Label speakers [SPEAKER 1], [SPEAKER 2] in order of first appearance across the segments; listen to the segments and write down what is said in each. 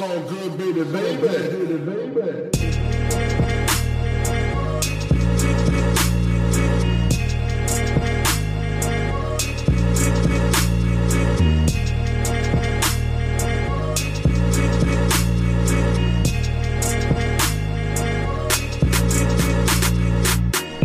[SPEAKER 1] So good, baby, baby, baby.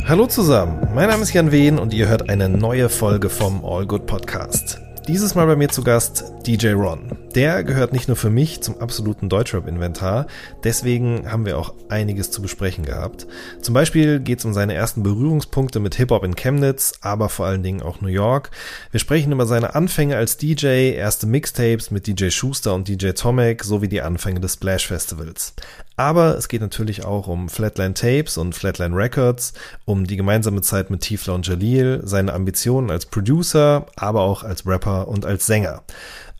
[SPEAKER 2] Hallo zusammen, mein Name ist Jan Wehn und ihr hört eine neue Folge vom All Good Podcast. Dieses Mal bei mir zu Gast DJ Ron. Der gehört nicht nur für mich zum absoluten Deutschrap-Inventar, deswegen haben wir auch einiges zu besprechen gehabt. Zum Beispiel geht es um seine ersten Berührungspunkte mit Hip-Hop in Chemnitz, aber vor allen Dingen auch New York. Wir sprechen über seine Anfänge als DJ, erste Mixtapes mit DJ Schuster und DJ Tomek sowie die Anfänge des Splash Festivals. Aber es geht natürlich auch um Flatline Tapes und Flatline Records, um die gemeinsame Zeit mit Tiefler und Jalil, seine Ambitionen als Producer, aber auch als Rapper und als Sänger.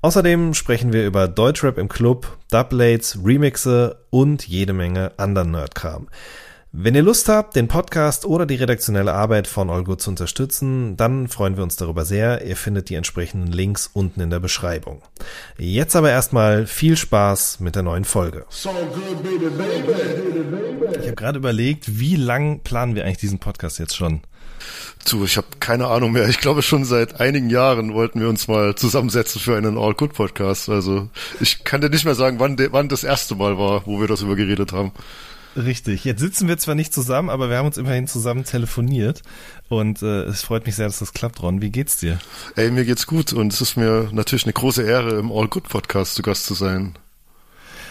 [SPEAKER 2] Außerdem sprechen wir über Deutschrap im Club, Dublates, Remixe und jede Menge anderen Nerdkram. Wenn ihr Lust habt, den Podcast oder die redaktionelle Arbeit von Olgo zu unterstützen, dann freuen wir uns darüber sehr. Ihr findet die entsprechenden Links unten in der Beschreibung. Jetzt aber erstmal viel Spaß mit der neuen Folge. Ich habe gerade überlegt, wie lang planen wir eigentlich diesen Podcast jetzt schon?
[SPEAKER 3] Zu. Ich habe keine Ahnung mehr. Ich glaube schon seit einigen Jahren wollten wir uns mal zusammensetzen für einen All Good Podcast. Also ich kann dir nicht mehr sagen, wann, de, wann das erste Mal war, wo wir das über geredet haben.
[SPEAKER 2] Richtig. Jetzt sitzen wir zwar nicht zusammen, aber wir haben uns immerhin zusammen telefoniert und äh, es freut mich sehr, dass das klappt, Ron. Wie geht's dir?
[SPEAKER 3] Ey, mir geht's gut und es ist mir natürlich eine große Ehre, im All Good Podcast zu Gast zu sein.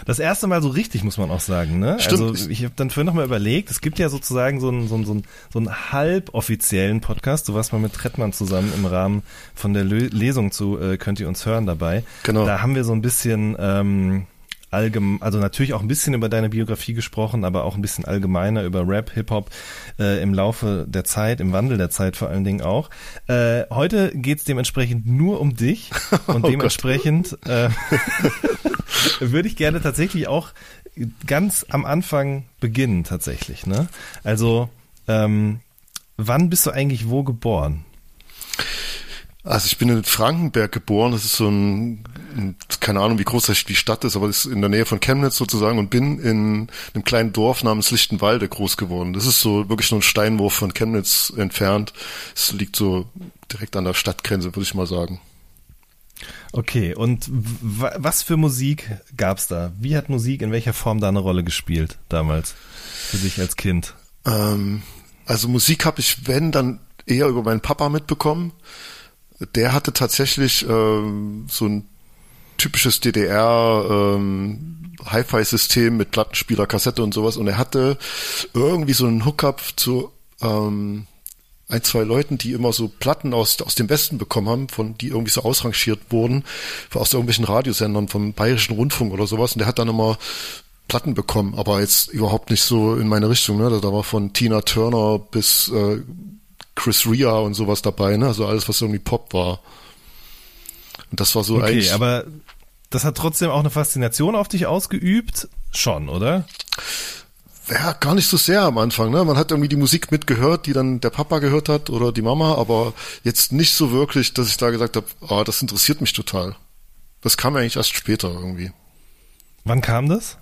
[SPEAKER 2] Das erste Mal so richtig, muss man auch sagen. Ne?
[SPEAKER 3] Stimmt.
[SPEAKER 2] Also ich habe dann vorhin nochmal überlegt, es gibt ja sozusagen so einen, so, einen, so, einen, so einen halboffiziellen Podcast. Du warst mal mit Trettmann zusammen im Rahmen von der Lesung zu äh, Könnt ihr uns hören dabei.
[SPEAKER 3] Genau.
[SPEAKER 2] Da haben wir so ein bisschen... Ähm, allgemein, also natürlich auch ein bisschen über deine Biografie gesprochen, aber auch ein bisschen allgemeiner über Rap, Hip-Hop äh, im Laufe der Zeit, im Wandel der Zeit vor allen Dingen auch. Äh, heute geht's dementsprechend nur um dich und
[SPEAKER 3] Oh
[SPEAKER 2] dementsprechend äh, würde ich gerne tatsächlich auch ganz am Anfang beginnen tatsächlich. Ne? Also ähm, wann bist du eigentlich wo geboren?
[SPEAKER 3] Also ich bin in Frankenberg geboren. Das ist so ein, ein keine Ahnung, wie groß die Stadt ist, aber das ist in der Nähe von Chemnitz sozusagen und bin in einem kleinen Dorf namens Lichtenwalde groß geworden. Das ist so wirklich nur ein Steinwurf von Chemnitz entfernt. Es liegt so direkt an der Stadtgrenze, würde ich mal sagen.
[SPEAKER 2] Okay, und was für Musik gab's da? Wie hat Musik in welcher Form da eine Rolle gespielt damals für dich als Kind?
[SPEAKER 3] Ähm, also Musik habe ich, wenn, dann eher über meinen Papa mitbekommen. Der hatte tatsächlich ähm, so ein typisches DDR ähm, Hi-Fi-System mit Plattenspieler, Kassette und sowas und er hatte irgendwie so einen Hookup zu ähm, ein, zwei Leuten, die immer so Platten aus, aus dem Westen bekommen haben, von die irgendwie so ausrangiert wurden, aus irgendwelchen Radiosendern vom Bayerischen Rundfunk oder sowas. Und der hat dann immer Platten bekommen, aber jetzt überhaupt nicht so in meine Richtung. Ne? Da war von Tina Turner bis äh, Chris Rea und sowas dabei, ne? Also alles, was irgendwie Pop war. Und das war so
[SPEAKER 2] Okay,
[SPEAKER 3] eigentlich.
[SPEAKER 2] aber das hat trotzdem auch eine Faszination auf dich ausgeübt? Schon, oder?
[SPEAKER 3] Ja, gar nicht so sehr am Anfang. Ne? Man hat irgendwie die Musik mitgehört, die dann der Papa gehört hat oder die Mama, aber jetzt nicht so wirklich, dass ich da gesagt habe, ah, das interessiert mich total. Das kam eigentlich erst später irgendwie.
[SPEAKER 2] Wann kam das?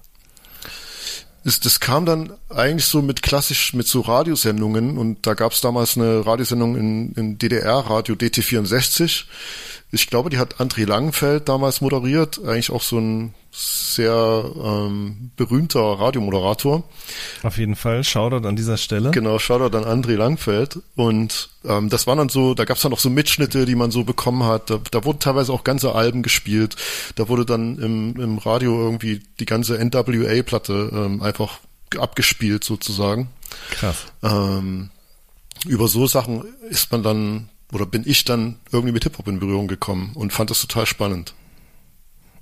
[SPEAKER 3] Das, das kam dann eigentlich so mit klassisch, mit so Radiosendungen und da gab es damals eine Radiosendung in, in DDR-Radio DT64. Ich glaube, die hat André Langenfeld damals moderiert, eigentlich auch so ein sehr ähm, berühmter Radiomoderator.
[SPEAKER 2] Auf jeden Fall, Shoutout an dieser Stelle.
[SPEAKER 3] Genau, Shoutout an André Langfeld. Und ähm, das waren dann so, da gab's dann noch so Mitschnitte, die man so bekommen hat. Da, da wurden teilweise auch ganze Alben gespielt. Da wurde dann im, im Radio irgendwie die ganze NWA-Platte ähm, einfach abgespielt sozusagen.
[SPEAKER 2] Krass.
[SPEAKER 3] Ähm, über so Sachen ist man dann, oder bin ich dann irgendwie mit Hip-Hop in Berührung gekommen und fand das total spannend.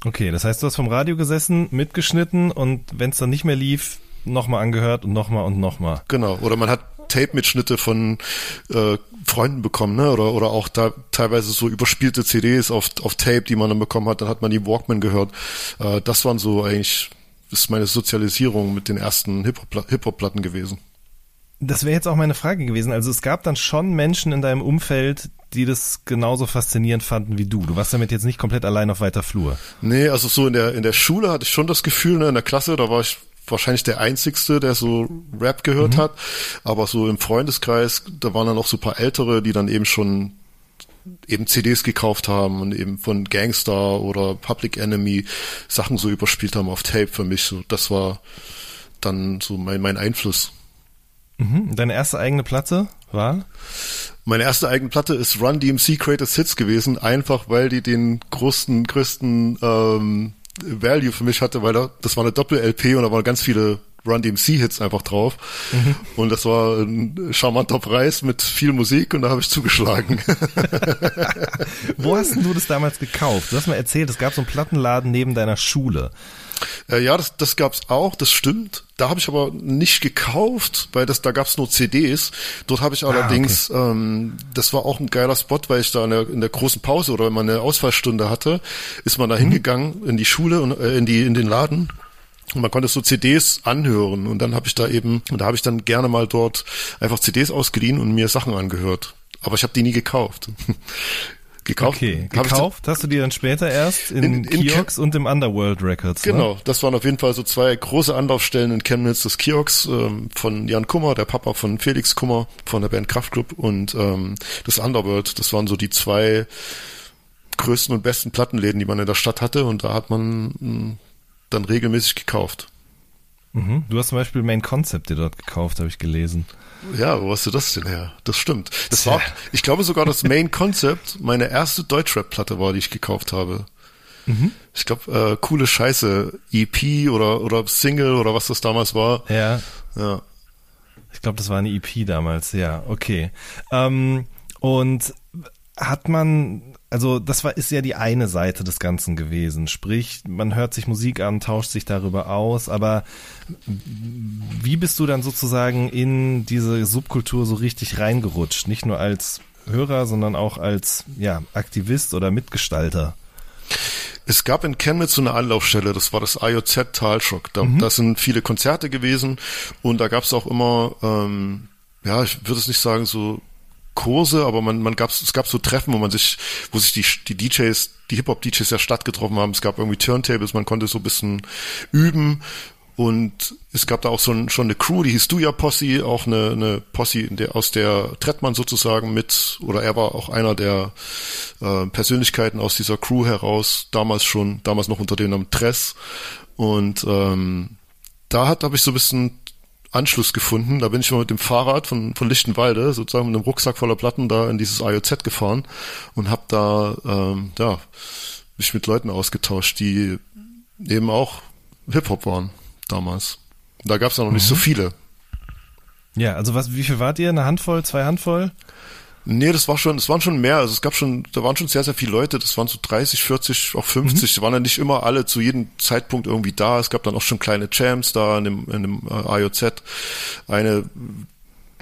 [SPEAKER 2] Okay, das heißt, du hast vom Radio gesessen, mitgeschnitten und wenn es dann nicht mehr lief, nochmal angehört und nochmal und nochmal.
[SPEAKER 3] Genau. Oder man hat Tape-Mitschnitte von äh, Freunden bekommen, ne? Oder oder auch da teilweise so überspielte CDs auf, auf Tape, die man dann bekommen hat, dann hat man die Walkman gehört. Äh, das waren so eigentlich, das ist meine Sozialisierung mit den ersten Hip-Hop- Hip-Hop-Platten gewesen.
[SPEAKER 2] Das wäre jetzt auch meine Frage gewesen. Also es gab dann schon Menschen in deinem Umfeld, die das genauso faszinierend fanden wie du. Du warst damit jetzt nicht komplett allein auf weiter Flur.
[SPEAKER 3] Nee, also so in der, in der Schule hatte ich schon das Gefühl, ne, in der Klasse, da war ich wahrscheinlich der Einzigste, der so Rap gehört mhm. hat. Aber so im Freundeskreis, da waren dann auch so ein paar Ältere, die dann eben schon eben CDs gekauft haben und eben von Gangstar oder Public Enemy Sachen so überspielt haben auf Tape für mich. So, das war dann so mein, mein Einfluss.
[SPEAKER 2] Mhm. Deine erste eigene Platte war?
[SPEAKER 3] Meine erste eigene Platte ist Run DMC Greatest Hits gewesen, einfach weil die den größten, größten ähm, Value für mich hatte, weil da, das war eine Doppel-LP und da waren ganz viele Run DMC Hits einfach drauf. Mhm. Und das war ein charmanter Preis mit viel Musik und da habe ich zugeschlagen.
[SPEAKER 2] Wo hast denn du das damals gekauft? Du hast mir erzählt, es gab so einen Plattenladen neben deiner Schule.
[SPEAKER 3] Äh, ja, das, das gab's auch, das stimmt. Da habe ich aber nicht gekauft, weil das da gab's nur CDs. Dort habe ich allerdings, ah, okay. ähm, das war auch ein geiler Spot, weil ich da in der, in der großen Pause oder wenn man eine Ausfallstunde hatte, ist man da mhm. hingegangen in die Schule und äh, in die in den Laden und man konnte so CDs anhören und dann habe ich da eben, und da habe ich dann gerne mal dort einfach CDs ausgeliehen und mir Sachen angehört. Aber ich habe die nie gekauft.
[SPEAKER 2] gekauft. Okay, gekauft hast du die dann später erst in, in, in Kiox und im Underworld Records.
[SPEAKER 3] Ne? Genau, ne? das waren auf jeden Fall so zwei große Anlaufstellen in Chemnitz, das Kiox ähm, von Jan Kummer, der Papa von Felix Kummer von der Band Kraftklub und ähm, das Underworld, das waren so die zwei größten und besten Plattenläden, die man in der Stadt hatte und da hat man mh, hm, dann regelmäßig gekauft.
[SPEAKER 2] Mhm. Du hast zum Beispiel Main Concept dir dort gekauft, habe ich gelesen.
[SPEAKER 3] Ja, wo hast du das denn her? Das stimmt. Das war, ich glaube sogar, das Main Concept meine erste Deutschrap-Platte war, die ich gekauft habe. Mhm. Ich glaube, äh, coole Scheiße, EP oder oder Single oder was das damals war.
[SPEAKER 2] Ja. Ja. Ich glaube, das war eine EP damals. Ja, okay. Ähm, und hat man also das war ist ja die eine Seite des Ganzen gewesen. Sprich, man hört sich Musik an, tauscht sich darüber aus, aber wie bist du dann sozusagen in diese Subkultur so richtig reingerutscht? Nicht nur als Hörer, sondern auch als ja, Aktivist oder Mitgestalter?
[SPEAKER 3] Es gab in Chemnitz so eine Anlaufstelle, das war das IOZ Talschock. Da, mhm. da sind viele Konzerte gewesen und da gab es auch immer, ähm, ja, ich würde es nicht sagen, so Kurse, aber man, man gab es gab so Treffen, wo man sich, wo sich die, die DJs, die Hip-Hop-DJs der Stadt getroffen haben. Es gab irgendwie Turntables, man konnte so ein bisschen üben. Und es gab da auch so ein, schon eine Crew, die hieß Duja Posse, auch eine, eine Posse, der, aus der Trettmann sozusagen mit, oder er war auch einer der äh, Persönlichkeiten aus dieser Crew heraus, damals schon, damals noch unter dem Namen Tress. Und ähm, da hat habe ich so ein bisschen Anschluss gefunden. Da bin ich mal mit dem Fahrrad von, von Lichtenwalde, sozusagen mit einem Rucksack voller Platten, da in dieses IOZ gefahren und habe da ähm, ja, mich mit Leuten ausgetauscht, die eben auch Hip-Hop waren damals. Da gab es noch mhm. nicht so mhm. viele.
[SPEAKER 2] Ja, also was, wie viel wart ihr? Eine Handvoll, zwei Handvoll?
[SPEAKER 3] Nee, das war schon, es waren schon mehr. Also es gab schon, da waren schon sehr, sehr viele Leute. Das waren so 30, 40, auch 50. Mhm. Die waren ja nicht immer alle zu jedem Zeitpunkt irgendwie da. Es gab dann auch schon kleine Jams da in dem, in dem äh, IOZ. Eine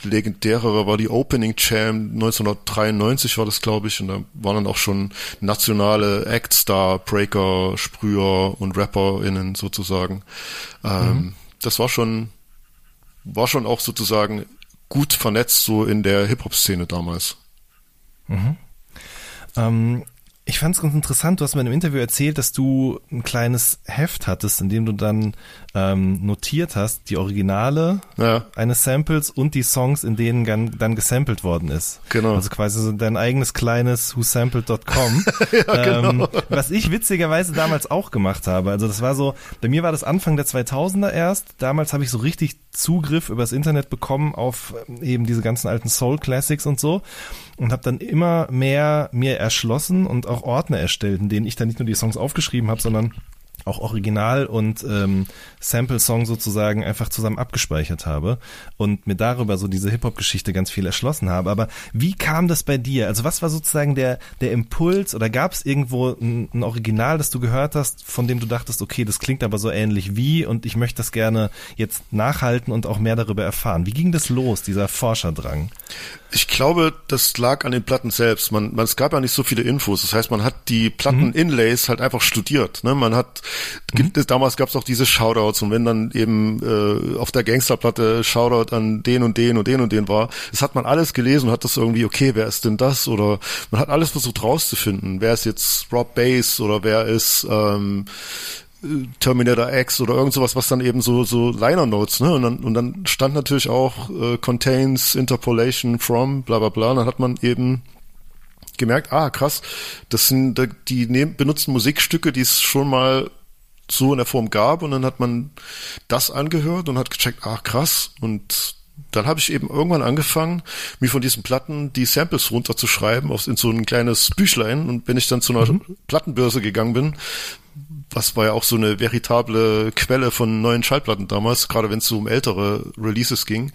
[SPEAKER 3] legendärere war die Opening Jam 1993 war das, glaube ich. Und da waren dann auch schon nationale Acts da, Breaker, Sprüher und RapperInnen sozusagen. Ähm, mhm. Das war schon, war schon auch sozusagen gut vernetzt, so in der Hip-Hop-Szene damals.
[SPEAKER 2] Mhm. Ähm, ich fand es ganz interessant, du hast mir in einem Interview erzählt, dass du ein kleines Heft hattest, in dem du dann ähm, notiert hast, die Originale ja. eines Samples und die Songs, in denen dann, dann gesampelt worden ist. Genau. Also quasi so dein eigenes kleines whosampled.com. ja, genau. ähm, was ich witzigerweise damals auch gemacht habe. Also das war so, bei mir war das Anfang der 2000er erst. Damals habe ich so richtig Zugriff übers Internet bekommen auf ähm, eben diese ganzen alten Soul Classics und so. Und habe dann immer mehr mir erschlossen und auch Ordner erstellt, in denen ich dann nicht nur die Songs aufgeschrieben habe, sondern auch Original und ähm, Sample-Song sozusagen einfach zusammen abgespeichert habe und mir darüber so diese Hip-Hop-Geschichte ganz viel erschlossen habe. Aber wie kam das bei dir? Also was war sozusagen der, der Impuls oder gab es irgendwo ein, ein Original, das du gehört hast, von dem du dachtest, okay, das klingt aber so ähnlich wie und ich möchte das gerne jetzt nachhalten und auch mehr darüber erfahren. Wie ging das los, dieser Forscherdrang?
[SPEAKER 3] Ich glaube, das lag an den Platten selbst. Man, man, es gab ja nicht so viele Infos. Das heißt, man hat die Platten-Inlays mhm. halt einfach studiert. Ne? Man hat gibt es, damals gab es auch diese Shoutouts und wenn dann eben äh, auf der Gangsterplatte Shoutout an den und den und den und den war, das hat man alles gelesen und hat das irgendwie, okay, wer ist denn das? Oder man hat alles versucht rauszufinden. Wer ist jetzt Rob Bass oder wer ist ähm, Terminator X oder irgend sowas, was dann eben so so Liner Notes, ne? Und dann und dann stand natürlich auch äh, contains interpolation from bla bla bla. Und dann hat man eben gemerkt, ah krass, das sind die nehmen, benutzen Musikstücke, die es schon mal so in der Form gab und dann hat man das angehört und hat gecheckt, ah krass und dann habe ich eben irgendwann angefangen, mir von diesen Platten die Samples runterzuschreiben auf, in so ein kleines Büchlein und wenn ich dann zu einer mhm. Plattenbörse gegangen bin, was war ja auch so eine veritable Quelle von neuen Schallplatten damals, gerade wenn es so um ältere Releases ging,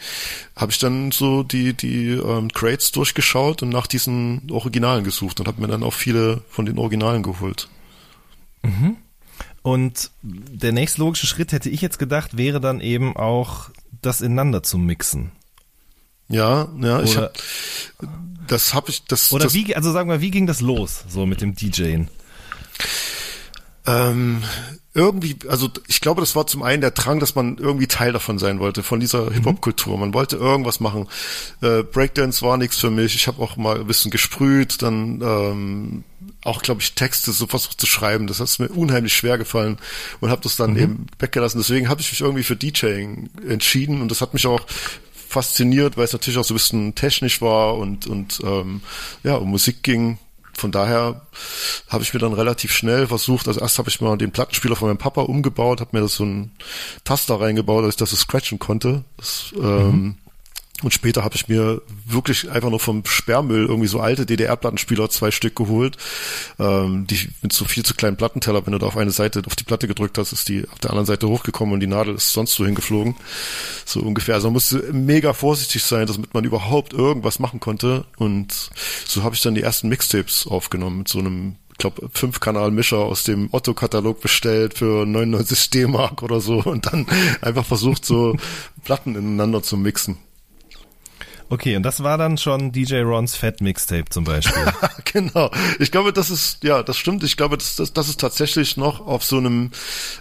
[SPEAKER 3] habe ich dann so die die ähm, Crates durchgeschaut und nach diesen Originalen gesucht und habe mir dann auch viele von den Originalen geholt.
[SPEAKER 2] Mhm. Und der nächste logische Schritt hätte ich jetzt gedacht, wäre dann eben auch das ineinander zu mixen.
[SPEAKER 3] Ja, ja, Oder, ich hab, das habe ich das
[SPEAKER 2] Oder
[SPEAKER 3] das,
[SPEAKER 2] wie also sagen wir, wie ging das los so mit dem DJen?
[SPEAKER 3] Ähm, irgendwie, also ich glaube, das war zum einen der Drang, dass man irgendwie Teil davon sein wollte, von dieser mhm. Hip-Hop-Kultur. Man wollte irgendwas machen. Äh, Breakdance war nichts für mich. Ich habe auch mal ein bisschen gesprüht, dann ähm, auch, glaube ich, Texte so versucht zu schreiben. Das hat mir unheimlich schwer gefallen und habe das dann mhm. eben weggelassen. Deswegen habe ich mich irgendwie für DJing entschieden und das hat mich auch fasziniert, weil es natürlich auch so ein bisschen technisch war und und ähm, ja um Musik ging von daher habe ich mir dann relativ schnell versucht, also erst habe ich mal den Plattenspieler von meinem Papa umgebaut, habe mir das so ein Taster reingebaut, dass ich das so scratchen konnte. Das, ähm, mhm. ähm, und später habe ich mir wirklich einfach nur vom Sperrmüll irgendwie so alte DDR-Plattenspieler zwei Stück geholt. Ähm, die mit so viel zu kleinen Plattenteller, wenn du da auf eine Seite auf die Platte gedrückt hast, ist die auf der anderen Seite hochgekommen und die Nadel ist sonst so hingeflogen. So ungefähr. Also man musste mega vorsichtig sein, damit man überhaupt irgendwas machen konnte. Und so habe ich dann die ersten Mixtapes aufgenommen mit so einem ich glaube, fünf Kanal Mischer aus dem Otto-Katalog bestellt für 99 D-Mark oder so und dann einfach versucht, so Platten ineinander zu mixen.
[SPEAKER 2] Okay, und das war dann schon DJ Rons Fat Mixtape zum Beispiel.
[SPEAKER 3] genau. Ich glaube, das ist, ja, das stimmt. Ich glaube, das, das, das ist tatsächlich noch auf so einem,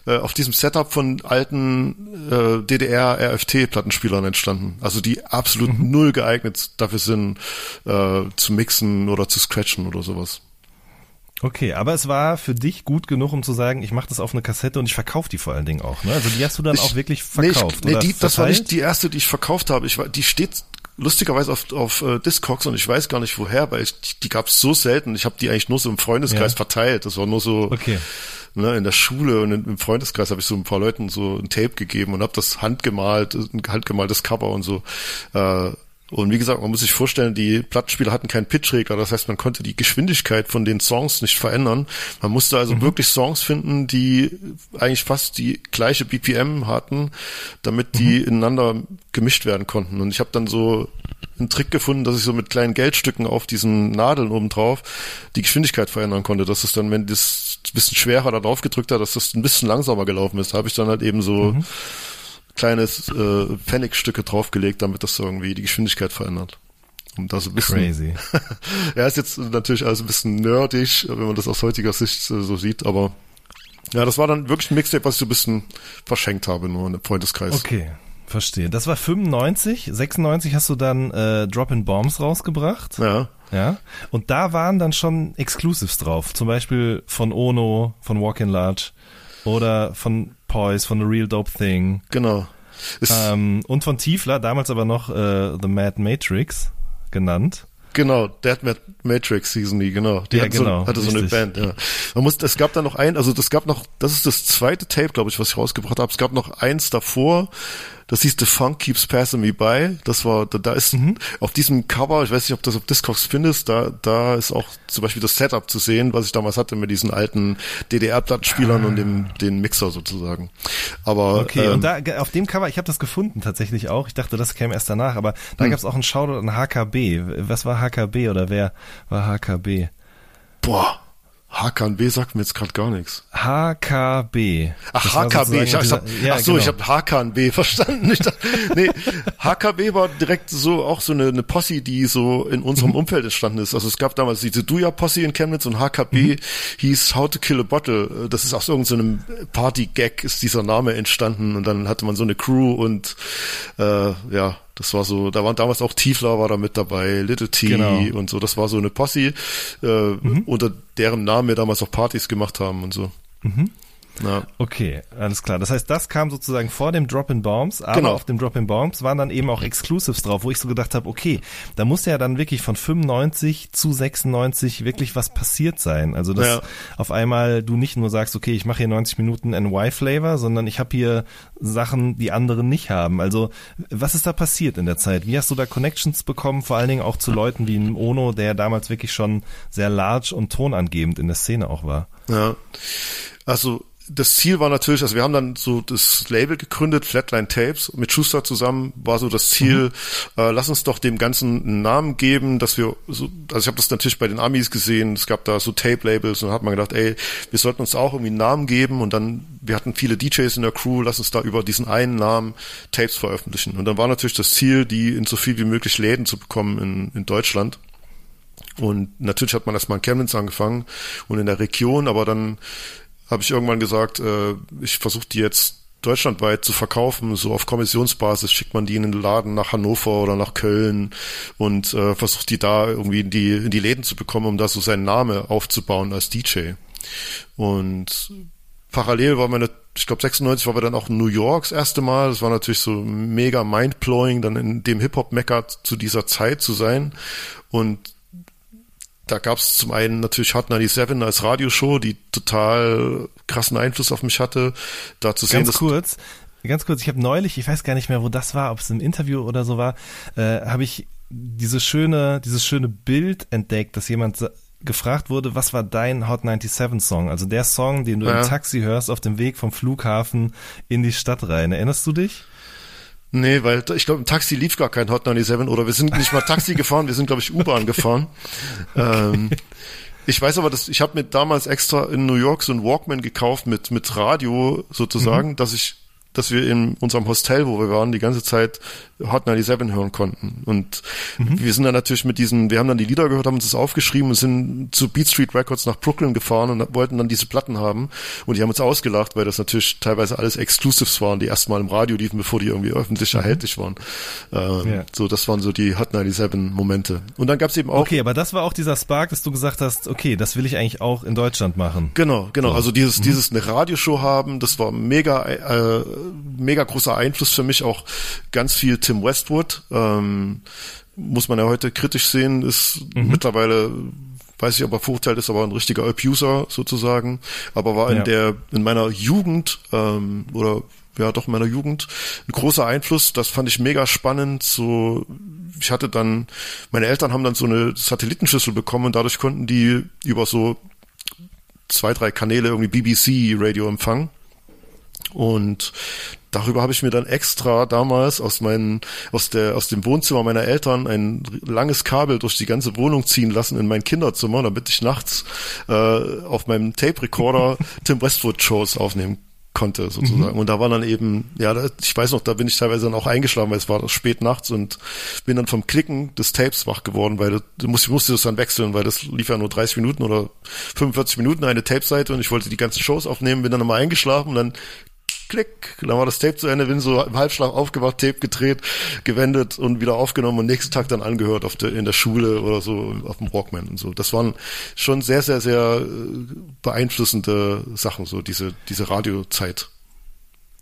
[SPEAKER 3] äh, auf diesem Setup von alten äh, DDR-RFT-Plattenspielern entstanden. Also die absolut mhm. null geeignet dafür sind, äh, zu mixen oder zu scratchen oder sowas.
[SPEAKER 2] Okay, aber es war für dich gut genug, um zu sagen, ich mache das auf eine Kassette und ich verkaufe die vor allen Dingen auch. Ne? Also die hast du dann ich, auch wirklich verkauft.
[SPEAKER 3] Nee, ich, nee die, das war nicht die erste, die ich verkauft habe. Ich war, die steht lustigerweise auf, auf äh, Discogs und ich weiß gar nicht woher, weil ich, die, die gab es so selten. Ich habe die eigentlich nur so im Freundeskreis ja. verteilt. Das war nur so
[SPEAKER 2] okay.
[SPEAKER 3] ne, in der Schule und im Freundeskreis habe ich so ein paar Leuten so ein Tape gegeben und habe das handgemalt, ein handgemaltes Cover und so. Äh, und wie gesagt, man muss sich vorstellen, die Plattenspieler hatten keinen Pitchregler, das heißt, man konnte die Geschwindigkeit von den Songs nicht verändern. Man musste also mhm. wirklich Songs finden, die eigentlich fast die gleiche BPM hatten, damit die mhm. ineinander gemischt werden konnten. Und ich habe dann so einen Trick gefunden, dass ich so mit kleinen Geldstücken auf diesen Nadeln oben drauf die Geschwindigkeit verändern konnte, dass es dann, wenn das ein bisschen schwerer da drauf gedrückt hat, dass das ein bisschen langsamer gelaufen ist. Da habe ich dann halt eben so mhm kleines äh, Pfennigstücke draufgelegt, damit das irgendwie die Geschwindigkeit verändert. Um das ein bisschen,
[SPEAKER 2] Crazy.
[SPEAKER 3] ja, ist jetzt natürlich alles ein bisschen nerdig, wenn man das aus heutiger Sicht äh, so sieht, aber ja, das war dann wirklich ein Mixtape, was ich so ein bisschen verschenkt habe, nur in der Freundeskreis.
[SPEAKER 2] Okay, verstehe. Das war 95, 96 hast du dann äh, Drop-in Bombs rausgebracht.
[SPEAKER 3] Ja.
[SPEAKER 2] Ja. Und da waren dann schon Exclusives drauf, zum Beispiel von Ono, von Walk in Large oder von Poise, von The Real Dope Thing.
[SPEAKER 3] Genau.
[SPEAKER 2] Ähm, und von Tiefler, damals aber noch äh, The Mad Matrix genannt.
[SPEAKER 3] Genau, Dead Mad Matrix Season nie, genau. Die
[SPEAKER 2] ja,
[SPEAKER 3] hatte,
[SPEAKER 2] genau,
[SPEAKER 3] so, hatte so eine Band, ja. Man muss, es gab da noch ein, also das gab noch, das ist das zweite Tape, glaube ich, was ich rausgebracht habe. Es gab noch eins davor, das hieß The Funk Keeps Passing Me By. Das war, da, da ist mhm. auf diesem Cover, ich weiß nicht, ob das auf Discogs findest, da, da ist auch zum Beispiel das Setup zu sehen, was ich damals hatte mit diesen alten DDR-Plattenspielern ah. und dem, den Mixer sozusagen. Aber
[SPEAKER 2] okay, ähm, und da auf dem Cover, ich habe das gefunden tatsächlich auch. Ich dachte, das käme erst danach, aber da hm. gab es auch einen Shoutout an HKB. Was war HKB oder wer war HKB?
[SPEAKER 3] Boah, HKB sagt mir jetzt gerade gar nichts.
[SPEAKER 2] HKB.
[SPEAKER 3] Ach,
[SPEAKER 2] Das
[SPEAKER 3] HKB. Ich, ich hab,
[SPEAKER 2] ja,
[SPEAKER 3] ach so,
[SPEAKER 2] genau.
[SPEAKER 3] ich habe HKB verstanden. Ich dachte, nee, HKB war direkt so auch so eine, eine Posse, die so in unserem
[SPEAKER 2] Mhm.
[SPEAKER 3] Umfeld entstanden ist. Also es gab damals diese Duja-Posse in Chemnitz und HKB
[SPEAKER 2] Mhm.
[SPEAKER 3] hieß How to Kill a Bottle. Das ist aus irgendeinem Party-Gag ist dieser Name entstanden und dann hatte man so eine Crew und äh, ja, das war so, da waren damals auch Tiefler war da mit dabei, Little T
[SPEAKER 2] Genau.
[SPEAKER 3] und so. Das war so eine Posse, äh, unter deren Namen wir damals auch Partys gemacht haben und so. Ja.
[SPEAKER 2] Okay, alles klar. Das heißt, das kam sozusagen vor dem Drop in Bombs, aber
[SPEAKER 3] Genau.
[SPEAKER 2] auf dem Drop in Bombs waren dann eben auch Exclusives drauf, wo ich so gedacht habe, okay, da muss ja dann wirklich von 95 zu 96 wirklich was passiert sein. Also dass
[SPEAKER 3] Ja.
[SPEAKER 2] auf einmal du nicht nur sagst, okay, ich mache hier 90 Minuten NY-Flavor, sondern ich habe hier Sachen, die andere nicht haben. Also was ist da passiert in der Zeit? Wie hast du da Connections bekommen, vor allen Dingen auch zu Leuten wie einem Ono, der damals wirklich schon sehr large und tonangebend in der Szene auch war?
[SPEAKER 3] Ja. Also das Ziel war natürlich, also wir haben dann so das Label gegründet, Flatline Tapes, mit Schuster zusammen war so das Ziel, äh, lass uns doch dem Ganzen einen Namen geben, dass wir so, also ich habe das natürlich bei den Amis gesehen, es gab da so Tape-Labels und dann hat man gedacht, ey, wir sollten uns auch irgendwie einen Namen geben und dann, wir hatten viele DJs in der Crew, lass uns da über diesen einen Namen Tapes veröffentlichen. Und dann war natürlich das Ziel, die in so viel wie möglich Läden zu bekommen in, in Deutschland. Und natürlich hat man erstmal in Chemnitz angefangen und in der Region, aber dann habe ich irgendwann gesagt, äh, ich versuche die jetzt deutschlandweit zu verkaufen, so auf Kommissionsbasis schickt man die in den Laden nach Hannover oder nach Köln und äh, versucht die da irgendwie in die, in die Läden zu bekommen, um da so seinen Name aufzubauen als DJ. Und parallel war meine, ich glaube 96 war wir dann auch in New York das erste Mal. Das war natürlich so mega mindblowing, dann in dem Hip-Hop-Mecker zu dieser Zeit zu sein. Und da gab es zum einen natürlich Hot 97 als Radioshow, die total krassen Einfluss auf mich hatte. Da zu sehen,
[SPEAKER 2] Ganz kurz, ganz kurz, ich habe neulich, ich weiß gar nicht mehr, wo das war, ob es im Interview oder so war, äh, habe ich diese schöne, dieses schöne Bild entdeckt, dass jemand gefragt wurde, was war dein Hot 97 Song? Also der Song, den du
[SPEAKER 3] Ja.
[SPEAKER 2] im Taxi hörst auf dem Weg vom Flughafen in die Stadt rein. Erinnerst du dich?
[SPEAKER 3] Nee, weil ich glaube, im Taxi lief gar kein Hot 97 oder wir sind nicht mal Taxi gefahren, wir sind, glaube ich, U-Bahn gefahren. Ähm, ich weiß aber, dass ich habe mir damals extra in New York so einen Walkman gekauft mit mit Radio sozusagen, dass ich dass wir in unserem Hostel, wo wir waren, die ganze Zeit Hot 97 hören konnten. Und wir sind dann natürlich mit diesen, wir haben dann die Lieder gehört, haben uns das aufgeschrieben und sind zu Beat Street Records nach Brooklyn gefahren und wollten dann diese Platten haben. Und die haben uns ausgelacht, weil das natürlich teilweise alles Exclusives waren, die erstmal im Radio liefen, bevor die irgendwie öffentlich erhältlich waren. Ähm,
[SPEAKER 2] Ja.
[SPEAKER 3] So, das waren so die Hot 97 Momente. Und dann gab's eben auch
[SPEAKER 2] Okay, aber das war auch dieser Spark, dass du gesagt hast, okay, das will ich eigentlich auch in Deutschland machen.
[SPEAKER 3] Genau, genau. Also dieses, dieses eine Radioshow haben, das war mega, äh, mega großer Einfluss für mich. Auch ganz viel Tim Westwood. Ähm, muss man ja heute kritisch sehen, ist mittlerweile, weiß ich, ob er verurteilt ist, aber ein richtiger Abuser sozusagen. Aber war in
[SPEAKER 2] Ja.
[SPEAKER 3] der, in meiner Jugend, ähm, oder ja doch in meiner Jugend ein großer Einfluss. Das fand ich mega spannend. So, ich hatte dann, meine Eltern haben dann so eine Satellitenschüssel bekommen und dadurch konnten die über so zwei, drei Kanäle irgendwie BBC-Radio empfangen. Und darüber habe ich mir dann extra damals aus meinen, aus der, aus dem Wohnzimmer meiner Eltern ein langes Kabel durch die ganze Wohnung ziehen lassen in mein Kinderzimmer, damit ich nachts äh, auf meinem Tape-Recorder Tim Westwood-Shows aufnehmen konnte sozusagen. Und da war dann eben, ja, ich weiß noch, da bin ich teilweise dann auch eingeschlafen, weil es war spät nachts und bin dann vom Klicken des Tapes wach geworden, weil du musst, ich musste das dann wechseln, weil das lief ja nur 30 Minuten oder 45 Minuten eine Tape-Seite und ich wollte die ganzen Shows aufnehmen, bin dann nochmal eingeschlafen und dann klick, dann war das Tape zu Ende, bin so im Halbschlaf aufgewacht, Tape gedreht, gewendet und wieder aufgenommen und nächsten Tag dann angehört auf der, in der Schule oder so auf dem Walkman und so. Das waren schon sehr, sehr, sehr äh, beeinflussende Sachen, so diese, diese Radiozeit.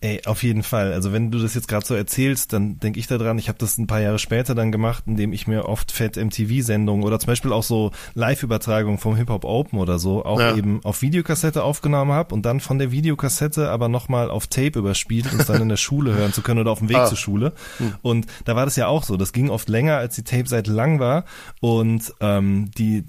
[SPEAKER 2] Ey, auf jeden Fall. Also wenn du das jetzt gerade so erzählst, dann denke ich daran, ich habe das ein paar Jahre später dann gemacht, indem ich mir oft Fett MTV-Sendungen oder zum Beispiel auch so Live-Übertragungen vom Hip-Hop Open oder so auch
[SPEAKER 3] Ja.
[SPEAKER 2] eben auf Videokassette aufgenommen habe und dann von der Videokassette aber nochmal auf Tape überspielt, um es dann in der Schule hören zu können oder auf dem Weg
[SPEAKER 3] Ah.
[SPEAKER 2] zur Schule. Und da war das ja auch so. Das ging oft länger, als die Tape-Seite lang war und ähm, die,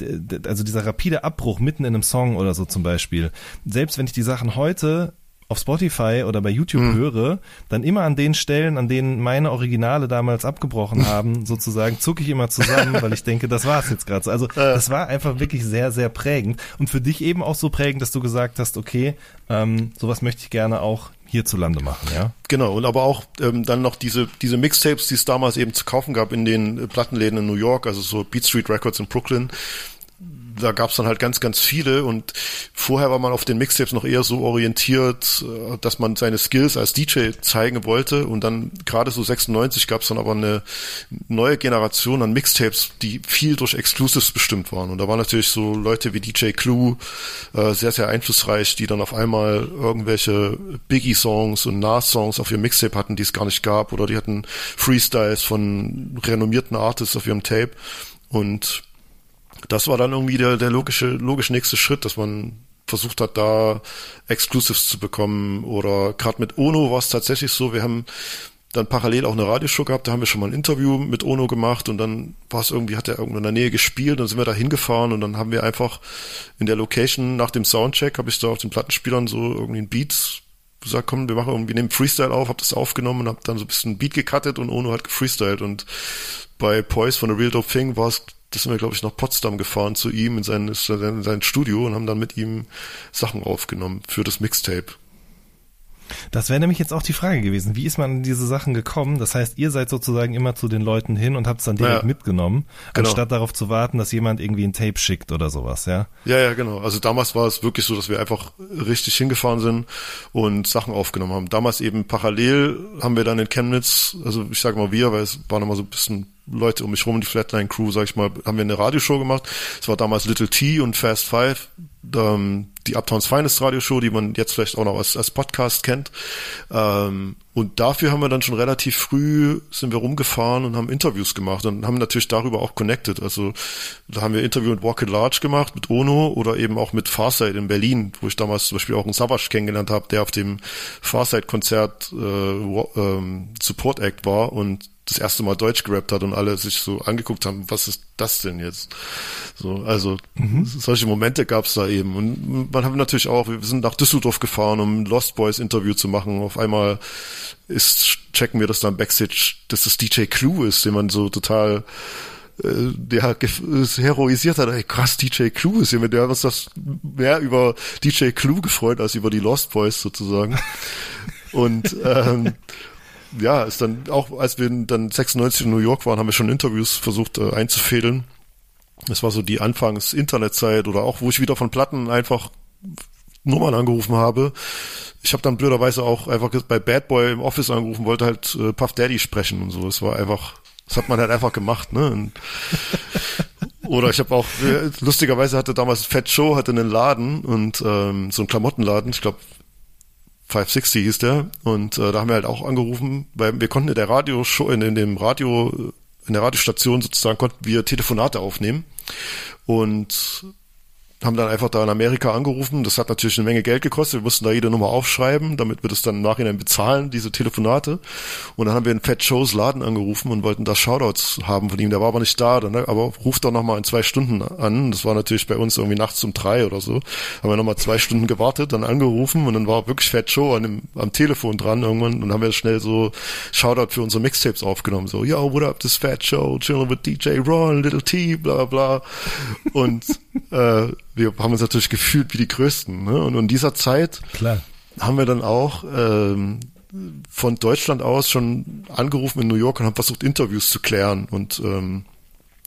[SPEAKER 2] also dieser rapide Abbruch mitten in einem Song oder so zum Beispiel. Selbst wenn ich die Sachen heute auf Spotify oder bei YouTube
[SPEAKER 3] Mhm.
[SPEAKER 2] höre, dann immer an den Stellen, an denen meine Originale damals abgebrochen haben, sozusagen, zucke ich immer zusammen, weil ich denke, das war's jetzt gerade. Also das war einfach wirklich sehr, sehr prägend und für dich eben auch so prägend, dass du gesagt hast, okay, ähm, sowas möchte ich gerne auch hierzulande machen, ja?
[SPEAKER 3] Genau, und aber auch ähm, dann noch diese, diese Mixtapes, die es damals eben zu kaufen gab in den Plattenläden in New York, also so Beat Street Records in Brooklyn. Da gab es dann halt ganz, ganz viele und vorher war man auf den Mixtapes noch eher so orientiert, äh, dass man seine Skills als DJ zeigen wollte und dann gerade so 96 gab es dann aber eine neue Generation an Mixtapes, die viel durch Exclusives bestimmt waren. Und da waren natürlich so Leute wie DJ Clue äh, sehr, sehr einflussreich, die dann auf einmal irgendwelche Biggie-Songs und Nas-Songs auf ihrem Mixtape hatten, die es gar nicht gab oder die hatten Freestyles von renommierten Artists auf ihrem Tape. Und das war dann irgendwie der, der logische, logisch nächste Schritt, dass man versucht hat, da Exclusives zu bekommen. Oder gerade mit Ono war es tatsächlich so, wir haben dann parallel auch eine Radioshow gehabt, da haben wir schon mal ein Interview mit Ono gemacht und dann war es irgendwie, hat er irgendwo in der Nähe gespielt, dann sind wir da hingefahren und dann haben wir einfach in der Location nach dem Soundcheck, habe ich da auf den Plattenspielern so irgendwie ein Beat gesagt, komm, wir machen irgendwie, nehmen Freestyle auf, hab das aufgenommen und hab dann so ein bisschen Beat gecuttet und Ono hat gefreestylt und bei Poise von The Real Dope Thing war es, das sind wir, glaube ich, nach Potsdam gefahren zu ihm in sein, in sein Studio und haben dann mit ihm Sachen aufgenommen für das Mixtape.
[SPEAKER 2] Das wäre nämlich jetzt auch die Frage gewesen. Wie ist man an diese Sachen gekommen? Das heißt, ihr seid sozusagen immer zu den Leuten hin und habt es dann direkt
[SPEAKER 3] Ja.
[SPEAKER 2] mitgenommen,
[SPEAKER 3] Genau.
[SPEAKER 2] anstatt darauf zu warten, dass jemand irgendwie ein Tape schickt oder sowas, ja?
[SPEAKER 3] Ja, ja, genau. Also damals war es wirklich so, dass wir einfach richtig hingefahren sind und Sachen aufgenommen haben. Damals eben parallel haben wir dann in Chemnitz, also ich sage mal wir, weil es waren immer so ein bisschen Leute um mich rum, die Flatline Crew, sag ich mal, haben wir eine Radioshow gemacht. Es war damals Little T und Fast Five, ähm, die Uptowns Finest Radioshow, die man jetzt vielleicht auch noch als, als Podcast kennt. Ähm, und dafür haben wir dann schon relativ früh sind wir rumgefahren und haben Interviews gemacht und haben natürlich darüber auch connected. Also da haben wir Interview mit Walk Large gemacht, mit Ono oder eben auch mit Farsight in Berlin, wo ich damals zum Beispiel auch einen Savage kennengelernt habe, der auf dem Farsight-Konzert äh, ähm, Support Act war und das erste Mal Deutsch gerappt hat und alle sich so angeguckt haben, was ist das denn jetzt? So, also solche Momente gab es da eben. Und man hat natürlich auch, wir sind nach Düsseldorf gefahren, um ein Lost Boys Interview zu machen. Auf einmal ist, checken wir das dann Backstage, dass das DJ Clue ist, den man so total äh, der heroisiert hat, ey, krass, DJ Clue ist hier mit der haben uns das mehr über DJ Clue gefreut als über die Lost Boys sozusagen. Und ähm, ja, ist dann auch, als wir dann 96 in New York waren, haben wir schon Interviews versucht äh, einzufädeln. Das war so die Anfangs-Internetzeit oder auch, wo ich wieder von Platten einfach Nummern angerufen habe. Ich habe dann blöderweise auch einfach bei Bad Boy im Office angerufen, wollte halt äh, Puff Daddy sprechen und so. Es war einfach, das hat man halt einfach gemacht, ne? Und, oder ich habe auch, äh, lustigerweise hatte damals Fat Show, hatte einen Laden und ähm, so einen Klamottenladen, ich glaube 560 hieß der. Und äh, da haben wir halt auch angerufen, weil wir konnten in der Radioshow, in, in dem Radio, in der Radiostation sozusagen konnten wir Telefonate aufnehmen. Und haben dann einfach da in Amerika angerufen. Das hat natürlich eine Menge Geld gekostet. Wir mussten da jede Nummer aufschreiben, damit wir das dann im Nachhinein bezahlen, diese Telefonate. Und dann haben wir in Fat Shows Laden angerufen und wollten da Shoutouts haben von ihm. Der war aber nicht da, dann, ne? aber ruft doch nochmal in zwei Stunden an. Das war natürlich bei uns irgendwie nachts um drei oder so. Haben wir nochmal zwei Stunden gewartet, dann angerufen und dann war wirklich Fat Show an dem, am Telefon dran irgendwann und haben wir schnell so Shoutout für unsere Mixtapes aufgenommen. So, yo, what up, this Fat Show, chilling with DJ Ron, Little T, bla bla. Und äh, wir haben uns natürlich gefühlt wie die Größten. Ne? Und in dieser Zeit
[SPEAKER 2] Klar.
[SPEAKER 3] haben wir dann auch ähm, von Deutschland aus schon angerufen in New York und haben versucht, Interviews zu klären und ähm,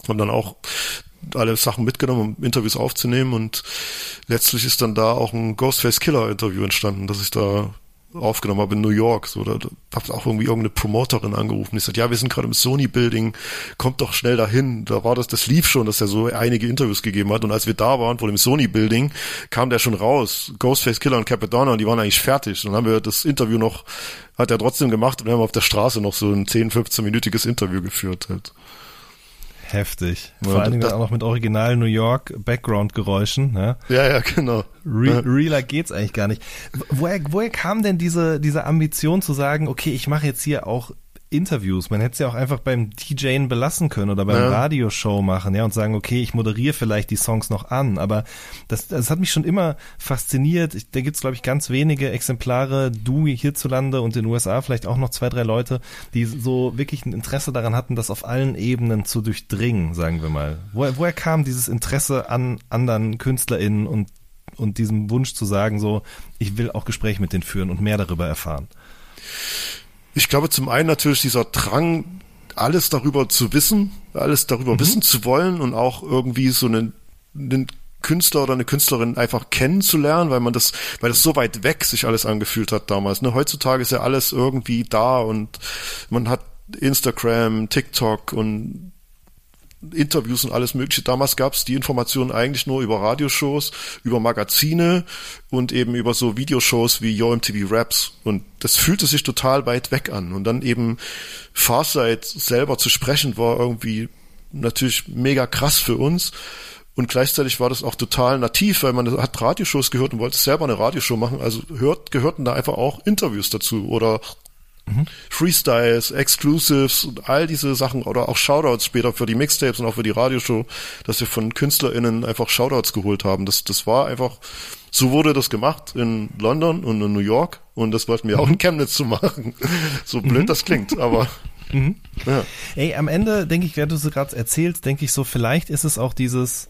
[SPEAKER 3] haben dann auch alle Sachen mitgenommen, um Interviews aufzunehmen und letztlich ist dann da auch ein Ghostface Killer Interview entstanden, das ich da aufgenommen habe in New York. So, da, da hab auch irgendwie irgendeine Promoterin angerufen. Die sagt, ja, wir sind gerade im Sony Building, kommt doch schnell dahin. Da war das, das lief schon, dass er so einige Interviews gegeben hat. Und als wir da waren vor dem Sony Building, kam der schon raus. Ghostface Killer und Capadonna, die waren eigentlich fertig. Und dann haben wir das Interview noch, hat er trotzdem gemacht und wir haben auf der Straße noch so ein 10, 15-minütiges Interview geführt. Halt.
[SPEAKER 2] Heftig.
[SPEAKER 3] Ja,
[SPEAKER 2] Vor allen Dingen auch noch mit Original New York Background-Geräuschen. Ne?
[SPEAKER 3] Ja, ja, genau.
[SPEAKER 2] Re realer geht's eigentlich gar nicht. Woher, woher kam denn diese, diese Ambition zu sagen, okay, ich mache jetzt hier auch Interviews. Man hätte es ja auch einfach beim DJen belassen können oder beim
[SPEAKER 3] Ja.
[SPEAKER 2] Radioshow machen, ja, und sagen, okay, ich moderiere vielleicht die Songs noch an. Aber das, das hat mich schon immer fasziniert. Ich, da gibt's glaube ich, ganz wenige Exemplare, du hierzulande und in den USA vielleicht auch noch zwei, drei Leute, die so wirklich ein Interesse daran hatten, das auf allen Ebenen zu durchdringen, sagen wir mal. Woher, woher kam dieses Interesse an anderen KünstlerInnen und und diesem Wunsch zu sagen, so, ich will auch Gespräche mit denen führen und mehr darüber erfahren.
[SPEAKER 3] Ich glaube zum einen natürlich dieser Drang, alles darüber zu wissen, alles darüber wissen zu wollen und auch irgendwie so einen, einen Künstler oder eine Künstlerin einfach kennenzulernen, weil man das, weil das so weit weg sich alles angefühlt hat damals. Ne? Heutzutage ist ja alles irgendwie da und man hat Instagram, TikTok und Interviews und alles mögliche. Damals gab es die Informationen eigentlich nur über Radioshows, über Magazine und eben über so Videoshows wie Yo MTV Raps. Und das fühlte sich total weit weg an. Und dann eben Farsight selber zu sprechen, war irgendwie natürlich mega krass für uns. Und gleichzeitig war das auch total nativ, weil man hat Radioshows gehört und wollte selber eine Radioshow machen. Also hört, gehörten da einfach auch Interviews dazu oder Freestyles, Exclusives und all diese Sachen oder auch Shoutouts später für die Mixtapes und auch für die Radioshow, dass wir von KünstlerInnen einfach Shoutouts geholt haben. Das, das war einfach, so wurde das gemacht in London und in New York und das wollten wir auch in Chemnitz zu machen. So blöd das klingt, aber ja.
[SPEAKER 2] Ey, am Ende denke ich, während du so gerade erzählst, denke ich so, vielleicht ist es auch dieses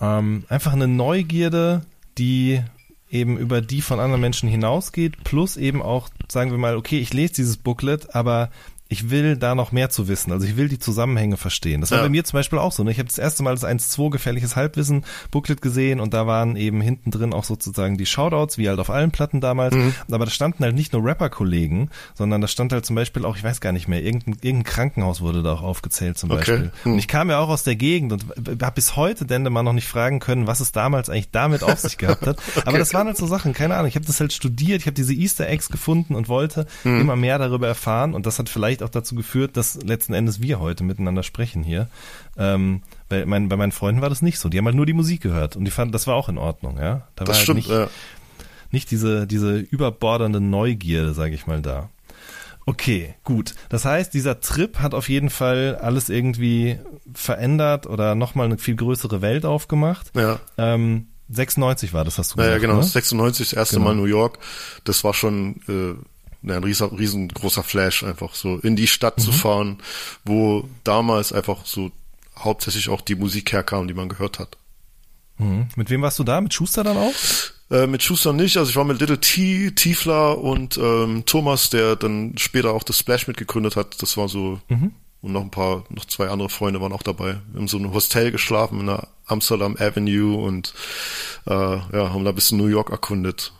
[SPEAKER 2] ähm, einfach eine Neugierde, die eben über die von anderen Menschen hinausgeht, plus eben auch, sagen wir mal, okay, ich lese dieses Booklet, aber ich will da noch mehr zu wissen. Also ich will die Zusammenhänge verstehen. Das war
[SPEAKER 3] Ja.
[SPEAKER 2] bei mir zum Beispiel auch so. Ne? Ich habe das erste Mal das 1-2 gefährliches Halbwissen Booklet gesehen und da waren eben hinten drin auch sozusagen die Shoutouts, wie halt auf allen Platten damals.
[SPEAKER 3] Mhm.
[SPEAKER 2] Aber da standen halt nicht nur Rapper-Kollegen, sondern da stand halt zum Beispiel auch, ich weiß gar nicht mehr, irgendein, irgendein Krankenhaus wurde da auch aufgezählt zum
[SPEAKER 3] Okay.
[SPEAKER 2] Beispiel.
[SPEAKER 3] Hm.
[SPEAKER 2] Und ich kam ja auch aus der Gegend und habe bis heute Dendemann noch nicht fragen können, was es damals eigentlich damit auf sich gehabt hat. Aber das waren halt so Sachen, keine Ahnung. Ich habe das halt studiert, ich habe diese Easter Eggs gefunden und wollte
[SPEAKER 3] Hm.
[SPEAKER 2] immer mehr darüber erfahren. Und das hat vielleicht auch dazu geführt, dass letzten Endes wir heute miteinander sprechen hier. Ähm, bei, mein, bei meinen Freunden war das nicht so. Die haben halt nur die Musik gehört und die fanden, das war auch in Ordnung, ja. Da war
[SPEAKER 3] Das
[SPEAKER 2] halt
[SPEAKER 3] stimmt,
[SPEAKER 2] nicht,
[SPEAKER 3] ja.
[SPEAKER 2] nicht diese, diese überbordernde Neugierde, sage ich mal, da. Okay, gut. Das heißt, dieser Trip hat auf jeden Fall alles irgendwie verändert oder nochmal eine viel größere Welt aufgemacht.
[SPEAKER 3] Ja.
[SPEAKER 2] Ähm, 96 war das, hast du
[SPEAKER 3] Ja,
[SPEAKER 2] gesagt,
[SPEAKER 3] ja, genau.
[SPEAKER 2] ne?
[SPEAKER 3] 96, das erste
[SPEAKER 2] Genau.
[SPEAKER 3] Mal New York. Das war schon äh, ein riesen, riesengroßer Flash, einfach so in die Stadt
[SPEAKER 2] Mhm.
[SPEAKER 3] zu fahren, wo damals einfach so hauptsächlich auch die Musik herkam, die man gehört hat.
[SPEAKER 2] Mhm. Mit wem warst du da? Mit Schuster dann auch?
[SPEAKER 3] Äh, mit Schuster nicht, also ich war mit Little T, Tiefler und ähm, Thomas, der dann später auch das Splash mitgegründet hat. Das war so,
[SPEAKER 2] Mhm.
[SPEAKER 3] und noch ein paar, noch zwei andere Freunde waren auch dabei. Wir haben so ein Hostel geschlafen in der Amsterdam Avenue und äh, ja, haben da ein bisschen New York erkundet.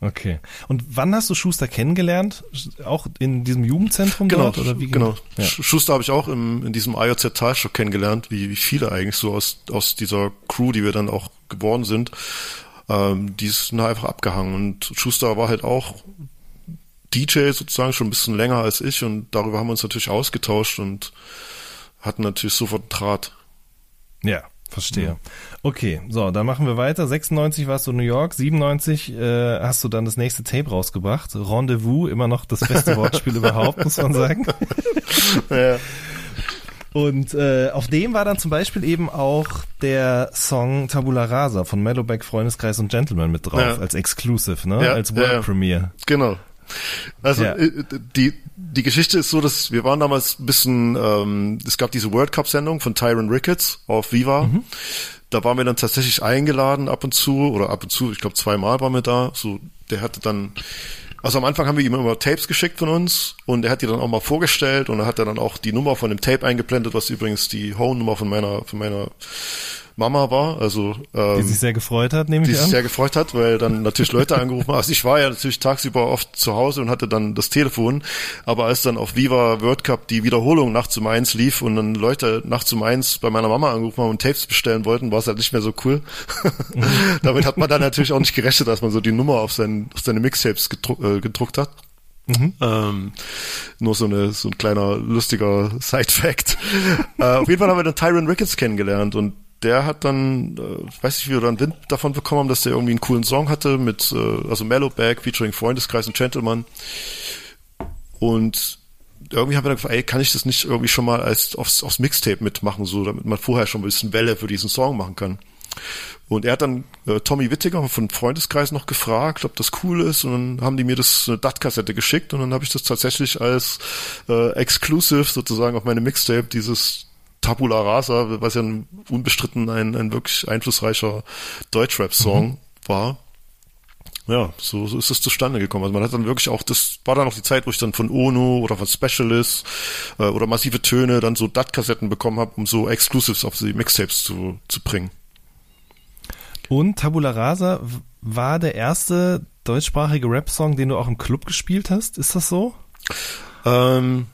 [SPEAKER 2] Okay. Und wann hast du Schuster kennengelernt? Auch in diesem Jugendzentrum
[SPEAKER 3] Genau,
[SPEAKER 2] dort? Oder wie
[SPEAKER 3] genau.
[SPEAKER 2] Ja.
[SPEAKER 3] Sch- Schuster habe ich auch im, in diesem IOZ Talshow kennengelernt, wie, wie viele eigentlich so aus, aus dieser Crew, die wir dann auch geworden sind. Ähm, die ist einfach abgehangen und Schuster war halt auch DJ sozusagen schon ein bisschen länger als ich und darüber haben wir uns natürlich ausgetauscht und hatten natürlich sofort einen Draht.
[SPEAKER 2] Ja, verstehe. Okay, so, dann machen wir weiter. 96 warst du in New York, 97 äh, hast du dann das nächste Tape rausgebracht. Rendezvous, immer noch das beste Wortspiel überhaupt, muss man sagen.
[SPEAKER 3] Ja.
[SPEAKER 2] Und äh, auf dem war dann zum Beispiel eben auch der Song Tabula Rasa von Mellowback, Freundeskreis und Gentleman mit drauf,
[SPEAKER 3] Ja.
[SPEAKER 2] als Exclusive, ne?
[SPEAKER 3] Ja,
[SPEAKER 2] als World. Premiere.
[SPEAKER 3] Genau. Also
[SPEAKER 2] Ja.
[SPEAKER 3] äh, die die Geschichte ist so, dass wir waren damals ein bisschen, ähm, es gab diese World Cup Sendung von Tyron Ricketts auf Viva. Da waren wir dann tatsächlich eingeladen ab und zu oder ab und zu, ich glaube zweimal waren wir da. So, der hatte dann, also am Anfang haben wir ihm immer Tapes geschickt von uns und er hat die dann auch mal vorgestellt und er hat dann auch die Nummer von dem Tape eingeblendet, was übrigens die Home-Nummer von meiner von meiner Mama war. Also ähm,
[SPEAKER 2] Die sich sehr gefreut hat, nehme
[SPEAKER 3] die
[SPEAKER 2] ich
[SPEAKER 3] sich
[SPEAKER 2] an.
[SPEAKER 3] sehr gefreut hat, weil dann natürlich Leute angerufen haben. Also ich war ja natürlich tagsüber oft zu Hause und hatte dann das Telefon, aber als dann auf Viva World Cup die Wiederholung nachts um eins lief und dann Leute nachts um eins bei meiner Mama angerufen haben und Tapes bestellen wollten, war es halt nicht mehr so cool. Damit hat man dann natürlich auch nicht gerechnet, dass man so die Nummer auf, sein, auf seine Mixtapes gedruck, äh, gedruckt hat. Ähm, nur so, eine, so ein kleiner lustiger Side-Fact. äh, auf jeden Fall haben wir dann Tyron Ricketts kennengelernt und der hat dann, äh, ich weiß nicht, wie wir dann Wind davon bekommen haben, dass der irgendwie einen coolen Song hatte mit, äh, also Mellowback featuring Freundeskreis und Gentleman. Und irgendwie haben wir dann gefragt, ey, kann ich das nicht irgendwie schon mal als aufs, aufs Mixtape mitmachen, so, damit man vorher schon ein bisschen Welle für diesen Song machen kann. Und er hat dann äh, Tommy Wittiger von Freundeskreis noch gefragt, ob das cool ist. Und dann haben die mir das eine DAT-Kassette geschickt und dann habe ich das tatsächlich als äh, Exclusive sozusagen auf meine Mixtape, dieses Tabula Rasa, was ja ein, unbestritten ein, ein wirklich einflussreicher Deutschrap-Song mhm. war. Ja, so, so ist es zustande gekommen. Also man hat dann wirklich auch, das war dann auch die Zeit, wo ich dann von Ono oder von Specialist äh, oder massive Töne dann so DAT-Kassetten bekommen habe, um so Exclusives auf die Mixtapes zu, zu bringen.
[SPEAKER 2] Und Tabula Rasa war der erste deutschsprachige Rap-Song, den du auch im Club gespielt hast. Ist das so?
[SPEAKER 3] Ähm,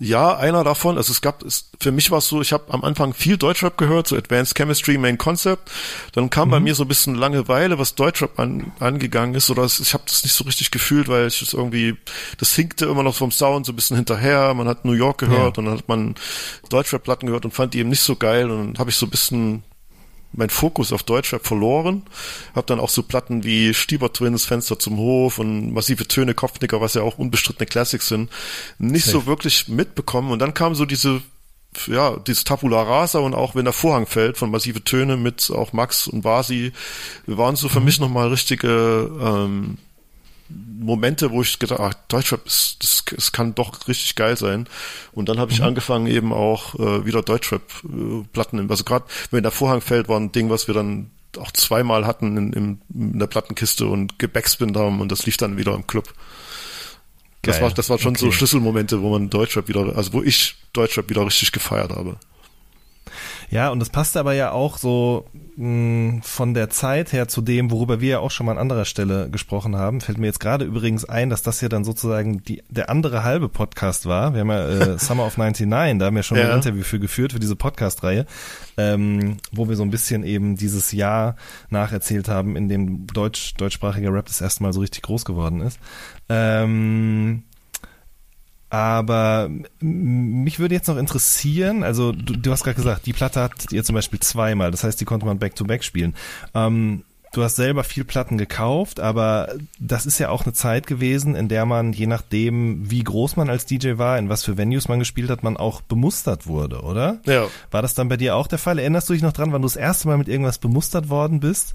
[SPEAKER 3] ja, einer davon. Also es gab, es, für mich war es so, ich habe am Anfang viel Deutschrap gehört, so Advanced Chemistry, Main Concept. Dann kam mhm. bei mir so ein bisschen Langeweile, was Deutschrap an, angegangen ist. Oder es, ich habe das nicht so richtig gefühlt, weil ich es irgendwie, das hinkte immer noch vom Sound so ein bisschen hinterher. Man hat New York gehört ja. und dann hat man Deutschrap-Platten gehört und fand die eben nicht so geil. Und dann habe ich so ein bisschen mein Fokus auf Deutschrap verloren. Hab dann auch so Platten wie Stieber Twins, Fenster zum Hof und massive Töne, Kopfnicker, was ja auch unbestrittene Classics sind, nicht Safe. so wirklich mitbekommen. Und dann kam so diese ja, dieses Tabula Rasa und auch wenn der Vorhang fällt von massive Töne mit auch Max und Vasi, waren so für mhm. mich nochmal richtige ähm, Momente, wo ich gedacht, ach, Deutschrap, ist, das, das kann doch richtig geil sein. Und dann habe ich mhm. angefangen eben auch äh, wieder Deutschrap-Platten, äh, also gerade wenn der Vorhang fällt, war ein Ding, was wir dann auch zweimal hatten in, in, in der Plattenkiste und gebackspinnt haben und das lief dann wieder im Club. Geil. Das war, das war schon okay. so Schlüsselmomente, wo man Deutschrap wieder, also wo ich Deutschrap wieder richtig gefeiert habe.
[SPEAKER 2] Ja, und das passt aber ja auch so mh, von der Zeit her zu dem, worüber wir ja auch schon mal an anderer Stelle gesprochen haben. Fällt mir jetzt gerade übrigens ein, dass das ja dann sozusagen die, der andere halbe Podcast war. Wir haben ja äh, Summer of 99, da haben wir schon ja. ein Interview für geführt, für diese Podcast-Reihe, ähm, wo wir so ein bisschen eben dieses Jahr nacherzählt haben, in dem deutsch, deutschsprachiger Rap das erste Mal so richtig groß geworden ist. Ähm, aber mich würde jetzt noch interessieren, also du, du hast gerade gesagt, die Platte hat ihr zum Beispiel zweimal, das heißt, die konnte man back-to-back -back spielen. Ähm, du hast selber viel Platten gekauft, aber das ist ja auch eine Zeit gewesen, in der man, je nachdem, wie groß man als DJ war, in was für Venues man gespielt hat, man auch bemustert wurde, oder?
[SPEAKER 3] Ja.
[SPEAKER 2] War das dann bei dir auch der Fall? Erinnerst du dich noch dran, wann du das erste Mal mit irgendwas bemustert worden bist?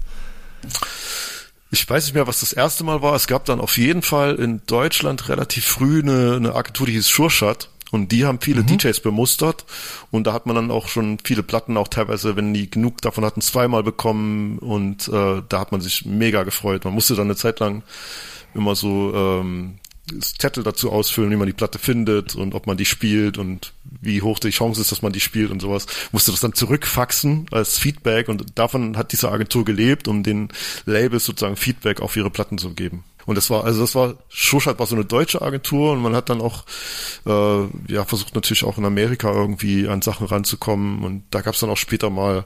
[SPEAKER 3] Ich weiß nicht mehr, was das erste Mal war. Es gab dann auf jeden Fall in Deutschland relativ früh eine, eine Agentur, die hieß Schurschat. Und die haben viele mhm. DJs bemustert. Und da hat man dann auch schon viele Platten, auch teilweise, wenn die genug davon hatten, zweimal bekommen. Und äh, da hat man sich mega gefreut. Man musste dann eine Zeit lang immer so ähm, Zettel dazu ausfüllen, wie man die Platte findet und ob man die spielt und wie hoch die Chance ist, dass man die spielt und sowas. Musste das dann zurückfaxen als Feedback und davon hat diese Agentur gelebt, um den Labels sozusagen Feedback auf ihre Platten zu geben. Und das war, also das war, Schuschat war so eine deutsche Agentur und man hat dann auch, äh, ja, versucht natürlich auch in Amerika irgendwie an Sachen ranzukommen und da gab es dann auch später mal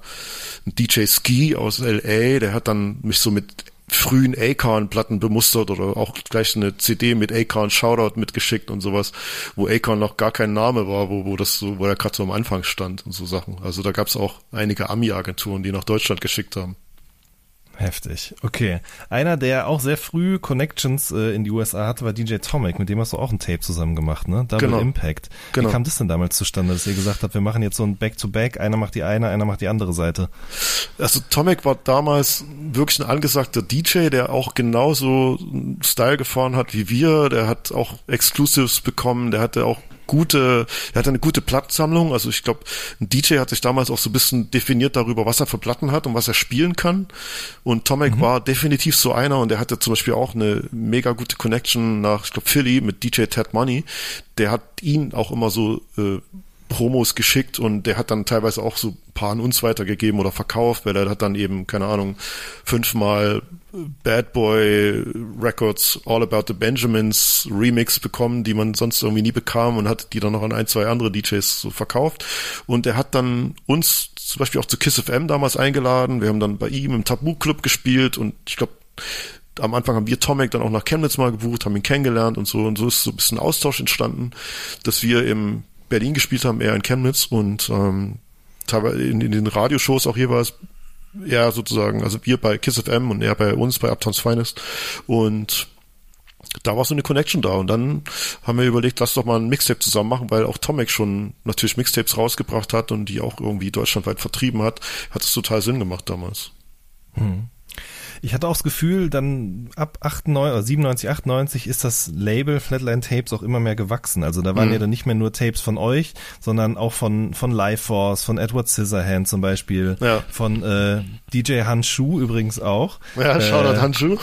[SPEAKER 3] einen DJ Ski aus LA, der hat dann mich so mit frühen Akon-Platten bemustert oder auch gleich eine CD mit Akon Shoutout mitgeschickt und sowas, wo Akon noch gar kein Name war, wo, wo das so, wo er gerade so am Anfang stand und so Sachen. Also da gab es auch einige Ami-Agenturen, die nach Deutschland geschickt haben.
[SPEAKER 2] Heftig. Okay. Einer, der auch sehr früh Connections äh, in die USA hatte, war DJ Tomic. Mit dem hast du auch ein Tape zusammen gemacht, ne? Double genau. Impact. Genau. Wie kam das denn damals zustande, dass ihr gesagt habt, wir machen jetzt so ein Back-to-Back, -Back, einer macht die eine, einer macht die andere Seite?
[SPEAKER 3] Also Tomic war damals wirklich ein angesagter DJ, der auch genauso Style gefahren hat wie wir. Der hat auch Exclusives bekommen, der hatte auch gute, er hat eine gute Plattensammlung. Also ich glaube, ein DJ hat sich damals auch so ein bisschen definiert darüber, was er für Platten hat und was er spielen kann. Und Tomek mhm. war definitiv so einer und er hatte zum Beispiel auch eine mega gute Connection nach, ich glaube, Philly mit DJ Ted Money. Der hat ihn auch immer so äh, Promos geschickt und der hat dann teilweise auch so ein paar an uns weitergegeben oder verkauft, weil er hat dann eben, keine Ahnung, fünfmal Bad Boy Records All About the Benjamins Remix bekommen, die man sonst irgendwie nie bekam und hat die dann noch an ein, zwei andere DJs so verkauft. Und er hat dann uns zum Beispiel auch zu Kiss FM damals eingeladen. Wir haben dann bei ihm im Tabu Club gespielt und ich glaube, am Anfang haben wir Tomek dann auch nach Chemnitz mal gebucht, haben ihn kennengelernt und so und so ist so ein bisschen Austausch entstanden, dass wir im Berlin gespielt haben, eher in Chemnitz und ähm, in, in den Radioshows auch jeweils er sozusagen, also wir bei Kiss FM und er bei uns bei Uptowns Finest und da war so eine Connection da und dann haben wir überlegt, lass doch mal ein Mixtape zusammen machen, weil auch Tomek schon natürlich Mixtapes rausgebracht hat und die auch irgendwie deutschlandweit vertrieben hat, hat es total Sinn gemacht damals.
[SPEAKER 2] Hm. Ich hatte auch das Gefühl, dann ab 98, 97, 98 ist das Label Flatline Tapes auch immer mehr gewachsen. Also da waren mhm. ja dann nicht mehr nur Tapes von euch, sondern auch von, von Life Force, von Edward Scissorhand zum Beispiel, ja. von äh, DJ Handschuh übrigens auch.
[SPEAKER 3] Ja, Shoutout äh, Handschuh.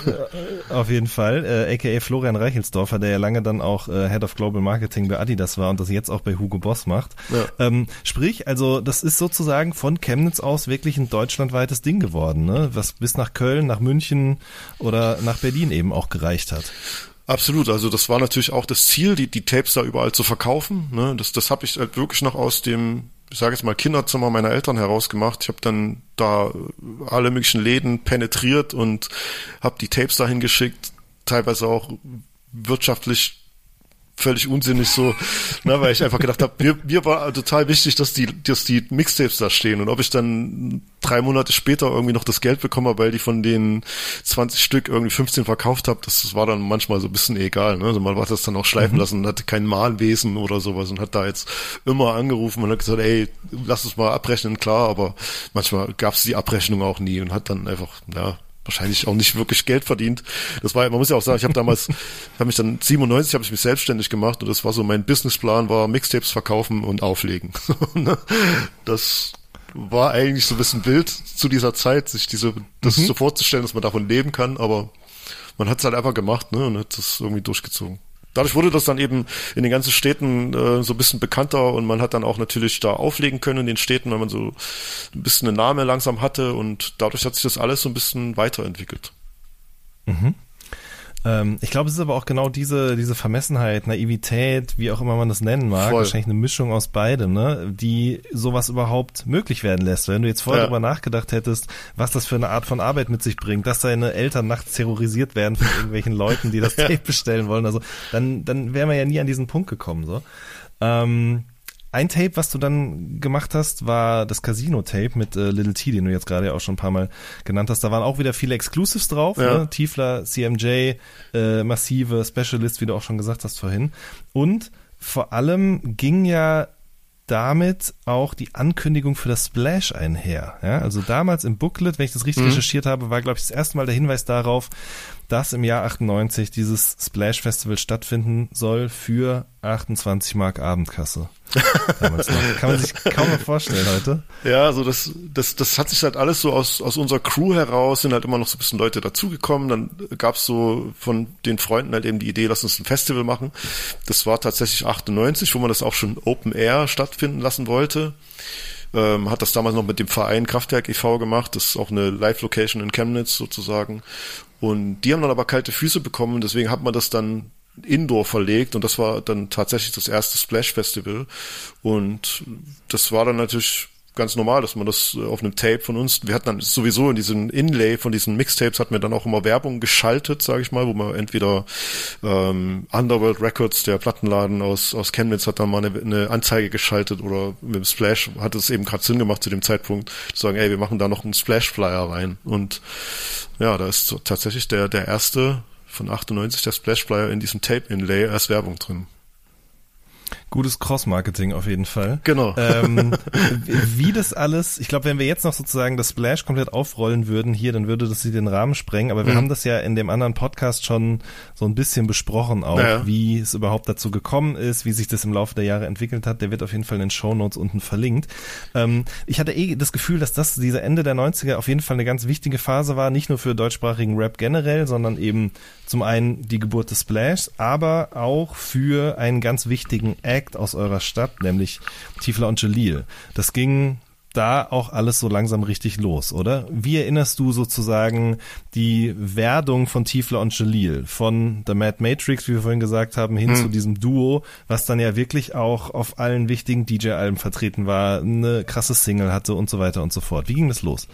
[SPEAKER 2] Auf jeden Fall, äh, aka Florian Reichelsdorfer, der ja lange dann auch äh, Head of Global Marketing bei Adidas war und das jetzt auch bei Hugo Boss macht. Ja. Ähm, sprich, also das ist sozusagen von Chemnitz aus wirklich ein deutschlandweites Ding geworden, ne? was bis nach Köln, nach München oder nach Berlin eben auch gereicht hat.
[SPEAKER 3] Absolut, also das war natürlich auch das Ziel, die, die Tapes da überall zu verkaufen. Ne? Das, das habe ich halt wirklich noch aus dem, ich sage jetzt mal, Kinderzimmer meiner Eltern herausgemacht. Ich habe dann da alle möglichen Läden penetriert und habe die Tapes dahin geschickt, teilweise auch wirtschaftlich völlig unsinnig so, ne, weil ich einfach gedacht habe, mir, mir war total wichtig, dass die, dass die Mixtapes da stehen und ob ich dann drei Monate später irgendwie noch das Geld bekomme, weil die von den 20 Stück irgendwie 15 verkauft habe, das, das war dann manchmal so ein bisschen egal, ne? Also man hat das dann auch schleifen mhm. lassen und hatte kein Mahnwesen oder sowas und hat da jetzt immer angerufen und hat gesagt, ey, lass es mal abrechnen, klar, aber manchmal gab es die Abrechnung auch nie und hat dann einfach, ja, wahrscheinlich auch nicht wirklich Geld verdient. Das war, man muss ja auch sagen, ich habe damals, habe mich dann 97 habe ich mich selbstständig gemacht und das war so mein Businessplan war Mixtapes verkaufen und auflegen. Ne? das war eigentlich so ein bisschen wild zu dieser Zeit, sich diese das mhm. so vorzustellen, dass man davon leben kann, aber man hat es halt einfach gemacht, ne, und hat das irgendwie durchgezogen dadurch wurde das dann eben in den ganzen Städten äh, so ein bisschen bekannter und man hat dann auch natürlich da auflegen können in den Städten, weil man so ein bisschen einen Namen langsam hatte und dadurch hat sich das alles so ein bisschen weiterentwickelt.
[SPEAKER 2] Mhm. Ähm, ich glaube, es ist aber auch genau diese, diese Vermessenheit, Naivität, wie auch immer man das nennen mag, Voll. wahrscheinlich eine Mischung aus beidem, ne, die sowas überhaupt möglich werden lässt. Wenn du jetzt vorher ja. darüber nachgedacht hättest, was das für eine Art von Arbeit mit sich bringt, dass deine Eltern nachts terrorisiert werden von irgendwelchen Leuten, die das Tape bestellen wollen, also dann, dann wären wir ja nie an diesen Punkt gekommen, so. Ähm, ein Tape, was du dann gemacht hast, war das Casino-Tape mit äh, Little T, den du jetzt gerade auch schon ein paar Mal genannt hast. Da waren auch wieder viele Exclusives drauf. Ja. Ne? Tiefler, CMJ, äh, massive Specialist, wie du auch schon gesagt hast vorhin. Und vor allem ging ja damit auch die Ankündigung für das Splash einher. Ja, also damals im Booklet, wenn ich das richtig mhm. recherchiert habe, war, glaube ich, das erste Mal der Hinweis darauf, dass im Jahr 98 dieses Splash Festival stattfinden soll für 28 Mark Abendkasse. Damals noch. Kann man sich kaum mehr vorstellen heute.
[SPEAKER 3] Ja, also das, das, das hat sich halt alles so aus, aus unserer Crew heraus, sind halt immer noch so ein bisschen Leute dazugekommen. Dann gab's so von den Freunden halt eben die Idee, lass uns ein Festival machen. Das war tatsächlich 98, wo man das auch schon Open Air stattfinden lassen wollte ähm, hat das damals noch mit dem Verein Kraftwerk e.V. gemacht. Das ist auch eine Live-Location in Chemnitz sozusagen. Und die haben dann aber kalte Füße bekommen, deswegen hat man das dann Indoor verlegt und das war dann tatsächlich das erste Splash Festival. Und das war dann natürlich ganz normal, dass man das äh, auf einem Tape von uns, wir hatten dann sowieso in diesem Inlay von diesen Mixtapes hatten wir dann auch immer Werbung geschaltet, sage ich mal, wo man entweder ähm, Underworld Records, der Plattenladen aus aus Chemnitz, hat dann mal eine, eine Anzeige geschaltet oder mit dem Splash hat es eben gerade Sinn gemacht zu dem Zeitpunkt, zu sagen, ey, wir machen da noch einen Splash Flyer rein und ja, da ist tatsächlich der der erste von 98 der Splash Flyer in diesem Tape Inlay als Werbung drin.
[SPEAKER 2] Gutes Cross-Marketing auf jeden Fall.
[SPEAKER 3] Genau.
[SPEAKER 2] Ähm, wie das alles, ich glaube, wenn wir jetzt noch sozusagen das Splash komplett aufrollen würden hier, dann würde das sie den Rahmen sprengen. Aber wir mhm. haben das ja in dem anderen Podcast schon so ein bisschen besprochen auch, naja. wie es überhaupt dazu gekommen ist, wie sich das im Laufe der Jahre entwickelt hat. Der wird auf jeden Fall in den Show Notes unten verlinkt. Ähm, ich hatte eh das Gefühl, dass das diese Ende der 90er auf jeden Fall eine ganz wichtige Phase war, nicht nur für deutschsprachigen Rap generell, sondern eben zum einen die Geburt des Splash, aber auch für einen ganz wichtigen Act aus eurer Stadt, nämlich Tifla und Jalil. Das ging da auch alles so langsam richtig los, oder? Wie erinnerst du sozusagen die Werdung von Tiefler und Jalil von The Mad Matrix, wie wir vorhin gesagt haben, hin hm. zu diesem Duo, was dann ja wirklich auch auf allen wichtigen DJ-Alben vertreten war, eine krasse Single hatte und so weiter und so fort. Wie ging das los?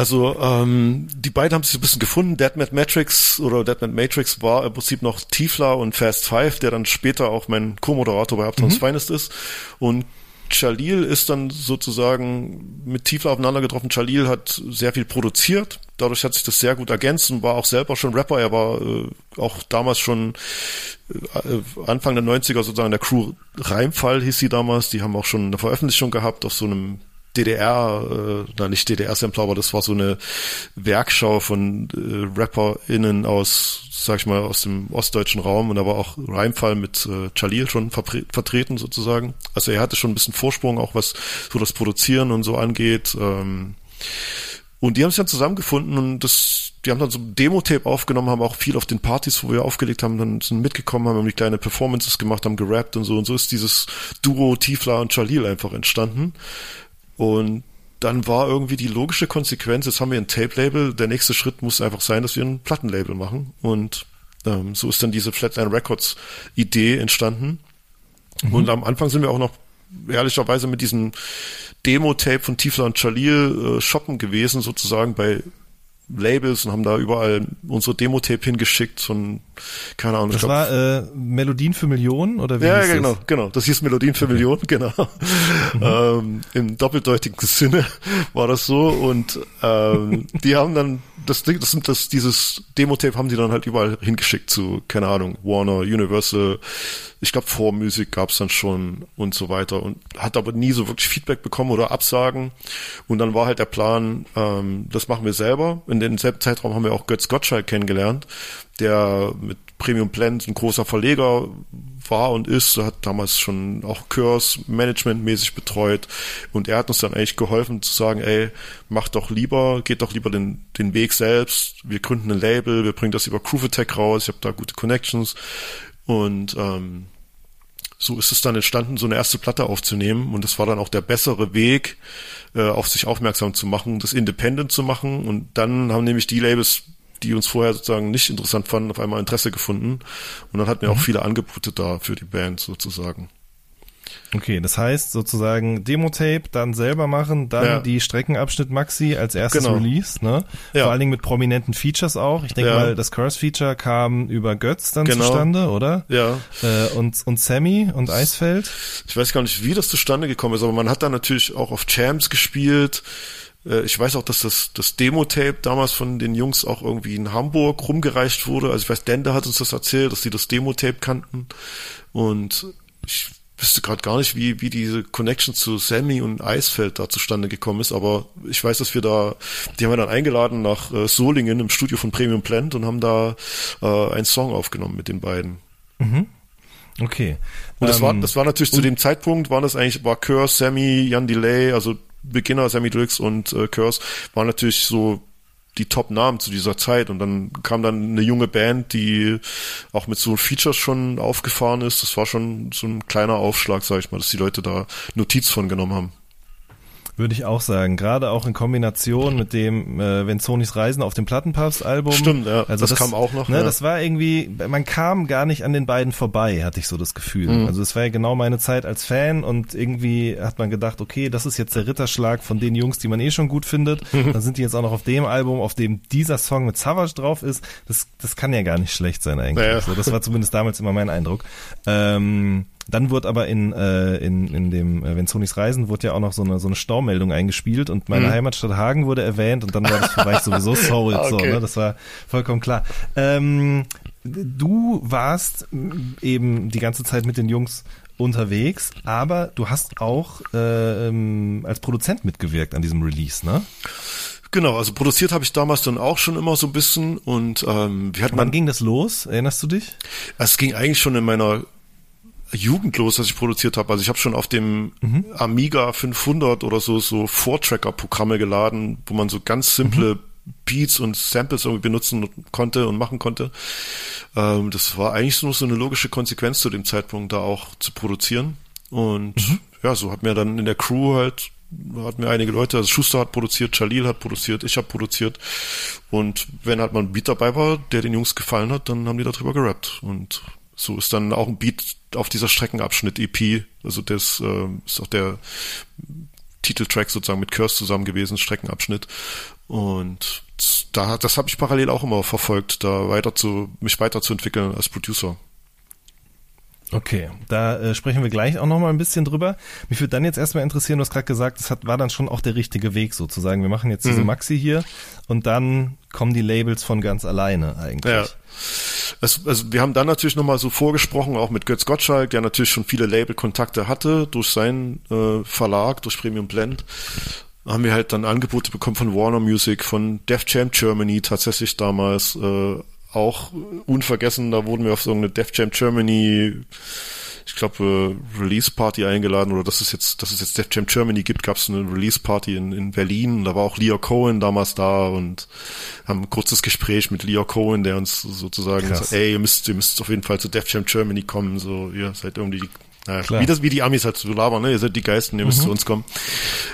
[SPEAKER 3] Also ähm, die beiden haben sich ein bisschen gefunden. Deadman Matrix oder Deadman Matrix war im Prinzip noch Tiefler und Fast Five, der dann später auch mein Co-Moderator bei Uptown's mhm. Finest ist. Und Jalil ist dann sozusagen mit Tiefler aufeinander getroffen. Jalil hat sehr viel produziert. Dadurch hat sich das sehr gut ergänzt und war auch selber schon Rapper. Er war äh, auch damals schon äh, Anfang der 90er sozusagen der Crew Reimfall hieß sie damals. Die haben auch schon eine Veröffentlichung gehabt auf so einem DDR, äh, na nicht DDR-Sampler, aber das war so eine Werkschau von äh, RapperInnen aus, sag ich mal, aus dem ostdeutschen Raum und da war auch Reimfall mit äh, Jalil schon vertreten sozusagen. Also er hatte schon ein bisschen Vorsprung, auch was so das Produzieren und so angeht. Ähm, und die haben sich dann zusammengefunden und das, die haben dann so ein Demo-Tape aufgenommen, haben auch viel auf den Partys, wo wir aufgelegt haben, dann sind mitgekommen, haben die kleine Performances gemacht, haben gerappt und so und so ist dieses Duo Tifla und Jalil einfach entstanden. Und dann war irgendwie die logische Konsequenz, jetzt haben wir ein Tape-Label, der nächste Schritt muss einfach sein, dass wir ein Plattenlabel machen. Und ähm, so ist dann diese Flatline Records Idee entstanden. Mhm. Und am Anfang sind wir auch noch ehrlicherweise mit diesem Demo-Tape von Tiefler und Jalil äh, shoppen gewesen, sozusagen bei Labels und haben da überall unsere Demo-Tape hingeschickt von, keine Ahnung.
[SPEAKER 2] Das glaub, war äh, Melodien für Millionen oder wie?
[SPEAKER 3] Ja, ja genau, das? genau. Das hieß Melodien für okay. Millionen, genau. Mhm. Ähm, Im doppeldeutigen Sinne war das so und ähm, die haben dann das Ding, das sind das, dieses Demo-Tape haben die dann halt überall hingeschickt zu, keine Ahnung, Warner, Universal, ich glaube Vormusik gab's dann schon und so weiter und hat aber nie so wirklich Feedback bekommen oder Absagen und dann war halt der Plan, ähm, das machen wir selber. In demselben Zeitraum haben wir auch Götz Gottschalk kennengelernt, der mit Premium Blend ein großer Verleger war und ist, hat damals schon auch Kurs managementmäßig betreut. Und er hat uns dann eigentlich geholfen zu sagen, ey, mach doch lieber, geht doch lieber den, den Weg selbst, wir gründen ein Label, wir bringen das über Groove Attack raus, ich habe da gute Connections. Und ähm, so ist es dann entstanden, so eine erste Platte aufzunehmen. Und das war dann auch der bessere Weg, äh, auf sich aufmerksam zu machen, das independent zu machen. Und dann haben nämlich die Labels die uns vorher sozusagen nicht interessant fanden, auf einmal Interesse gefunden. Und dann hatten wir mhm. auch viele Angebote da für die Band sozusagen.
[SPEAKER 2] Okay, das heißt sozusagen Demo-Tape, dann selber machen, dann ja. die Streckenabschnitt Maxi als erstes genau. Release, ne? Ja. Vor allen Dingen mit prominenten Features auch. Ich denke ja. mal, das Curse-Feature kam über Götz dann genau. zustande, oder?
[SPEAKER 3] Ja.
[SPEAKER 2] Äh, und, und Sammy und Eisfeld?
[SPEAKER 3] Ich weiß gar nicht, wie das zustande gekommen ist, aber man hat da natürlich auch auf Champs gespielt. Äh, ich weiß auch, dass das, das Demo-Tape damals von den Jungs auch irgendwie in Hamburg rumgereicht wurde. Also ich weiß, Dende hat uns das erzählt, dass die das Demo-Tape kannten. Und ich wüsste gerade gar nicht, wie, wie diese Connection zu Sammy und Eisfeld da zustande gekommen ist, aber ich weiß, dass wir da, die haben wir dann eingeladen nach äh, Solingen im Studio von Premium Plant und haben da äh, einen Song aufgenommen mit den beiden.
[SPEAKER 2] Mhm. Okay.
[SPEAKER 3] Und das ähm, war, das war natürlich zu dem Zeitpunkt, waren das eigentlich, war Curse, Sammy, Jan Delay, also Beginner, Sammy Drix und äh, Curse, waren natürlich so die Top-Namen zu dieser Zeit. Und dann kam dann eine junge Band, die auch mit so Features schon aufgefahren ist. Das war schon so ein kleiner Aufschlag, sag ich mal, dass die Leute da Notiz von genommen haben.
[SPEAKER 2] Würde ich auch sagen. Gerade auch in Kombination mit dem äh, Wenn Sonys Reisen auf dem Plattenpapst-Album.
[SPEAKER 3] Stimmt, ja. Also das, das kam auch noch.
[SPEAKER 2] Ne,
[SPEAKER 3] ja.
[SPEAKER 2] Das war irgendwie, man kam gar nicht an den beiden vorbei, hatte ich so das Gefühl. Mhm. Also es war ja genau meine Zeit als Fan und irgendwie hat man gedacht, okay, das ist jetzt der Ritterschlag von den Jungs, die man eh schon gut findet. Mhm. Dann sind die jetzt auch noch auf dem Album, auf dem dieser Song mit Savage drauf ist. Das, das kann ja gar nicht schlecht sein eigentlich. Naja. So, das war zumindest damals immer mein Eindruck. Ähm, dann wurde aber in, äh, in, in dem äh, Wenn Sonys Reisen wurde ja auch noch so eine, so eine Staumeldung eingespielt und meine mhm. Heimatstadt Hagen wurde erwähnt und dann war das für mich sowieso sorry. okay. so, ne? Das war vollkommen klar. Ähm, du warst eben die ganze Zeit mit den Jungs unterwegs, aber du hast auch äh, ähm, als Produzent mitgewirkt an diesem Release, ne?
[SPEAKER 3] Genau, also produziert habe ich damals dann auch schon immer so ein bisschen und ähm,
[SPEAKER 2] wir hatten Wann ging das los? Erinnerst du dich?
[SPEAKER 3] Es ging eigentlich schon in meiner jugendlos, was ich produziert habe. Also ich habe schon auf dem mhm. Amiga 500 oder so so Vortracker-Programme geladen, wo man so ganz simple mhm. Beats und Samples irgendwie benutzen konnte und machen konnte. Ähm, das war eigentlich nur so eine logische Konsequenz zu dem Zeitpunkt, da auch zu produzieren. Und mhm. ja, so hat mir dann in der Crew halt hat mir einige Leute, also Schuster hat produziert, Jalil hat produziert, ich habe produziert und wenn halt mal ein Beat dabei war, der den Jungs gefallen hat, dann haben die darüber gerappt und so ist dann auch ein Beat auf dieser Streckenabschnitt EP, also das äh, ist auch der Titeltrack sozusagen mit Curse zusammen gewesen, Streckenabschnitt. Und da, das habe ich parallel auch immer verfolgt, da weiter zu, mich weiterzuentwickeln als Producer.
[SPEAKER 2] Okay, da äh, sprechen wir gleich auch noch mal ein bisschen drüber. Mich würde dann jetzt erstmal interessieren, du hast gerade gesagt, das hat, war dann schon auch der richtige Weg sozusagen. Wir machen jetzt diese
[SPEAKER 3] Mhm.
[SPEAKER 2] Maxi hier und dann kommen die Labels von ganz alleine eigentlich.
[SPEAKER 3] Ja. Es, also wir haben dann natürlich nochmal so vorgesprochen, auch mit Götz Gottschalk, der natürlich schon viele Label-Kontakte hatte durch seinen äh, Verlag, durch Premium Blend. Haben wir halt dann Angebote bekommen von Warner Music, von Def Jam Germany tatsächlich damals. Äh, auch unvergessen, da wurden wir auf so eine Def Jam Germany, ich glaube, äh, Release Party eingeladen oder dass es jetzt, dass es jetzt Def Jam Germany gibt, gab es eine Release Party in, in Berlin. Da war auch Leo Cohen damals da und haben ein kurzes Gespräch mit Leo Cohen, der uns sozusagen
[SPEAKER 2] Krass.
[SPEAKER 3] sagt, ey, ihr müsst, ihr müsst auf jeden Fall zu Def Jam Germany kommen, so, ihr seid irgendwie die
[SPEAKER 2] Klar.
[SPEAKER 3] wie das, wie die Amis halt so labern, ne? Ihr seid die Geisten, ihr müsst zu uns kommen.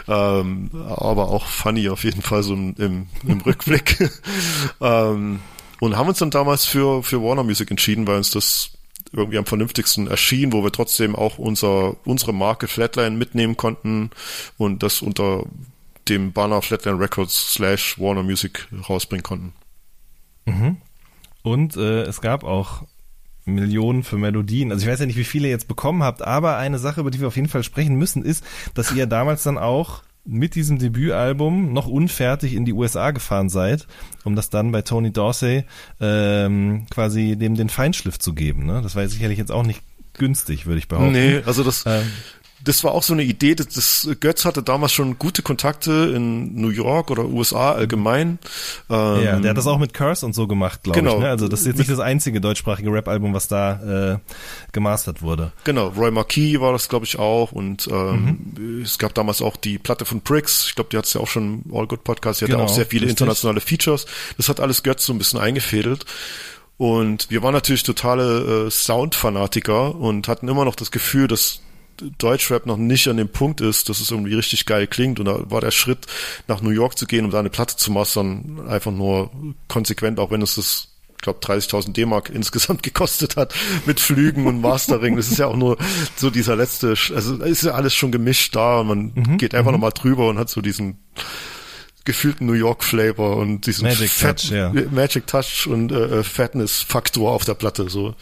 [SPEAKER 3] Ähm, aber auch funny auf jeden Fall so im, im, im Rückblick. ähm, und haben uns dann damals für, für Warner Music entschieden, weil uns das irgendwie am vernünftigsten erschien, wo wir trotzdem auch unser, unsere Marke Flatline mitnehmen konnten und das unter dem Banner Flatline Records slash Warner Music rausbringen konnten.
[SPEAKER 2] Mhm. Und äh, es gab auch Millionen für Melodien. Also ich weiß ja nicht, wie viele ihr jetzt bekommen habt, aber eine Sache, über die wir auf jeden Fall sprechen müssen, ist, dass ihr damals dann auch mit diesem Debütalbum noch unfertig in die USA gefahren seid, um das dann bei Tony Dorsey ähm, quasi dem den Feinschliff zu geben. Ne? Das war sicherlich jetzt auch nicht günstig, würde ich behaupten.
[SPEAKER 3] Nee, also das,
[SPEAKER 2] Ähm,
[SPEAKER 3] das war auch so eine Idee, das, das Götz hatte damals schon gute Kontakte in New York oder USA allgemein. Ähm,
[SPEAKER 2] ja, der hat das auch mit Curse und so gemacht, glaube
[SPEAKER 3] Genau.
[SPEAKER 2] ich. Ne? Also das ist jetzt nicht das einzige deutschsprachige Rap-Album, was da äh, gemastert wurde.
[SPEAKER 3] Genau, Roy Marquis war das, glaube ich, auch. Und ähm, es gab damals auch die Platte von Pricks. Ich glaube, die hat es ja auch schon im All Good Podcast. Die hatte
[SPEAKER 2] Genau,
[SPEAKER 3] auch sehr viele
[SPEAKER 2] richtig.
[SPEAKER 3] internationale Features. Das hat alles Götz so ein bisschen eingefädelt. Und wir waren natürlich totale äh, Sound-Fanatiker und hatten immer noch das Gefühl, dass Deutschrap noch nicht an dem Punkt ist, dass es irgendwie richtig geil klingt. Und da war der Schritt, nach New York zu gehen, um da eine Platte zu mastern, einfach nur konsequent, auch wenn es das ich glaube 30.000 D-Mark insgesamt gekostet hat mit Flügen und Mastering. Das ist ja auch nur so dieser letzte, also ist ja alles schon gemischt da und man
[SPEAKER 2] Mhm,
[SPEAKER 3] geht einfach nochmal drüber und hat so diesen gefühlten New York Flavor und diesen
[SPEAKER 2] Magic
[SPEAKER 3] Fat-
[SPEAKER 2] Touch, ja.
[SPEAKER 3] Magic Touch und äh, äh, Fatness Faktor auf der Platte so.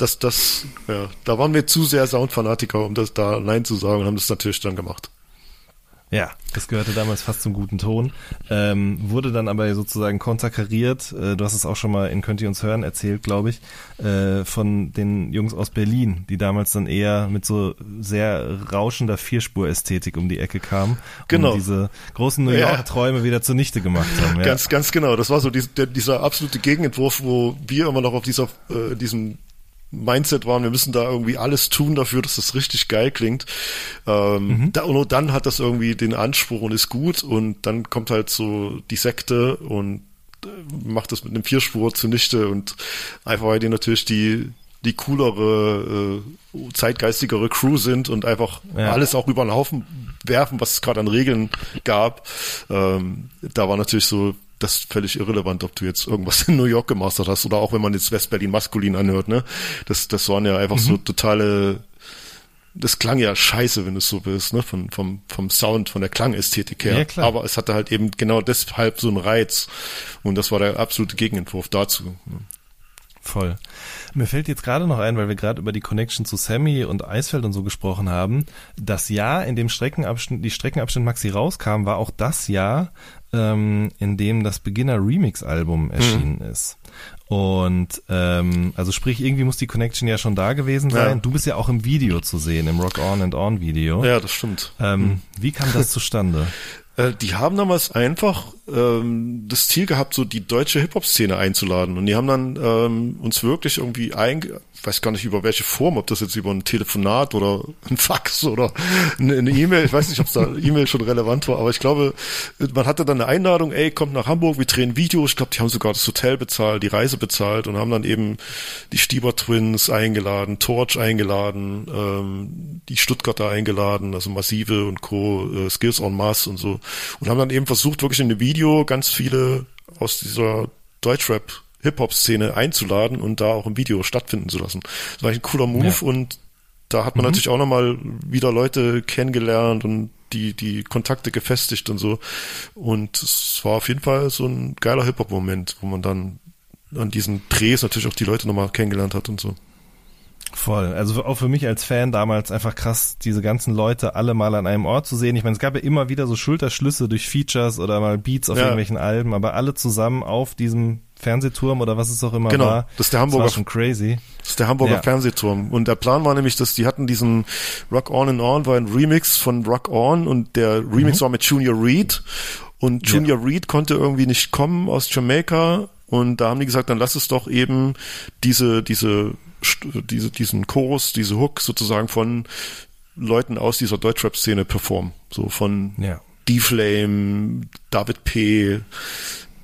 [SPEAKER 3] Das, das, ja, da waren wir zu sehr Soundfanatiker, um das da Nein zu sagen und haben das natürlich dann gemacht.
[SPEAKER 2] Ja, das gehörte damals fast zum guten Ton. Ähm, wurde dann aber sozusagen konterkariert, äh, du hast es auch schon mal in Könnt ihr uns hören erzählt, glaube ich, äh, von den Jungs aus Berlin, die damals dann eher mit so sehr rauschender Vierspur-Ästhetik um die Ecke kamen
[SPEAKER 3] Genau.
[SPEAKER 2] und diese großen New
[SPEAKER 3] Ja.
[SPEAKER 2] Yorker Träume wieder zunichte gemacht haben. Ja.
[SPEAKER 3] Ganz, ganz genau. Das war so dies, der, dieser absolute Gegenentwurf, wo wir immer noch auf dieser, äh, diesem Mindset waren, wir müssen da irgendwie alles tun dafür, dass das richtig geil klingt. Ähm, da, und nur dann hat das irgendwie den Anspruch und ist gut und dann kommt halt so die Sekte und äh, macht das mit einem Vierspur zunichte und einfach weil die natürlich die die coolere, äh, zeitgeistigere Crew sind und einfach
[SPEAKER 2] Ja.
[SPEAKER 3] alles auch über den Haufen werfen, was es gerade an Regeln gab. Ähm, da war natürlich so das völlig irrelevant, ob du jetzt irgendwas in New York gemastert hast oder auch wenn man jetzt West-Berlin maskulin anhört, ne? Das, das waren ja einfach so totale, das klang ja scheiße, wenn du es so willst, ne? Von, vom, vom Sound, von der Klangästhetik her.
[SPEAKER 2] Ja, klar.
[SPEAKER 3] Aber es hatte halt eben genau deshalb so einen Reiz. Und das war der absolute Gegenentwurf dazu. ne?
[SPEAKER 2] Voll. Mir fällt jetzt gerade noch ein, weil wir gerade über die Connection zu Sammy und Eisfeld und so gesprochen haben. Das Jahr, in dem Streckenabschnitt, die Streckenabschnitt Maxi rauskam, war auch das Jahr, ähm, in dem das Beginner Remix Album erschienen ist. Und ähm, also sprich, irgendwie muss die Connection ja schon da gewesen sein.
[SPEAKER 3] Ja.
[SPEAKER 2] Du bist ja auch im Video zu sehen, im Rock On and On Video.
[SPEAKER 3] Ja, das stimmt.
[SPEAKER 2] Ähm, Wie kam das zustande?
[SPEAKER 3] Äh, die haben damals einfach ähm, das Ziel gehabt, so die deutsche Hip-Hop-Szene einzuladen. Und die haben dann ähm, uns wirklich irgendwie. Ich weiß gar nicht über welche Form, ob das jetzt über ein Telefonat oder ein Fax oder eine E-Mail, ich weiß nicht, ob es da E-Mail schon relevant war, aber ich glaube, man hatte dann eine Einladung, ey, kommt nach Hamburg, wir drehen Video. Ich glaube, die haben sogar das Hotel bezahlt, die Reise bezahlt und haben dann eben die Stieber Twins eingeladen, Torch eingeladen, ähm, die Stuttgarter eingeladen, also Massive und Co., äh, Skills on Mass und so. Und haben dann eben versucht, wirklich in dem Video ganz viele aus dieser Deutschrap Hip-Hop-Szene einzuladen und da auch im Video stattfinden zu lassen. Das war eigentlich ein cooler Move
[SPEAKER 2] Ja.
[SPEAKER 3] und da hat man natürlich auch nochmal wieder Leute kennengelernt und die, die Kontakte gefestigt und so. Und es war auf jeden Fall so ein geiler Hip-Hop-Moment, wo man dann an diesen Drehs natürlich auch die Leute nochmal kennengelernt hat und so.
[SPEAKER 2] Voll. Also auch für mich als Fan damals einfach krass, diese ganzen Leute alle mal an einem Ort zu sehen. Ich meine, es gab ja immer wieder so Schulterschlüsse durch Features oder mal Beats auf
[SPEAKER 3] Ja.
[SPEAKER 2] irgendwelchen Alben, aber alle zusammen auf diesem Fernsehturm oder was es auch immer
[SPEAKER 3] Genau,
[SPEAKER 2] war.
[SPEAKER 3] das ist der Hamburger-
[SPEAKER 2] Das war schon crazy.
[SPEAKER 3] Das ist der Hamburger
[SPEAKER 2] Ja.
[SPEAKER 3] Fernsehturm. Und der Plan war nämlich, dass die hatten diesen Rock On and On, war ein Remix von Rock On und der Remix war mit Junior Reed. Und Junior Reed konnte irgendwie nicht kommen aus Jamaika. Und da haben die gesagt, dann lass es doch eben diese, diese, diese, diesen Chorus, diese Hook sozusagen von Leuten aus dieser Deutschrap-Szene performen. So von
[SPEAKER 2] Ja.
[SPEAKER 3] D-Flame, David P.,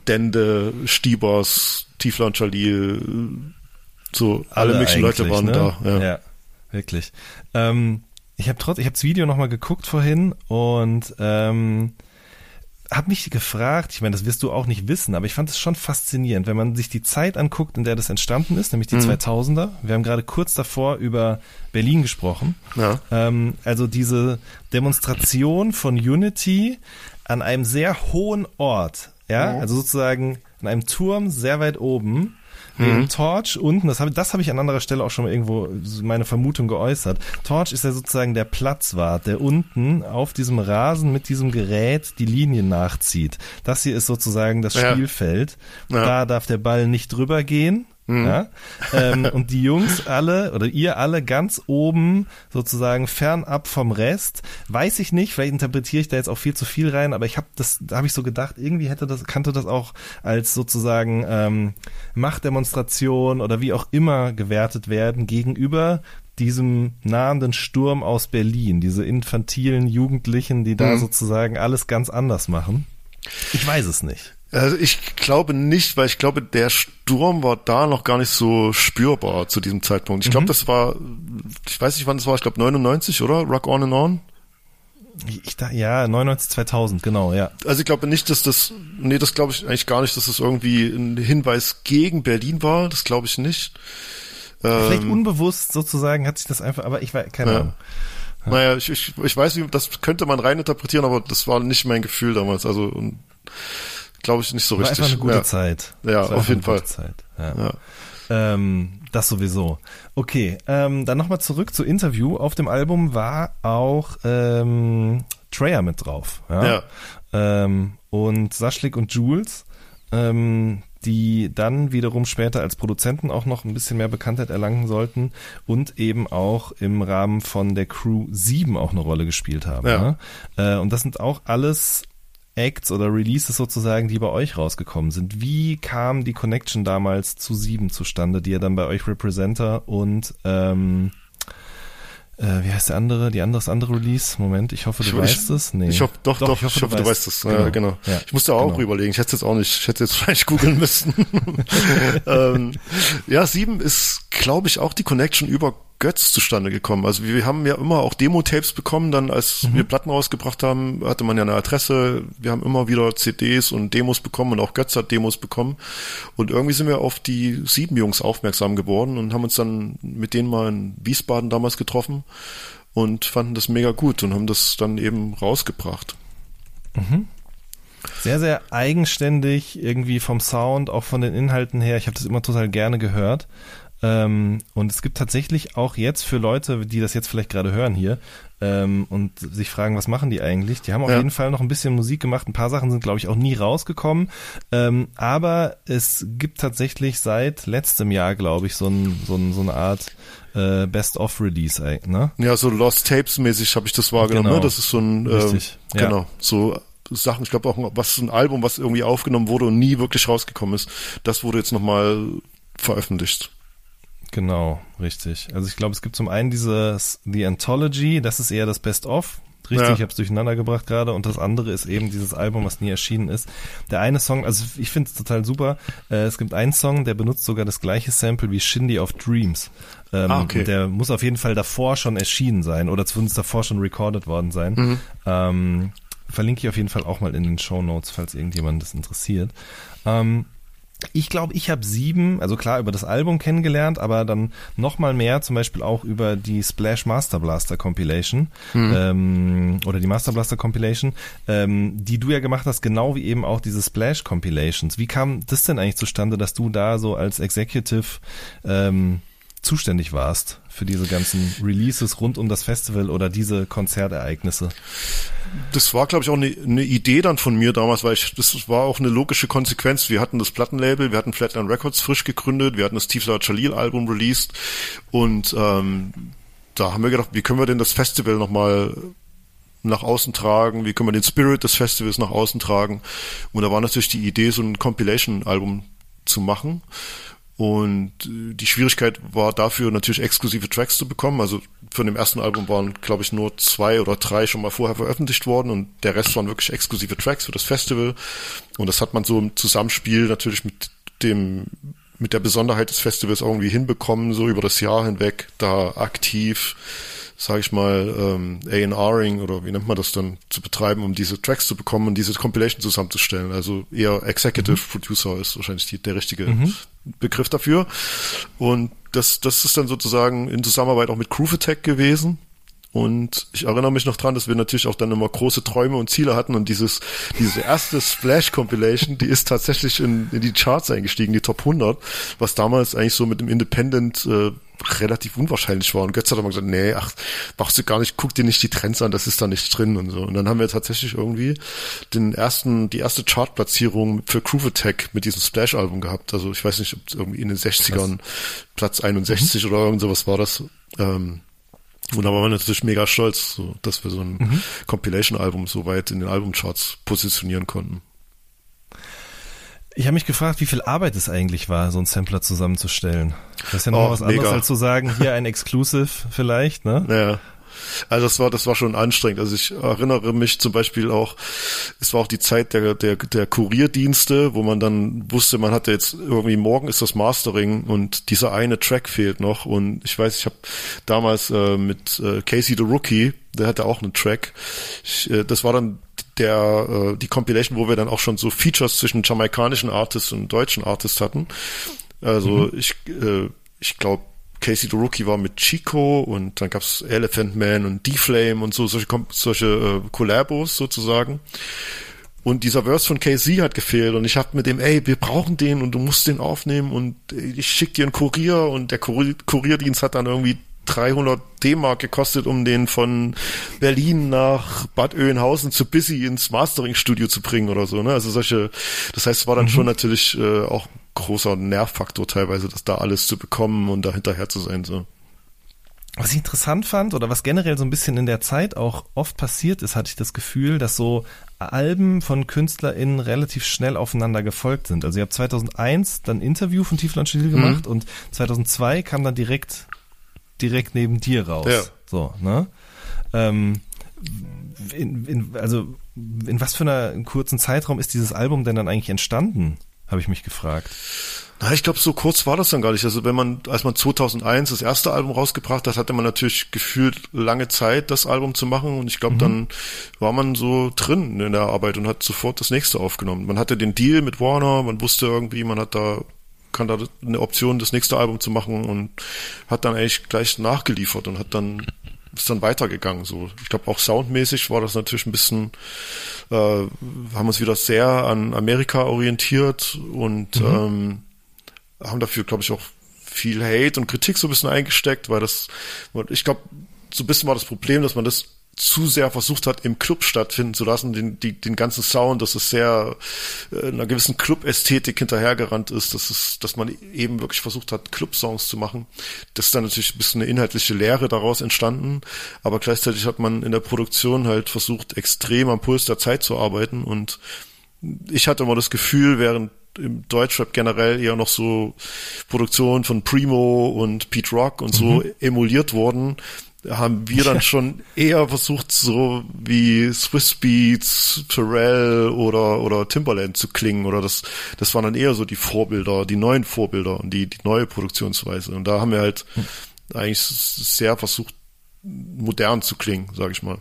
[SPEAKER 3] Dende, Stiebers, Tiefler und Jalil, so alle, möglichen Leute waren
[SPEAKER 2] ne?
[SPEAKER 3] da. Ja.
[SPEAKER 2] ja wirklich. Ähm, ich habe trotz, ich habe das Video nochmal geguckt vorhin und ähm, habe mich gefragt, ich meine, das wirst du auch nicht wissen, aber ich fand es schon faszinierend, wenn man sich die Zeit anguckt, in der das entstanden ist, nämlich die 2000er. Wir haben gerade kurz davor über Berlin gesprochen.
[SPEAKER 3] Ja.
[SPEAKER 2] Ähm, also diese Demonstration von Unity an einem sehr hohen Ort, ja, also sozusagen an einem Turm sehr weit oben. Neben Torch unten, das habe das habe ich an anderer Stelle auch schon mal irgendwo meine Vermutung geäußert. Torch ist ja sozusagen der Platzwart, der unten auf diesem Rasen mit diesem Gerät die Linien nachzieht. Das hier ist sozusagen das
[SPEAKER 3] Ja.
[SPEAKER 2] Spielfeld.
[SPEAKER 3] Ja.
[SPEAKER 2] Da darf der Ball nicht drüber gehen. Ja? Ähm, und die Jungs alle oder ihr alle ganz oben sozusagen fernab vom Rest. Weiß ich nicht, vielleicht interpretiere ich da jetzt auch viel zu viel rein, aber ich habe das, da habe ich so gedacht, irgendwie hätte das, kannte das auch als sozusagen ähm, Machtdemonstration oder wie auch immer gewertet werden gegenüber diesem nahenden Sturm aus Berlin, diese infantilen Jugendlichen, die da sozusagen alles ganz anders machen. Ich weiß es nicht.
[SPEAKER 3] Also ich glaube nicht, weil ich glaube, der Sturm war da noch gar nicht so spürbar zu diesem Zeitpunkt. Ich glaube, das war, ich weiß nicht wann das war, ich glaube 99, oder? Rock On and On?
[SPEAKER 2] Ich, da, ja, 99, 2000, genau, ja.
[SPEAKER 3] Also ich glaube nicht, dass das, nee, das glaube ich eigentlich gar nicht, dass das irgendwie ein Hinweis gegen Berlin war. Das glaube ich nicht.
[SPEAKER 2] Vielleicht
[SPEAKER 3] Ähm,
[SPEAKER 2] unbewusst sozusagen hat sich das einfach, aber ich weiß, keine
[SPEAKER 3] Ja.
[SPEAKER 2] Ahnung.
[SPEAKER 3] Naja, ich, ich, ich weiß, wie, das könnte man reininterpretieren, aber das war nicht mein Gefühl damals. Also glaube ich nicht so
[SPEAKER 2] War
[SPEAKER 3] richtig.
[SPEAKER 2] einfach eine gute
[SPEAKER 3] ja.
[SPEAKER 2] Zeit.
[SPEAKER 3] Ja, auf jeden Fall.
[SPEAKER 2] Zeit. Ja. Ähm, das sowieso. Okay, ähm, dann nochmal zurück zu Interview. Auf dem Album war auch ähm, Treya mit drauf. Ja. Ähm, und Saschlik und Jules, ähm, die dann wiederum später als Produzenten auch noch ein bisschen mehr Bekanntheit erlangen sollten und eben auch im Rahmen von der Crew 7 auch eine Rolle gespielt haben.
[SPEAKER 3] Ja.
[SPEAKER 2] Ja? Äh, und das sind auch alles Acts oder Releases sozusagen, die bei euch rausgekommen sind. Wie kam die Connection damals zu 7 zustande, die ihr dann bei euch Representer und ähm, äh, wie heißt der andere, die andere, das andere Release? Moment, ich hoffe, du
[SPEAKER 3] Ich-
[SPEAKER 2] weißt es. Nee.
[SPEAKER 3] Ich hoffe, doch, doch, ich hoffe, du weißt es. Ja, genau.
[SPEAKER 2] Ja,
[SPEAKER 3] ich musste auch
[SPEAKER 2] genau.
[SPEAKER 3] überlegen. Ich hätte es jetzt auch nicht, ich hätte jetzt vielleicht googeln müssen. ähm, ja, sieben ist, glaube ich, auch die Connection über Götz zustande gekommen. Also wir haben ja immer auch Demo-Tapes bekommen, dann als
[SPEAKER 2] Mhm.
[SPEAKER 3] wir Platten rausgebracht haben, hatte man ja eine Adresse. Wir haben immer wieder CDs und Demos bekommen und auch Götz hat Demos bekommen. Und irgendwie sind wir auf die sieben Jungs aufmerksam geworden und haben uns dann mit denen mal in Wiesbaden damals getroffen und fanden das mega gut und haben das dann eben rausgebracht.
[SPEAKER 2] Sehr, sehr eigenständig, irgendwie vom Sound, auch von den Inhalten her. Ich habe das immer total gerne gehört. Ähm, und es gibt tatsächlich auch jetzt für Leute, die das jetzt vielleicht gerade hören hier ähm, und sich fragen, was machen die eigentlich? Die haben auf
[SPEAKER 3] Ja.
[SPEAKER 2] jeden Fall noch ein bisschen Musik gemacht. Ein paar Sachen sind, glaube ich, auch nie rausgekommen. Ähm, aber es gibt tatsächlich seit letztem Jahr, glaube ich, so, ein, so, ein, so eine Art äh, Best-of-Release. Ne?
[SPEAKER 3] Ja, so Lost Tapes mäßig habe ich das wahrgenommen.
[SPEAKER 2] Genau.
[SPEAKER 3] Ne? Das ist so ein ähm,
[SPEAKER 2] Richtig, ja.
[SPEAKER 3] genau so Sachen. Ich glaube auch was ein Album, was irgendwie aufgenommen wurde und nie wirklich rausgekommen ist. Das wurde jetzt nochmal veröffentlicht.
[SPEAKER 2] Genau, richtig. Also ich glaube, es gibt zum einen dieses The Anthology, das ist eher das Best-of. Richtig,
[SPEAKER 3] Ja.
[SPEAKER 2] ich habe es durcheinander gebracht gerade. Und das andere ist eben dieses Album, was nie erschienen ist. Der eine Song, also ich finde es total super. Äh, es gibt einen Song, der benutzt sogar das gleiche Sample wie Shindy of Dreams. Ähm,
[SPEAKER 3] Ah, okay.
[SPEAKER 2] Der muss auf jeden Fall davor schon erschienen sein oder zumindest davor schon recorded worden sein.
[SPEAKER 3] Mhm.
[SPEAKER 2] Ähm, verlinke ich auf jeden Fall auch mal in den Show Notes, falls irgendjemand das interessiert. Ähm, ich glaube, ich habe sieben, also klar über das Album kennengelernt, aber dann noch mal mehr, zum Beispiel auch über die Splash Master Blaster Compilation ähm, oder die Master Blaster Compilation, ähm, die du ja gemacht hast, genau wie eben auch diese Splash Compilations. Wie kam das denn eigentlich zustande, dass du da so als Executive ähm, zuständig warst für diese ganzen Releases rund um das Festival oder diese Konzertereignisse?
[SPEAKER 3] Das war, glaube ich, auch eine, eine Idee dann von mir damals, weil ich, das war auch eine logische Konsequenz. Wir hatten das Plattenlabel, wir hatten Flatline Records frisch gegründet, wir hatten das Tiefsauer Jalil Album released und ähm, da haben wir gedacht, wie können wir denn das Festival nochmal nach außen tragen, wie können wir den Spirit des Festivals nach außen tragen. Und da war natürlich die Idee, so ein Compilation-Album zu machen. Und äh, die Schwierigkeit war dafür natürlich exklusive Tracks zu bekommen. Also von dem ersten Album waren, glaube ich, nur zwei oder drei schon mal vorher veröffentlicht worden und der Rest waren wirklich exklusive Tracks für das Festival. Und das hat man so im Zusammenspiel natürlich mit dem mit der Besonderheit des Festivals irgendwie hinbekommen, so über das Jahr hinweg da aktiv sage ich mal, ähm, A&Ring oder wie nennt man das dann, zu betreiben, um diese Tracks zu bekommen und diese Compilation zusammenzustellen. Also eher Executive mhm. Producer ist wahrscheinlich die, der richtige mhm. Begriff dafür. Und das, das ist dann sozusagen in Zusammenarbeit auch mit Groove Attack gewesen. Und ich erinnere mich noch dran, dass wir natürlich auch dann immer große Träume und Ziele hatten und dieses, diese erste Splash Compilation, die ist tatsächlich in, in die Charts eingestiegen, die Top 100, was damals eigentlich so mit dem Independent äh, relativ unwahrscheinlich war. Und Götz hat immer gesagt, nee, ach, machst du gar nicht, guck dir nicht die Trends an, das ist da nicht drin und so. Und dann haben wir tatsächlich irgendwie den ersten, die erste Chartplatzierung für Groove Attack mit diesem Splash-Album gehabt. Also ich weiß nicht, ob es irgendwie in den 60ern Platz 61 mhm. oder irgend sowas war das. Ähm, und da waren wir natürlich mega stolz, so, dass wir so ein mhm. Compilation-Album so weit in den Albumcharts positionieren konnten.
[SPEAKER 2] Ich habe mich gefragt, wie viel Arbeit es eigentlich war, so einen Sampler zusammenzustellen. Das ist ja noch
[SPEAKER 3] oh,
[SPEAKER 2] was anderes,
[SPEAKER 3] mega.
[SPEAKER 2] als zu sagen, hier ein Exclusive vielleicht, ne?
[SPEAKER 3] Ja. Also das war, das war schon anstrengend. Also ich erinnere mich zum Beispiel auch, es war auch die Zeit der, der, der Kurierdienste, wo man dann wusste, man hatte jetzt irgendwie morgen ist das Mastering und dieser eine Track fehlt noch. Und ich weiß, ich habe damals äh, mit äh, Casey the Rookie, der hatte auch einen Track. Ich, äh, das war dann der äh, die Compilation, wo wir dann auch schon so Features zwischen jamaikanischen Artists und deutschen Artists hatten. Also mhm. ich äh, ich glaube Casey the Rookie war mit Chico und dann gab's Elephant Man und D-Flame und so solche solche äh, Collabos sozusagen. Und dieser Verse von KC hat gefehlt und ich hab mit dem, ey, wir brauchen den und du musst den aufnehmen und ich schick dir einen Kurier und der Kurier Kurierdienst hat dann irgendwie 300 D-Mark gekostet, um den von Berlin nach Bad Oeynhausen zu Busy ins Mastering-Studio zu bringen oder so. Ne? Also solche, das heißt, es war dann mhm. schon natürlich äh, auch großer Nervfaktor teilweise, das da alles zu bekommen und da hinterher zu sein. So.
[SPEAKER 2] Was ich interessant fand oder was generell so ein bisschen in der Zeit auch oft passiert ist, hatte ich das Gefühl, dass so Alben von KünstlerInnen relativ schnell aufeinander gefolgt sind. Also ihr habt 2001 dann Interview von Tiefland Stil gemacht mhm. und 2002 kam dann direkt direkt neben dir raus. Ja. So, ne? Ähm, in, in, also in was für einer kurzen Zeitraum ist dieses Album denn dann eigentlich entstanden? Habe ich mich gefragt.
[SPEAKER 3] Na, ich glaube, so kurz war das dann gar nicht. Also wenn man, als man 2001 das erste Album rausgebracht hat, hatte man natürlich gefühlt lange Zeit, das Album zu machen. Und ich glaube, mhm. dann war man so drin in der Arbeit und hat sofort das nächste aufgenommen. Man hatte den Deal mit Warner, man wusste irgendwie, man hat da kann da eine Option, das nächste Album zu machen und hat dann eigentlich gleich nachgeliefert und hat dann ist dann weitergegangen. So, ich glaube auch soundmäßig war das natürlich ein bisschen, äh, haben uns wieder sehr an Amerika orientiert und mhm. ähm, haben dafür, glaube ich, auch viel Hate und Kritik so ein bisschen eingesteckt, weil das, ich glaube, so ein bisschen war das Problem, dass man das zu sehr versucht hat, im Club stattfinden zu lassen, den, die, den ganzen Sound, dass es sehr äh, einer gewissen Club-Ästhetik hinterhergerannt ist, dass es, dass man eben wirklich versucht hat, Club-Songs zu machen. Das ist dann natürlich ein bisschen eine inhaltliche Lehre daraus entstanden, aber gleichzeitig hat man in der Produktion halt versucht, extrem am Puls der Zeit zu arbeiten und ich hatte immer das Gefühl, während im Deutschrap generell eher noch so Produktionen von Primo und Pete Rock und so mhm. emuliert wurden, haben wir dann schon eher versucht, so wie Swiss Beats, Pharrell oder, oder Timberland zu klingen oder das, das waren dann eher so die Vorbilder, die neuen Vorbilder und die, die neue Produktionsweise. Und da haben wir halt hm. eigentlich sehr versucht, modern zu klingen, sag ich mal.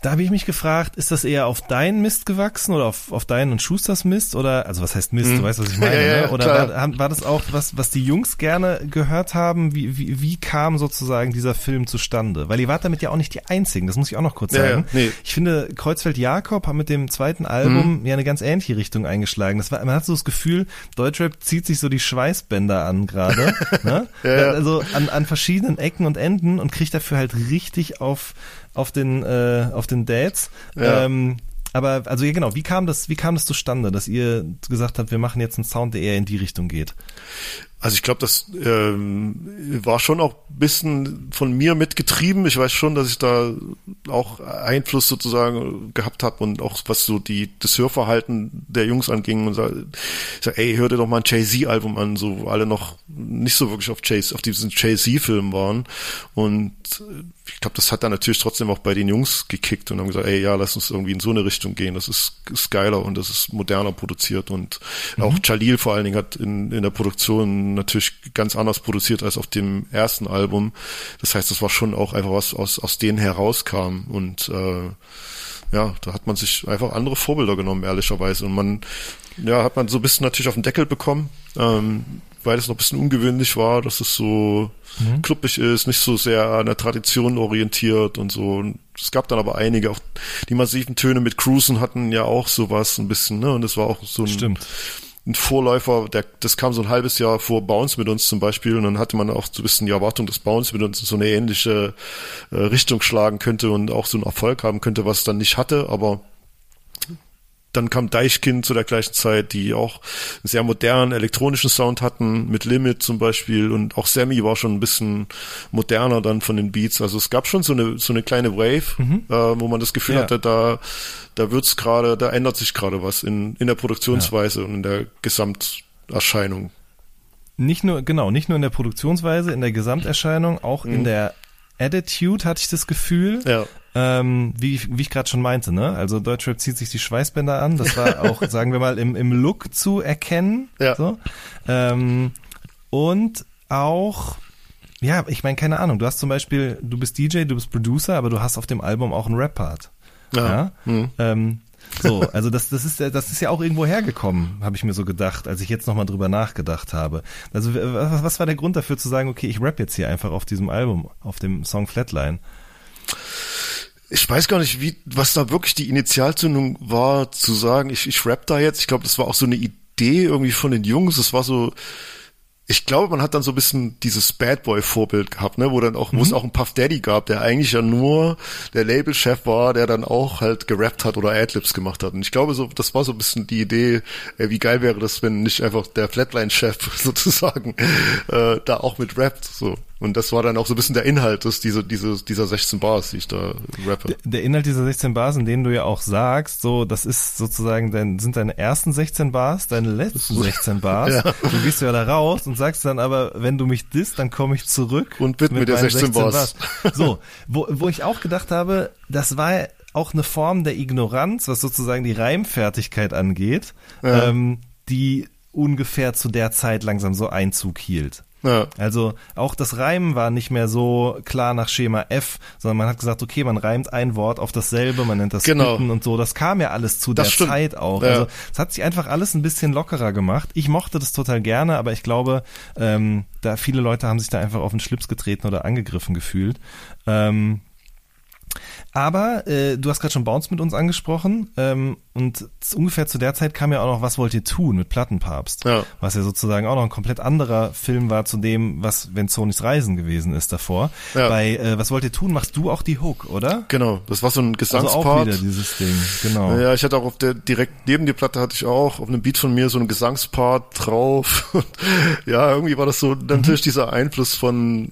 [SPEAKER 2] Da habe ich mich gefragt, ist das eher auf deinen Mist gewachsen oder auf, auf deinen und Schusters Mist oder, also was heißt Mist, du weißt, was ich meine,
[SPEAKER 3] Hm. Ja, ja,
[SPEAKER 2] ne? oder war, war das auch was, was die Jungs gerne gehört haben? Wie, wie, wie kam sozusagen dieser Film zustande? Weil ihr wart damit ja auch nicht die Einzigen, das muss ich auch noch kurz
[SPEAKER 3] Ja, ja,
[SPEAKER 2] sagen.
[SPEAKER 3] nee.
[SPEAKER 2] Ich finde, Kreuzfeld-Jakob hat mit dem zweiten Album
[SPEAKER 3] Mhm.
[SPEAKER 2] ja eine ganz ähnliche Richtung eingeschlagen. Das war, man hat so das Gefühl, Deutschrap zieht sich so die Schweißbänder an gerade, ne?
[SPEAKER 3] Ja, ja.
[SPEAKER 2] Also an, an verschiedenen Ecken und Enden und kriegt dafür halt richtig auf, auf den, äh, auf den Dates.
[SPEAKER 3] Ja.
[SPEAKER 2] Ähm, aber also ja genau, wie kam das, wie kam das zustande, dass ihr gesagt habt, wir machen jetzt einen Sound, der eher in die Richtung geht?
[SPEAKER 3] Also ich glaube, das ähm, war schon auch ein bisschen von mir mitgetrieben. Ich weiß schon, dass ich da auch Einfluss sozusagen gehabt habe und auch was so die das Hörverhalten der Jungs anging und sag, ich sag, ey, hör dir doch mal ein Jay-Z-Album an, so wo alle noch nicht so wirklich auf Jay auf diesen Jay-Z-Film waren. Und äh, ich glaube, das hat dann natürlich trotzdem auch bei den Jungs gekickt und haben gesagt, ey, ja, lass uns irgendwie in so eine Richtung gehen. Das ist, ist geiler und das ist moderner produziert und auch Jalil vor allen Dingen hat in, in der Produktion natürlich ganz anders produziert als auf dem ersten Album. Das heißt, das war schon auch einfach was aus, aus denen herauskam und äh, ja, da hat man sich einfach andere Vorbilder genommen, ehrlicherweise. Und man, ja, hat man so ein bisschen natürlich auf den Deckel bekommen, ähm, weil es noch ein bisschen ungewöhnlich war, dass es so kluppig ist, nicht so sehr an der Tradition orientiert und so. Und es gab dann aber einige, auch die massiven Töne mit Cruisen hatten ja auch sowas ein bisschen, ne? Und es war auch so ein,
[SPEAKER 2] Stimmt.
[SPEAKER 3] Ein Vorläufer, der, das kam so ein halbes Jahr vor Bounce mit uns zum Beispiel und dann hatte man auch so ein bisschen die Erwartung, dass Bounce mit uns in so eine ähnliche äh, Richtung schlagen könnte und auch so einen Erfolg haben könnte, was es dann nicht hatte, aber dann kam Deichkind zu der gleichen Zeit, die auch einen sehr modernen elektronischen Sound hatten, mit Limit zum Beispiel und auch Sammy war schon ein bisschen moderner dann von den Beats. Also es gab schon so eine so eine kleine Wave, äh, wo man das Gefühl
[SPEAKER 2] Ja.
[SPEAKER 3] hatte, da da wird's gerade, da ändert sich gerade was in in der Produktionsweise und in der Gesamterscheinung.
[SPEAKER 2] Nicht nur, genau, nicht nur in der Produktionsweise, in der Gesamterscheinung, auch in der Attitude hatte ich das Gefühl.
[SPEAKER 3] Ja.
[SPEAKER 2] Ähm, wie, ich- wie ich gerade schon meinte, ne? Also Deutschrap zieht sich die Schweißbänder an. Das war auch, sagen wir mal, im, im Look zu erkennen.
[SPEAKER 3] Ja.
[SPEAKER 2] So. Ähm, und auch, ja, ich meine, keine Ahnung, du hast zum Beispiel, du bist DJ, du bist Producer, aber du hast auf dem Album auch einen Rap-Part.
[SPEAKER 3] Ja. Mhm.
[SPEAKER 2] Ähm, so, also das, das ist ja, das ist ja auch irgendwo hergekommen, habe ich mir so gedacht, als ich jetzt nochmal drüber nachgedacht habe. Also was, war der Grund dafür zu sagen, okay, ich rap jetzt hier einfach auf diesem Album, auf dem Song Flatline?
[SPEAKER 3] Ich weiß gar nicht, wie, was da wirklich die Initialzündung war, zu sagen, ich, ich rap da jetzt. Ich glaube, das war auch so eine Idee irgendwie von den Jungs. Es war so, ich glaube, man hat dann so ein bisschen dieses Bad Boy Vorbild gehabt, ne, wo dann auch, wo es auch einen Puff Daddy gab, der eigentlich ja nur der Labelchef war, der dann auch halt gerappt hat oder Adlibs gemacht hat. Und ich glaube, so, das war so ein bisschen die Idee, äh, wie geil wäre das, wenn nicht einfach der Flatline-Chef sozusagen äh, da auch mit rappt, so. Und das war dann auch so ein bisschen der Inhalt, dass diese, diese, dieser 16 Bars, die ich da rappe.
[SPEAKER 2] Der Inhalt dieser 16 Bars, in denen du ja auch sagst, so, das ist sozusagen dein, sind deine ersten 16 Bars, deine letzten 16 Bars.
[SPEAKER 3] Ja.
[SPEAKER 2] Du gehst ja da raus und sagst dann aber, wenn du mich disst, dann komme ich zurück.
[SPEAKER 3] Und widme dir
[SPEAKER 2] meinen
[SPEAKER 3] 16 Bars.
[SPEAKER 2] So, wo, wo ich auch gedacht habe, das war auch eine Form der Ignoranz, was sozusagen die Reimfertigkeit angeht, ähm, die ungefähr zu der Zeit langsam so Einzug hielt.
[SPEAKER 3] Ja.
[SPEAKER 2] Also auch das Reimen war nicht mehr so klar nach Schema F, sondern man hat gesagt, okay, man reimt ein Wort auf dasselbe, man nennt das
[SPEAKER 3] Genau.
[SPEAKER 2] Bitten und so. Das kam ja alles zu
[SPEAKER 3] Das
[SPEAKER 2] der
[SPEAKER 3] stimmt.
[SPEAKER 2] Zeit auch.
[SPEAKER 3] Ja.
[SPEAKER 2] Also es hat sich einfach alles ein bisschen lockerer gemacht. Ich mochte das total gerne, aber ich glaube, ähm, da viele Leute haben sich da einfach auf den Schlips getreten oder angegriffen gefühlt. Ähm, aber äh, du hast gerade schon Bounce mit uns angesprochen ähm, und ungefähr zu der Zeit kam ja auch noch Was wollt ihr tun mit Plattenpapst,
[SPEAKER 3] Ja.
[SPEAKER 2] was ja sozusagen auch noch ein komplett anderer Film war zu dem, was wenn Sonys Reisen gewesen ist davor.
[SPEAKER 3] Ja.
[SPEAKER 2] Bei äh, Was wollt ihr tun machst du auch die Hook, oder?
[SPEAKER 3] Genau, das war so ein
[SPEAKER 2] Also auch
[SPEAKER 3] Gesangspart.
[SPEAKER 2] wieder dieses Ding, genau.
[SPEAKER 3] Ja, ich hatte auch auf der, direkt neben die Platte hatte ich auch auf einem Beat von mir so einen Gesangspart drauf. Ja, irgendwie war das so natürlich dieser Einfluss von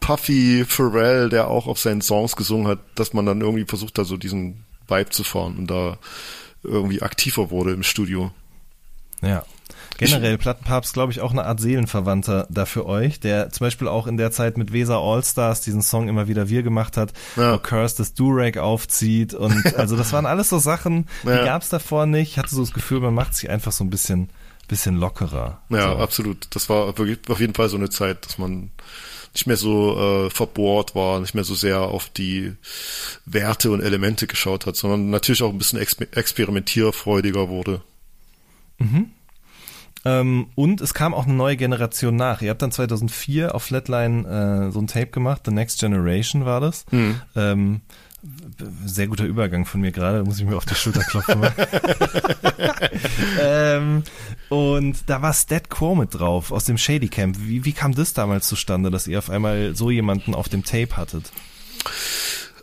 [SPEAKER 3] Puffy Pharrell, der auch auf seinen Songs gesungen hat, dass man dann irgendwie versucht hat, so diesen Vibe zu fahren und da irgendwie aktiver wurde im Studio.
[SPEAKER 2] Ja. Generell Plattenpapst, glaube ich, auch eine Art Seelenverwandter da für euch, der zum Beispiel auch in der Zeit mit Weser Allstars diesen Song immer wieder wir gemacht hat,
[SPEAKER 3] Ja.
[SPEAKER 2] wo Curse das Durag aufzieht und also das waren alles so Sachen, die
[SPEAKER 3] Ja.
[SPEAKER 2] gab's davor nicht. Ich hatte so das Gefühl, man macht sich einfach so ein bisschen, bisschen lockerer.
[SPEAKER 3] Ja,
[SPEAKER 2] so.
[SPEAKER 3] absolut. Das war wirklich auf jeden Fall so eine Zeit, dass man nicht mehr so äh, verbohrt war, nicht mehr so sehr auf die Werte und Elemente geschaut hat, sondern natürlich auch ein bisschen exper experimentierfreudiger wurde.
[SPEAKER 2] Ähm, und es kam auch eine neue Generation nach. Ihr habt dann 2004 auf Flatline äh, so ein Tape gemacht, The Next Generation war das. Ähm, b- sehr guter Übergang von mir gerade, da muss ich mir auf die Schulter klopfen. ähm, und da war Stat Quo mit drauf aus dem Shady Camp. Wie, wie kam das damals zustande, dass ihr auf einmal so jemanden auf dem Tape hattet?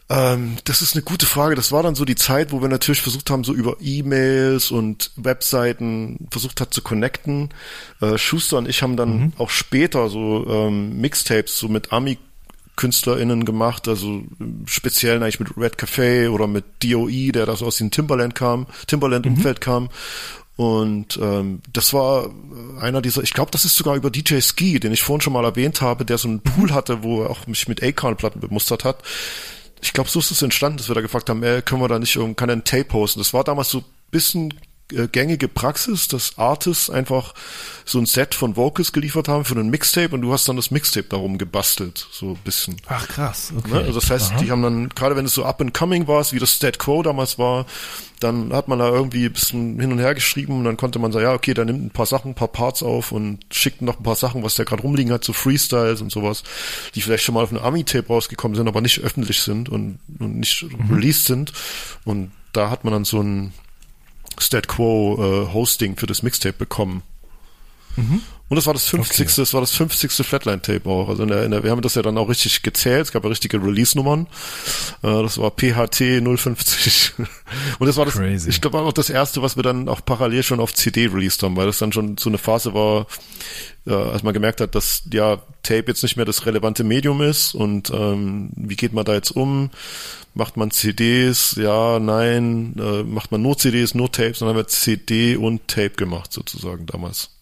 [SPEAKER 3] Ähm, das ist eine gute Frage. Das war dann so die Zeit, wo wir natürlich versucht haben, so über E-Mails und Webseiten versucht hat zu connecten. Äh, Schuster und ich haben dann auch später so ähm, Mixtapes so mit Ami KünstlerInnen gemacht, also speziell eigentlich mit Red Café oder mit DOE, der das aus dem Timberland kam, Timberland-Umfeld kam. Und ähm, das war einer dieser, ich glaube, das ist sogar über DJ Ski, den ich vorhin schon mal erwähnt habe, der so einen Pool hatte, wo er auch mich mit Akon-Platten bemustert hat. Ich glaube, so ist es entstanden, dass wir da gefragt haben, ey, können wir da nicht kann er ein Tape posten? Das war damals so ein bisschen äh, gängige Praxis, dass Artists einfach so ein Set von Vocals geliefert haben für einen Mixtape und du hast dann das Mixtape darum gebastelt, so ein bisschen.
[SPEAKER 2] Ach krass, okay.
[SPEAKER 3] Ne? Also das heißt,
[SPEAKER 2] Aha.
[SPEAKER 3] die haben dann, gerade wenn es so up and coming war, wie das Stat Quo damals war, dann hat man da irgendwie ein bisschen hin und her geschrieben und dann konnte man sagen, ja, okay, der nimmt ein paar Sachen, ein paar Parts auf und schickt noch ein paar Sachen, was der gerade rumliegen hat, so Freestyles und sowas, die vielleicht schon mal auf einem Ami-Tape rausgekommen sind, aber nicht öffentlich sind und, und nicht released sind. Und da hat man dann so ein Stat Quo äh, Hosting für das Mixtape bekommen. Und das war das 50. Das war das 50. Flatline-Tape auch. Also in der, in der, wir haben das ja dann auch richtig gezählt. Es gab ja richtige Release-Nummern. Äh, das war PHT 050. Und das war das,
[SPEAKER 2] Crazy.
[SPEAKER 3] ich glaube, auch das erste, was wir dann auch parallel schon auf CD released haben, weil das dann schon so eine Phase war, äh, als man gemerkt hat, dass ja Tape jetzt nicht mehr das relevante Medium ist und ähm, wie geht man da jetzt um? Macht man CDs? Ja, nein. Äh, macht man nur CDs, nur Tapes? Dann haben wir CD und Tape gemacht sozusagen damals.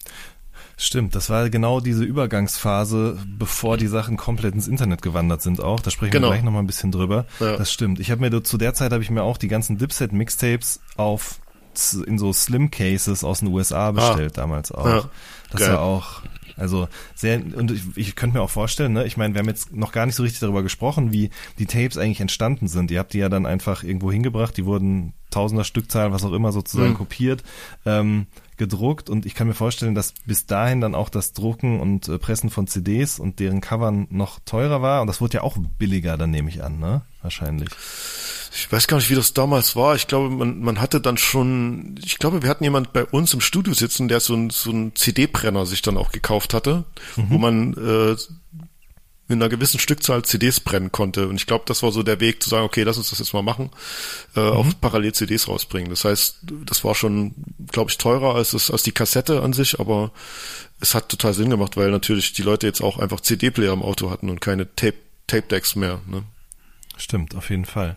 [SPEAKER 2] Stimmt, das war genau diese Übergangsphase, bevor die Sachen komplett ins Internet gewandert sind auch. Da sprechen
[SPEAKER 3] Genau.
[SPEAKER 2] wir gleich nochmal ein bisschen drüber.
[SPEAKER 3] Ja.
[SPEAKER 2] Das stimmt. Ich habe mir zu der Zeit habe ich mir auch die ganzen Dipset-Mixtapes auf in so Slim Cases aus den USA bestellt damals auch.
[SPEAKER 3] Ah. Ja.
[SPEAKER 2] Das
[SPEAKER 3] Geil.
[SPEAKER 2] war auch also sehr und ich, ich könnte mir auch vorstellen, ne, ich meine, wir haben jetzt noch gar nicht so richtig darüber gesprochen, wie die Tapes eigentlich entstanden sind. Ihr habt die ja dann einfach irgendwo hingebracht, die wurden tausender Stückzahl, was auch immer sozusagen
[SPEAKER 3] Mhm.
[SPEAKER 2] kopiert, ähm, gedruckt und ich kann mir vorstellen, dass bis dahin dann auch das Drucken und äh, Pressen von CDs und deren Covern noch teurer war und das wurde ja auch billiger, dann nehme ich an, ne? Wahrscheinlich.
[SPEAKER 3] Ich weiß gar nicht, wie das damals war. Ich glaube, man, man hatte dann schon, ich glaube, wir hatten jemand bei uns im Studio sitzen, der so ein, so ein CD-Brenner sich dann auch gekauft hatte, wo man äh, mit einer gewissen Stückzahl CDs brennen konnte. Und ich glaube, das war so der Weg zu sagen, okay, lass uns das jetzt mal machen, äh, auch parallel CDs rausbringen. Das heißt, das war schon, glaube ich, teurer als, das, als die Kassette an sich, aber es hat total Sinn gemacht, weil natürlich die Leute jetzt auch einfach CD-Player im Auto hatten und keine Tape, Tape-Decks mehr. Ne?
[SPEAKER 2] Stimmt, auf jeden Fall.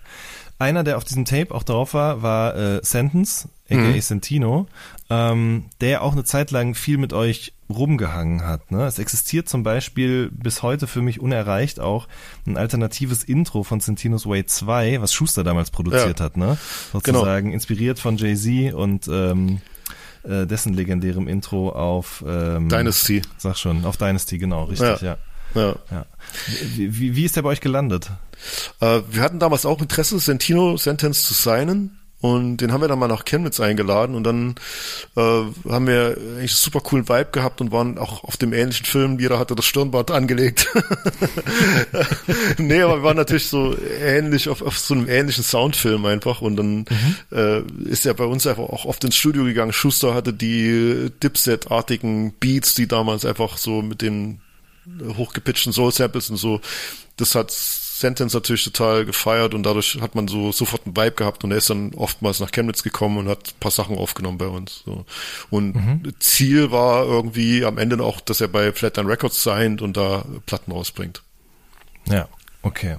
[SPEAKER 2] Einer, der auf diesem Tape auch drauf war, war äh, Sentence, aka Sentino, ähm, der auch eine Zeit lang viel mit euch rumgehangen hat. Ne? Es existiert zum Beispiel bis heute für mich unerreicht auch ein alternatives Intro von Sentinos Way 2, was Schuster damals produziert
[SPEAKER 3] Ja.
[SPEAKER 2] hat, ne? Sozusagen inspiriert von Jay-Z und ähm, äh, dessen legendärem Intro auf ähm,
[SPEAKER 3] Dynasty.
[SPEAKER 2] Sag schon, auf Dynasty, genau, richtig, ja.
[SPEAKER 3] Ja.
[SPEAKER 2] Ja. Wie, wie, wie ist der bei euch gelandet?
[SPEAKER 3] Äh, wir hatten damals auch Interesse, Sentino Sentence zu signen. Und den haben wir dann mal nach Chemnitz eingeladen und dann äh, haben wir eigentlich einen super coolen Vibe gehabt und waren auch auf dem ähnlichen Film, jeder hatte das Stirnband angelegt. nee, aber wir waren natürlich so ähnlich, auf, auf so einem ähnlichen Soundfilm einfach und dann äh, ist er bei uns einfach auch oft ins Studio gegangen. Schuster hatte die Dipset-artigen Beats, die damals einfach so mit den hochgepitchten Soul-Samples und so, das hat Sentence natürlich total gefeiert und dadurch hat man so sofort einen Vibe gehabt und er ist dann oftmals nach Chemnitz gekommen und hat ein paar Sachen aufgenommen bei uns. So. Und Ziel war irgendwie am Ende auch, dass er bei Flatline Records signed und da Platten rausbringt.
[SPEAKER 2] Ja, okay.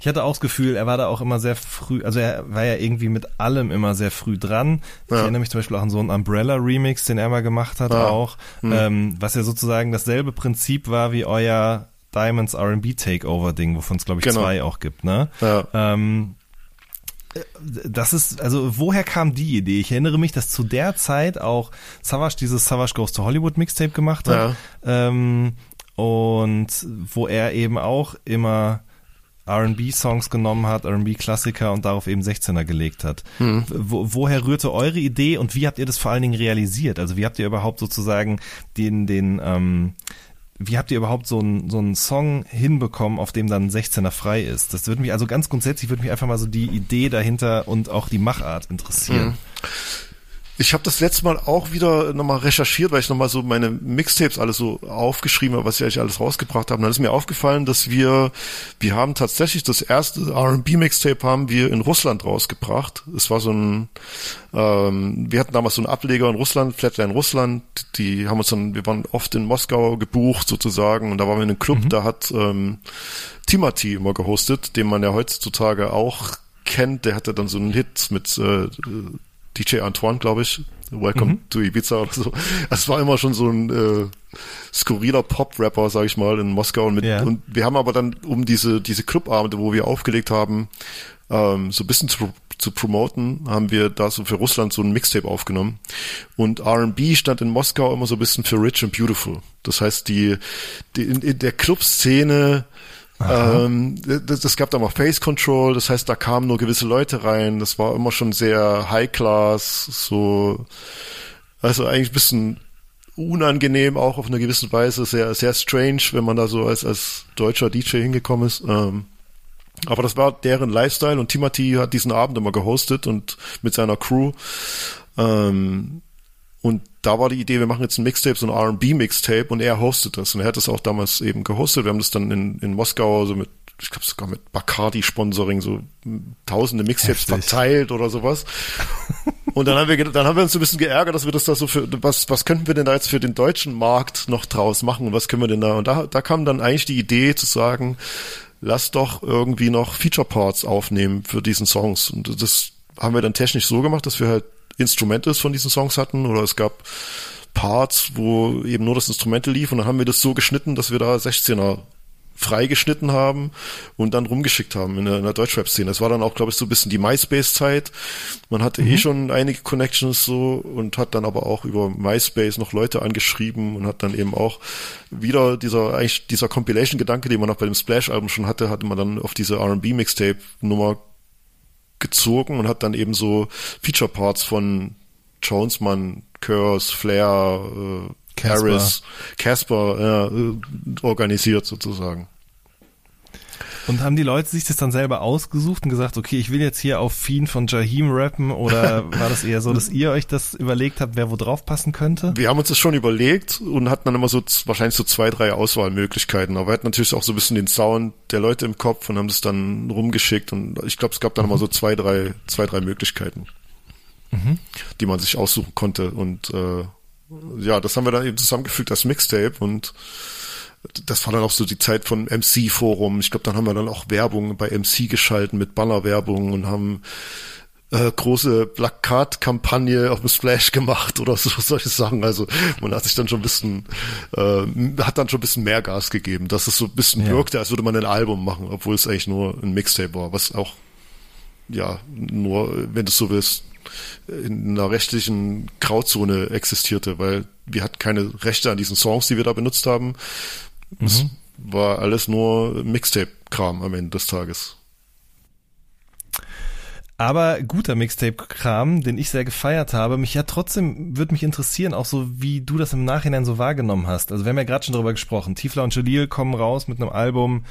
[SPEAKER 2] Ich hatte auch das Gefühl, er war da auch immer sehr früh, also er war ja irgendwie mit allem immer sehr früh dran. Ich
[SPEAKER 3] Ja.
[SPEAKER 2] erinnere mich zum Beispiel auch an so einen Umbrella-Remix, den er mal gemacht hat
[SPEAKER 3] Ja.
[SPEAKER 2] auch, ähm, was ja sozusagen dasselbe Prinzip war wie euer Diamonds R&B Takeover-Ding, wovon es glaube ich
[SPEAKER 3] Genau.
[SPEAKER 2] zwei auch gibt, ne?
[SPEAKER 3] Ja.
[SPEAKER 2] Ähm, das ist, also woher kam die Idee? Ich erinnere mich, dass zu der Zeit auch Savage dieses Savage Goes to Hollywood Mixtape gemacht hat. Ähm, und wo er eben auch immer R&B-Songs genommen hat, R&B-Klassiker und darauf eben 16er gelegt hat. Mhm. Wo, woher rührte eure Idee und wie habt ihr das vor allen Dingen realisiert? Also wie habt ihr überhaupt sozusagen den, den, ähm, wie habt ihr überhaupt so einen so einen Song hinbekommen, auf dem dann 16er frei ist? Das würde mich, also ganz grundsätzlich würde mich einfach mal so die Idee dahinter und auch die Machart interessieren. Mhm.
[SPEAKER 3] Ich habe das letzte Mal auch wieder nochmal recherchiert, weil ich nochmal so meine Mixtapes alles so aufgeschrieben habe, was ich eigentlich alles rausgebracht habe. Und dann ist mir aufgefallen, dass wir, wir haben tatsächlich das erste R&B-Mixtape haben wir in Russland rausgebracht. Es war so ein, ähm, wir hatten damals so einen Ableger in Russland, Flatline Russland. Die haben uns dann, wir waren oft in Moskau gebucht sozusagen und da waren wir in einem Club, mhm. da hat ähm, Timothy immer gehostet, den man ja heutzutage auch kennt. Der hatte dann so einen Hit mit äh, DJ Antoine, glaube ich. Welcome mhm. to Ibiza oder so. Es war immer schon so ein äh, skurriler Pop-Rapper, sag ich mal, in Moskau. Und, mit, ja. und wir haben aber dann, um diese, diese Clubabende, wo wir aufgelegt haben, ähm, so ein bisschen zu, zu promoten, haben wir da so für Russland so ein Mixtape aufgenommen. Und R&B stand in Moskau immer so ein bisschen für Rich and Beautiful. Das heißt, die, die in, in der Clubszene ähm, das, das gab da mal Face Control, das heißt, da kamen nur gewisse Leute rein. Das war immer schon sehr High Class, so, also eigentlich ein bisschen unangenehm auch auf eine gewisse Weise, sehr, sehr strange, wenn man da so als, als deutscher DJ hingekommen ist. Ähm, aber das war deren Lifestyle und Timothy hat diesen Abend immer gehostet und mit seiner Crew. Ähm, und da war die Idee, wir machen jetzt ein Mixtape, so ein R&B-Mixtape und er hostet das. Und er hat das auch damals eben gehostet. Wir haben das dann in, in Moskau so mit, ich glaube sogar mit Bacardi-Sponsoring so tausende Mixtapes Heftig. verteilt oder sowas. Und dann haben wir, dann haben wir uns so ein bisschen geärgert, dass wir das da so für, was, was könnten wir denn da jetzt für den deutschen Markt noch draus machen? Und was können wir denn da? Und da, da kam dann eigentlich die Idee zu sagen, lass doch irgendwie noch Feature Parts aufnehmen für diesen Songs. Und das haben wir dann technisch so gemacht, dass wir halt Instrumentals von diesen Songs hatten oder es gab Parts, wo eben nur das Instrumental lief und dann haben wir das so geschnitten, dass wir da 16er freigeschnitten haben und dann rumgeschickt haben in der, in der Deutschrap-Szene. Das war dann auch, glaube ich, so ein bisschen die MySpace-Zeit. Man hatte eh mhm. eh schon einige Connections so und hat dann aber auch über MySpace noch Leute angeschrieben und hat dann eben auch wieder dieser, eigentlich dieser Compilation-Gedanke, den man auch bei dem Splash-Album schon hatte, hatte man dann auf diese R&B-Mixtape-Nummer gezogen und hat dann eben so Feature Parts von Jonesman, Curse, Flair, äh, Harris, Casper äh, organisiert sozusagen.
[SPEAKER 2] Und haben die Leute sich das dann selber ausgesucht und gesagt, okay, ich will jetzt hier auf Fiend von Jahim rappen oder war das eher so, dass ihr euch das überlegt habt, wer wo drauf passen könnte?
[SPEAKER 3] Wir haben uns das schon überlegt und hatten dann immer so wahrscheinlich so zwei, drei Auswahlmöglichkeiten. Aber wir hatten natürlich auch so ein bisschen den Sound der Leute im Kopf und haben das dann rumgeschickt und ich glaube, es gab dann mhm. immer so zwei, drei, zwei, drei Möglichkeiten, mhm. die man sich aussuchen konnte. Und äh, ja, das haben wir dann eben zusammengefügt als Mixtape und das war dann auch so die Zeit von MC-Forum. Ich glaube, dann haben wir dann auch Werbung bei MC geschalten mit Bannerwerbung und haben äh, große Plakatkampagne auf dem Splash gemacht oder so solche Sachen. Also man hat sich dann schon ein bisschen, äh, hat dann schon ein bisschen mehr Gas gegeben, dass es so ein bisschen ja. wirkte, als würde man ein Album machen, obwohl es eigentlich nur ein Mixtape war, was auch ja nur, wenn du so willst, in einer rechtlichen Grauzone existierte, weil wir hatten keine Rechte an diesen Songs, die wir da benutzt haben. Es mhm. war alles nur Mixtape-Kram am Ende des Tages.
[SPEAKER 2] Aber guter Mixtape-Kram, den ich sehr gefeiert habe. Mich ja trotzdem würde mich interessieren, auch so wie du das im Nachhinein so wahrgenommen hast. Also wir haben ja gerade schon darüber gesprochen. Tiefler und Jalil kommen raus mit einem Album.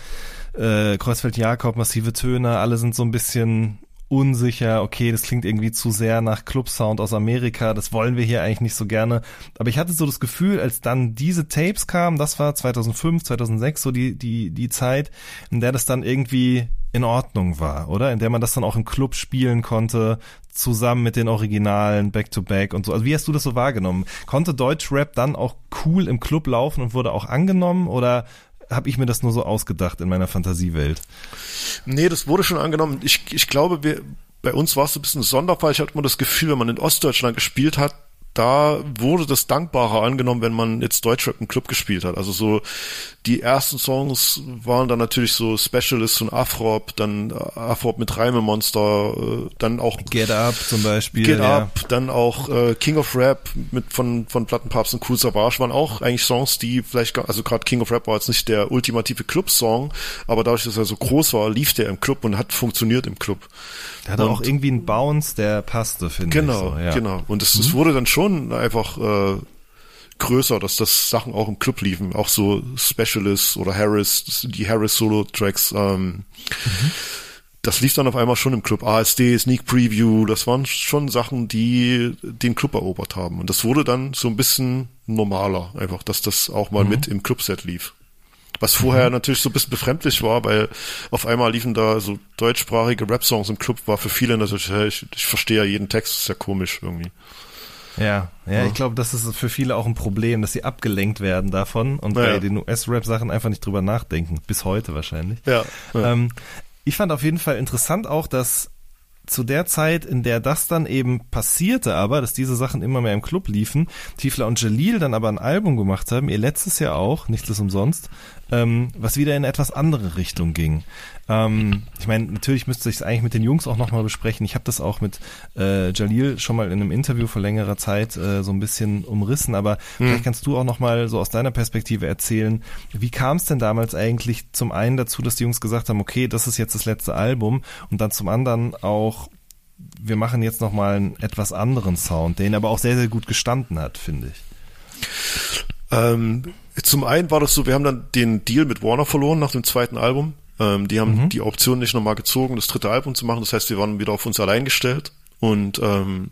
[SPEAKER 2] Äh, Kreuzfeld Jakob, massive Töne, alle sind so ein bisschen unsicher, okay, das klingt irgendwie zu sehr nach Club-Sound aus Amerika, das wollen wir hier eigentlich nicht so gerne. Aber ich hatte so das Gefühl, als dann diese Tapes kamen, das war 2005, 2006, so die, die, die Zeit, in der das dann irgendwie in Ordnung war, oder? In der man das dann auch im Club spielen konnte, zusammen mit den Originalen, Back-to-Back -back und so. Also wie hast du das so wahrgenommen? Konnte Deutschrap dann auch cool im Club laufen und wurde auch angenommen oder habe ich mir das nur so ausgedacht in meiner Fantasiewelt.
[SPEAKER 3] Nee, das wurde schon angenommen. Ich, ich glaube, wir, bei uns war es so ein bisschen ein Sonderfall. Ich hatte immer das Gefühl, wenn man in Ostdeutschland gespielt hat, da wurde das dankbarer angenommen, wenn man jetzt Deutschrap im Club gespielt hat. Also so die ersten Songs waren dann natürlich so Specialist und Afrop, dann Afrop mit Reimemonster, äh, dann auch
[SPEAKER 2] Get Up zum Beispiel.
[SPEAKER 3] Get
[SPEAKER 2] ja.
[SPEAKER 3] Up, dann auch äh, King of Rap mit von von Plattenpapst und Cool Savage waren auch eigentlich Songs, die vielleicht also gerade King of Rap war jetzt nicht der ultimative Club-Song, aber dadurch, dass er so groß war, lief der im Club und hat funktioniert im Club.
[SPEAKER 2] Der hatte
[SPEAKER 3] Und-
[SPEAKER 2] auch irgendwie einen Bounce, der passte, finde ich.
[SPEAKER 3] Genau,
[SPEAKER 2] so, ja.
[SPEAKER 3] genau. Und es, es wurde dann schon einfach äh, größer, dass das Sachen auch im Club liefen, auch so Specialist oder Harris, die Harris Solo-Tracks. Ähm, Das lief dann auf einmal schon im Club. ASD, Sneak Preview, das waren schon Sachen, die den Club erobert haben. Und das wurde dann so ein bisschen normaler, einfach, dass das auch mal mit im Clubset lief. Was vorher natürlich so ein bisschen befremdlich war, weil auf einmal liefen da so deutschsprachige Rap-Songs im Club, war für viele natürlich, ich, ich verstehe ja jeden Text, ist ja komisch irgendwie.
[SPEAKER 2] Ja, ja, ich glaube, das ist für viele auch ein Problem, dass sie abgelenkt werden davon und
[SPEAKER 3] Ja.
[SPEAKER 2] bei den US-Rap-Sachen einfach nicht drüber nachdenken. Bis heute wahrscheinlich.
[SPEAKER 3] Ja. ja.
[SPEAKER 2] Ähm, ich fand auf jeden Fall interessant auch, dass zu der Zeit, in der das dann eben passierte, aber, dass diese Sachen immer mehr im Club liefen, Tiefler und Jalil dann aber ein Album gemacht haben, ihr letztes Jahr auch, nichts ist umsonst, ähm, was wieder in eine etwas andere Richtung ging. Ähm, ich meine, natürlich müsste ich es eigentlich mit den Jungs auch nochmal besprechen. Ich habe das auch mit äh, Jalil schon mal in einem Interview vor längerer Zeit äh, so ein bisschen umrissen, aber vielleicht kannst du auch nochmal so aus deiner Perspektive erzählen, wie kam es denn damals eigentlich zum einen dazu, dass die Jungs gesagt haben, okay, das ist jetzt das letzte Album und dann zum anderen auch, wir machen jetzt nochmal einen etwas anderen Sound, der ihn aber auch sehr, sehr gut gestanden hat, finde ich.
[SPEAKER 3] Ähm, zum einen war das so, wir haben dann den Deal mit Warner verloren nach dem zweiten Album. Ähm, die haben die Option nicht nochmal gezogen, das dritte Album zu machen. Das heißt, wir waren wieder auf uns allein gestellt. Und ähm,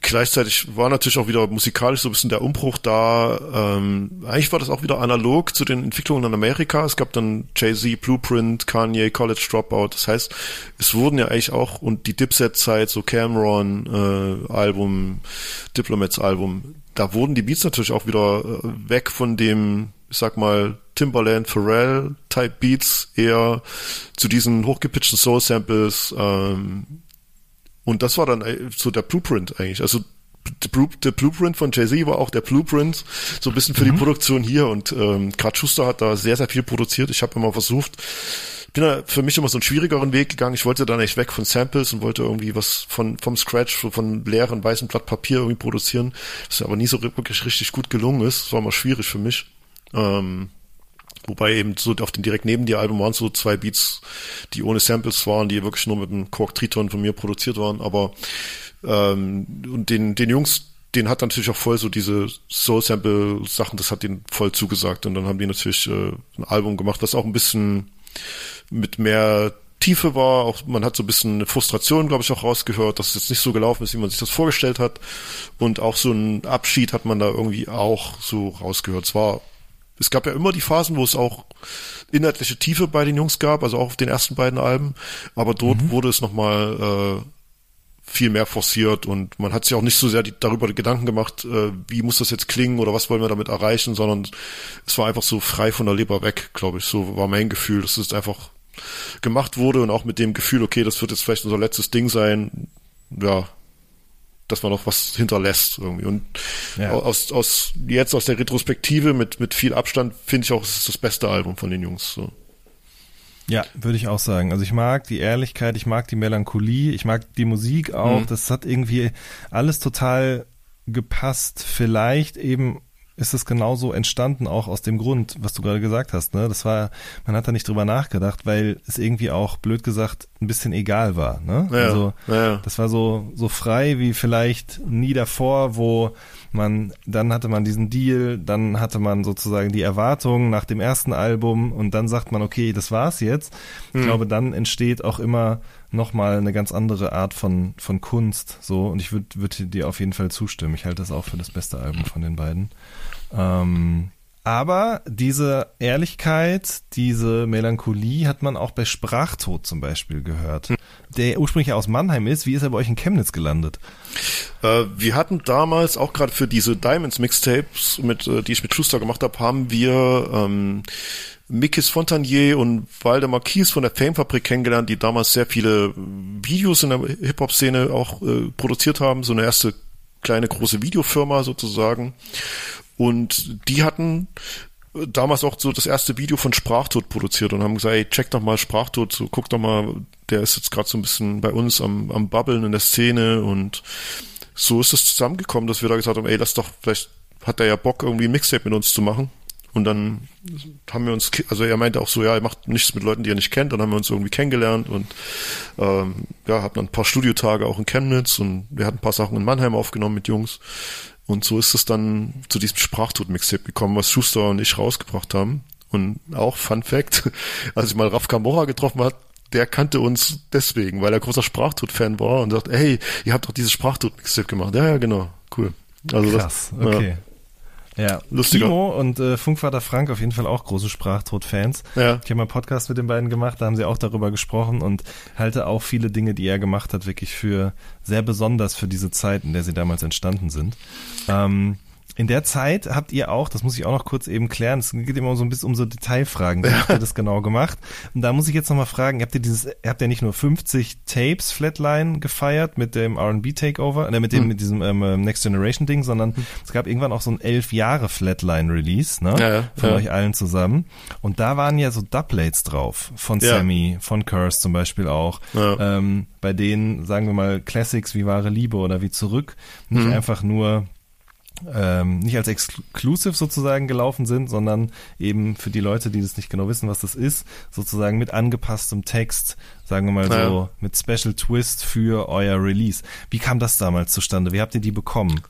[SPEAKER 3] gleichzeitig war natürlich auch wieder musikalisch so ein bisschen der Umbruch da. Ähm, eigentlich war das auch wieder analog zu den Entwicklungen in Amerika. Es gab dann Jay-Z, Blueprint, Kanye, College Dropout. Das heißt, es wurden ja eigentlich auch und die Dipset-Zeit, so Cameron äh, Album, Diplomats Album, da wurden die Beats natürlich auch wieder äh, weg von dem, ich sag mal, Timberland, Pharrell Type Beats eher zu diesen hochgepitchten Soul Samples. Ähm, und das war dann äh, so der Blueprint eigentlich. Also der Blu- der Blueprint von Jay-Z war auch der Blueprint so ein bisschen für die Produktion hier und ähm, gerade Schuster hat da sehr, sehr viel produziert. Ich habe immer versucht, bin da für mich immer so einen schwierigeren Weg gegangen. Ich wollte dann echt weg von Samples und wollte irgendwie was von vom Scratch, von leeren weißen Blatt Papier irgendwie produzieren, was aber nie so wirklich richtig gut gelungen ist. Das war immer schwierig für mich. Ähm, Wobei eben so auf den direkt neben dir Album waren so zwei Beats, die ohne Samples waren, die wirklich nur mit einem Kork Triton von mir produziert waren. Aber ähm, und den, den Jungs, den hat natürlich auch voll so diese Soul Sample Sachen, das hat denen voll zugesagt. Und dann haben die natürlich äh, ein Album gemacht, was auch ein bisschen mit mehr Tiefe war. Auch man hat so ein bisschen eine Frustration, glaube ich, auch rausgehört, dass es jetzt nicht so gelaufen ist, wie man sich das vorgestellt hat. Und auch so ein Abschied hat man da irgendwie auch so rausgehört. Es war es gab ja immer die Phasen, wo es auch inhaltliche Tiefe bei den Jungs gab, also auch auf den ersten beiden Alben, aber dort wurde es nochmal äh, viel mehr forciert und man hat sich auch nicht so sehr die, darüber Gedanken gemacht, äh, wie muss das jetzt klingen oder was wollen wir damit erreichen, sondern es war einfach so frei von der Leber weg, glaube ich. So war mein Gefühl, dass es einfach gemacht wurde und auch mit dem Gefühl, okay, das wird jetzt vielleicht unser letztes Ding sein, ja, dass man noch was hinterlässt irgendwie. Und
[SPEAKER 2] Ja.
[SPEAKER 3] aus, aus jetzt aus der Retrospektive mit, mit viel Abstand finde ich auch, es ist das beste Album von den Jungs. So.
[SPEAKER 2] Ja, würde ich auch sagen. Also ich mag die Ehrlichkeit, ich mag die Melancholie, ich mag die Musik auch.
[SPEAKER 3] Mhm.
[SPEAKER 2] Das hat irgendwie alles total gepasst. Vielleicht eben ist es genauso entstanden, auch aus dem Grund, was du gerade gesagt hast. Ne? Das war, man hat da nicht drüber nachgedacht, weil es irgendwie auch, blöd gesagt, ein bisschen egal war. Ne?
[SPEAKER 3] Ja,
[SPEAKER 2] also
[SPEAKER 3] ja,
[SPEAKER 2] das war so, so frei wie vielleicht nie davor, wo man, dann hatte man diesen Deal, dann hatte man sozusagen die Erwartungen nach dem ersten Album und dann sagt man, okay, das war's jetzt. Ich glaube, dann entsteht auch immer nochmal eine ganz andere Art von, von Kunst, so. Und ich würde würd dir auf jeden Fall zustimmen. Ich halte das auch für das beste Album von den beiden. Ähm, aber diese Ehrlichkeit, diese Melancholie hat man auch bei Sprachtod zum Beispiel gehört. Der ursprünglich ja aus Mannheim ist. Wie ist er bei euch in Chemnitz gelandet?
[SPEAKER 3] Äh, wir hatten damals auch gerade für diese Diamonds Mixtapes, mit, äh, die ich mit Schuster gemacht habe, haben wir ähm, Mikis Fontanier und Waldemar Kies von der Fame-Fabrik kennengelernt, die damals sehr viele Videos in der Hip-Hop-Szene auch äh, produziert haben. So eine erste kleine große Videofirma sozusagen. Und die hatten damals auch so das erste Video von Sprachtod produziert und haben gesagt, ey, check doch mal Sprachtod, so guck doch mal, der ist jetzt gerade so ein bisschen bei uns am, am Babbeln in der Szene und so ist es zusammengekommen, dass wir da gesagt haben, ey, lass doch, vielleicht hat er ja Bock, irgendwie ein Mixtape mit uns zu machen. Und dann haben wir uns, also er meinte auch so, ja, er macht nichts mit Leuten, die er nicht kennt. Dann haben wir uns irgendwie kennengelernt und ähm, ja, hatten dann ein paar Studiotage auch in Chemnitz und wir hatten ein paar Sachen in Mannheim aufgenommen mit Jungs. Und so ist es dann zu diesem Sprachtod-Mixtape gekommen, was Schuster und ich rausgebracht haben. Und auch Fun Fact, als ich mal Raf Kamora getroffen hat, der kannte uns deswegen, weil er großer Sprachtod-Fan war und sagt, hey, ihr habt doch dieses Sprachtod-Mixtape gemacht. Ja, ja, genau, cool.
[SPEAKER 2] Also Krass, das, okay. Ja. Ja,
[SPEAKER 3] lustiger.
[SPEAKER 2] Timo und äh, Funkvater Frank auf jeden Fall auch große Sprachtod-Fans. Ja. Ich habe mal einen Podcast mit den beiden gemacht, da haben sie auch darüber gesprochen und halte auch viele Dinge, die er gemacht hat, wirklich für sehr besonders für diese Zeit, in der sie damals entstanden sind. Ähm, in der Zeit habt ihr auch, das muss ich auch noch kurz eben klären, es geht immer so ein bisschen um so Detailfragen, wie habt ihr das genau gemacht? Und da muss ich jetzt nochmal fragen, habt ihr dieses, habt ihr nicht nur 50 Tapes Flatline gefeiert mit dem R&B Takeover, äh, mit dem, hm. mit diesem ähm, Next Generation Ding, sondern hm. es gab irgendwann auch so ein elf Jahre Flatline Release, ne? Ja, von ja. euch allen zusammen. Und da waren ja so Dubplates drauf, von ja. Sammy, von Curse zum Beispiel auch, ähm, bei denen, sagen wir mal, Classics wie wahre Liebe oder wie zurück, nicht hm. einfach nur ähm, nicht als Exclusive sozusagen gelaufen sind, sondern eben für die Leute, die das nicht genau wissen, was das ist, sozusagen mit angepasstem Text, sagen wir mal ja. so, mit Special Twist für euer Release. Wie kam das damals zustande? Wie habt ihr die bekommen?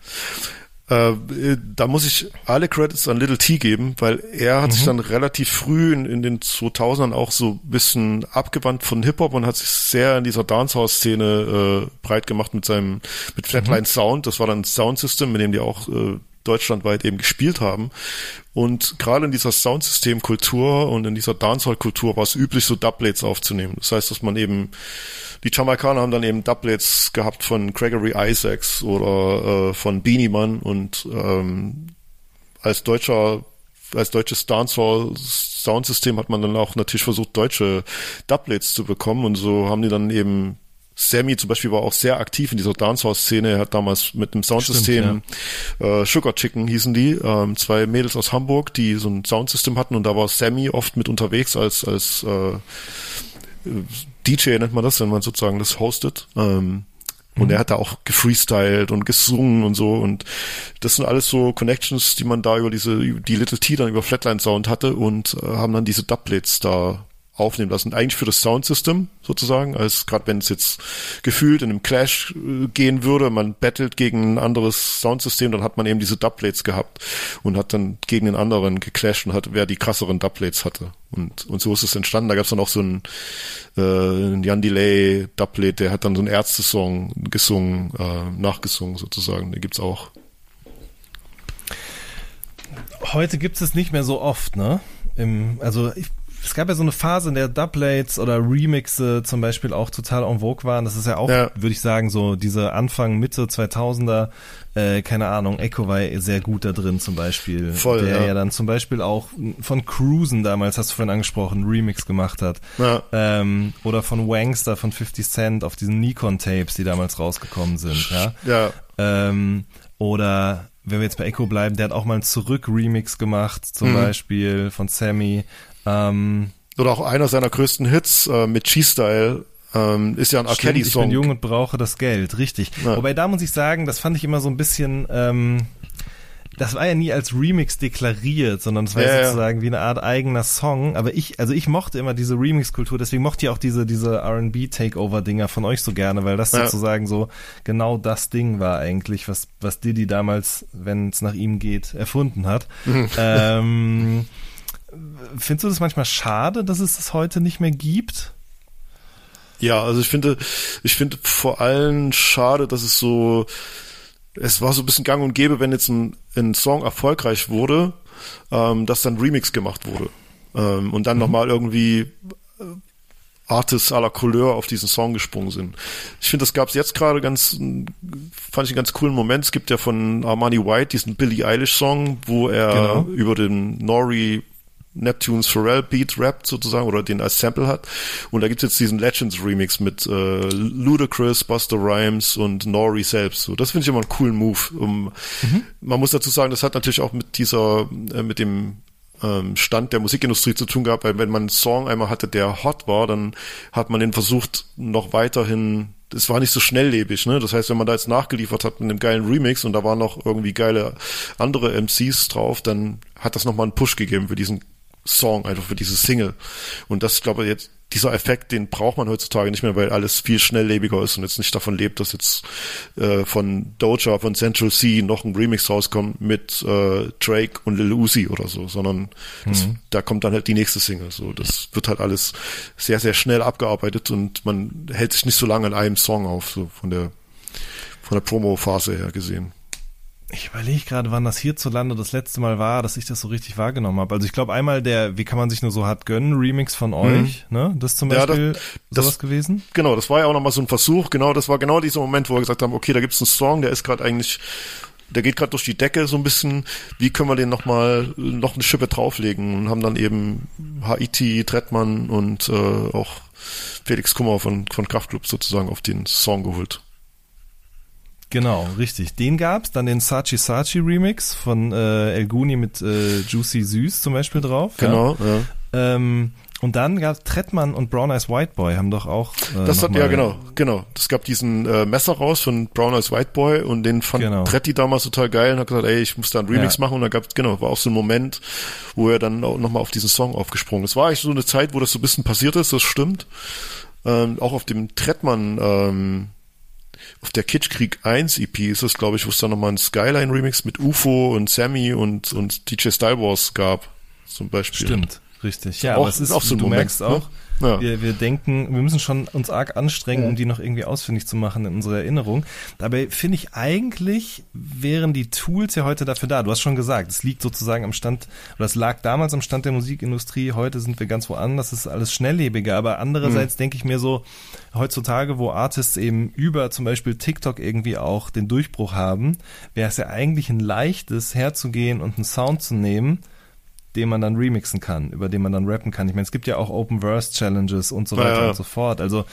[SPEAKER 3] Äh, da muss ich alle Credits an Little T geben, weil er hat mhm. sich dann relativ früh in, in den 2000ern auch so ein bisschen abgewandt von Hip-Hop und hat sich sehr in dieser Dancehall-Szene äh, breit gemacht mit seinem, mit Flatline mhm. Sound. Das war dann ein Soundsystem, mit dem die auch äh, deutschlandweit eben gespielt haben. Und gerade in dieser Soundsystem-Kultur und in dieser Dancehall-Kultur war es üblich, so Doublets aufzunehmen. Das heißt, dass man eben die Jamaikaner haben dann eben Doublets gehabt von Gregory Isaacs oder äh, von Beanie Man und ähm, als deutscher als deutsches Dancehall Soundsystem hat man dann auch natürlich versucht, deutsche Doublets zu bekommen und so haben die dann eben Sammy zum Beispiel war auch sehr aktiv in dieser Dancehall-Szene. Er hat damals mit einem Soundsystem, Stimmt, ja. äh, Sugar Chicken hießen die, ähm, zwei Mädels aus Hamburg, die so ein Soundsystem hatten und da war Sammy oft mit unterwegs als, als äh, DJ nennt man das, wenn man sozusagen das hostet. Ähm, und mhm. er hat da auch gefreestylt und gesungen und so. Und das sind alles so Connections, die man da über diese, die Little T dann über Flatline Sound hatte und äh, haben dann diese Doublets da aufnehmen lassen. Eigentlich für das Soundsystem sozusagen, als gerade wenn es jetzt gefühlt in einem Clash äh, gehen würde, man battelt gegen ein anderes Soundsystem, dann hat man eben diese Dubplates gehabt und hat dann gegen den anderen geclasht und hat, wer die krasseren Dubplates hatte. Und, und so ist es entstanden. Da gab es dann auch so einen, äh, Jan Delay Dubplate, der hat dann so einen Ärzte-Song gesungen, äh, nachgesungen sozusagen. Den gibt's auch.
[SPEAKER 2] Heute gibt es nicht mehr so oft, ne? Im, also ich es gab ja so eine Phase, in der Dubplates oder Remixe zum Beispiel auch total en vogue waren. Das ist ja auch, ja. würde ich sagen, so diese Anfang, Mitte 2000er, äh, keine Ahnung, Echo war sehr gut da drin zum Beispiel.
[SPEAKER 3] Voll,
[SPEAKER 2] Der
[SPEAKER 3] ja.
[SPEAKER 2] ja dann zum Beispiel auch von Cruisen damals, hast du vorhin angesprochen, Remix gemacht hat.
[SPEAKER 3] Ja.
[SPEAKER 2] Ähm, oder von Wangster von 50 Cent auf diesen Nikon-Tapes, die damals rausgekommen sind. Ja.
[SPEAKER 3] ja.
[SPEAKER 2] Ähm, oder wenn wir jetzt bei Echo bleiben, der hat auch mal einen Zurück-Remix gemacht, zum mhm. Beispiel von Sammy. Ähm,
[SPEAKER 3] Oder auch einer seiner größten Hits äh, mit G-Style ähm, ist ja ein R.
[SPEAKER 2] Song. Ich bin jung und brauche das Geld, richtig. Ja. Wobei da muss ich sagen, das fand ich immer so ein bisschen, ähm, das war ja nie als Remix deklariert, sondern es war ja, sozusagen ja. wie eine Art eigener Song. Aber ich, also ich mochte immer diese Remix-Kultur, deswegen mochte ich auch diese, diese R&B-Takeover-Dinger von euch so gerne, weil das ja. sozusagen so genau das Ding war eigentlich, was, was Diddy damals, wenn es nach ihm geht, erfunden hat. Mhm. ähm, Findest du das manchmal schade, dass es das heute nicht mehr gibt?
[SPEAKER 3] Ja, also ich finde, ich finde vor allem schade, dass es so, es war so ein bisschen gang und gäbe, wenn jetzt ein, ein Song erfolgreich wurde, ähm, dass dann Remix gemacht wurde. Ähm, und dann mhm. nochmal irgendwie äh, Artists à la Couleur auf diesen Song gesprungen sind. Ich finde, das gab es jetzt gerade ganz, fand ich einen ganz coolen Moment. Es gibt ja von Armani White diesen Billie Eilish Song, wo er genau. über den Nori Neptunes Pharrell Beat rappt sozusagen oder den als Sample hat. Und da gibt's jetzt diesen Legends Remix mit äh, Ludacris, Buster Rhymes und Nori selbst. So, das finde ich immer einen coolen Move. Um, mhm. Man muss dazu sagen, das hat natürlich auch mit dieser, äh, mit dem ähm, Stand der Musikindustrie zu tun gehabt, weil wenn man einen Song einmal hatte, der hot war, dann hat man den versucht, noch weiterhin es war nicht so schnelllebig, ne? Das heißt, wenn man da jetzt nachgeliefert hat mit einem geilen Remix und da waren noch irgendwie geile andere MCs drauf, dann hat das nochmal einen Push gegeben für diesen Song, einfach für diese Single. Und das, glaube ich, jetzt, dieser Effekt, den braucht man heutzutage nicht mehr, weil alles viel schnelllebiger ist und jetzt nicht davon lebt, dass jetzt äh, von Doja, von Central C noch ein Remix rauskommt mit äh, Drake und Lil Uzi oder so, sondern das, mhm. da kommt dann halt die nächste Single. So, das wird halt alles sehr, sehr schnell abgearbeitet und man hält sich nicht so lange an einem Song auf, so von der von der Promo-Phase her gesehen.
[SPEAKER 2] Ich überlege gerade, wann das hierzulande das letzte Mal war, dass ich das so richtig wahrgenommen habe. Also ich glaube einmal der, wie kann man sich nur so hart gönnen, Remix von euch, mhm. ne? Das zum Beispiel ja, das, sowas das, gewesen?
[SPEAKER 3] Genau, das war ja auch nochmal so ein Versuch. Genau, das war genau dieser Moment, wo wir gesagt haben, okay, da gibt's einen Song, der ist gerade eigentlich, der geht gerade durch die Decke so ein bisschen. Wie können wir den nochmal noch eine Schippe drauflegen? Und haben dann eben Haiti, Trettmann und äh, auch Felix Kummer von, von Kraftclub sozusagen auf den Song geholt.
[SPEAKER 2] Genau, richtig. Den gab's, dann den Sachi Sachi Remix von äh, El Guni mit äh, Juicy Süß zum Beispiel drauf.
[SPEAKER 3] Genau, ja.
[SPEAKER 2] ja. Ähm, und dann gab Trettmann und Brown Eyes White Boy haben doch auch.
[SPEAKER 3] Äh, das hat ja genau, genau. Es gab diesen äh, Messer raus von Brown Eyes White Boy und den fand genau. Tretti damals total geil und hat gesagt, ey, ich muss da einen Remix ja. machen und da gab genau, war auch so ein Moment, wo er dann auch nochmal auf diesen Song aufgesprungen ist. War eigentlich so eine Zeit, wo das so ein bisschen passiert ist, das stimmt. Ähm, auch auf dem Trettmann ähm, auf der Kitschkrieg 1 EP ist es, glaube ich, wo es dann nochmal ein Skyline-Remix mit UFO und Sammy und, und DJ Style Wars gab, zum Beispiel.
[SPEAKER 2] Stimmt, richtig. Ja, auch, aber es ist auch so ein du Moment, merkst auch, ne? Ja. Wir, wir denken, wir müssen schon uns arg anstrengen, um die noch irgendwie ausfindig zu machen in unserer Erinnerung. Dabei finde ich eigentlich wären die Tools ja heute dafür da. Du hast schon gesagt, es liegt sozusagen am Stand, oder es lag damals am Stand der Musikindustrie. Heute sind wir ganz woanders. Es ist alles schnelllebiger. Aber andererseits mhm. denke ich mir so, heutzutage, wo Artists eben über zum Beispiel TikTok irgendwie auch den Durchbruch haben, wäre es ja eigentlich ein leichtes herzugehen und einen Sound zu nehmen, den man dann remixen kann, über den man dann rappen kann. Ich meine, es gibt ja auch Open Verse Challenges und so weiter ja. und so fort. Also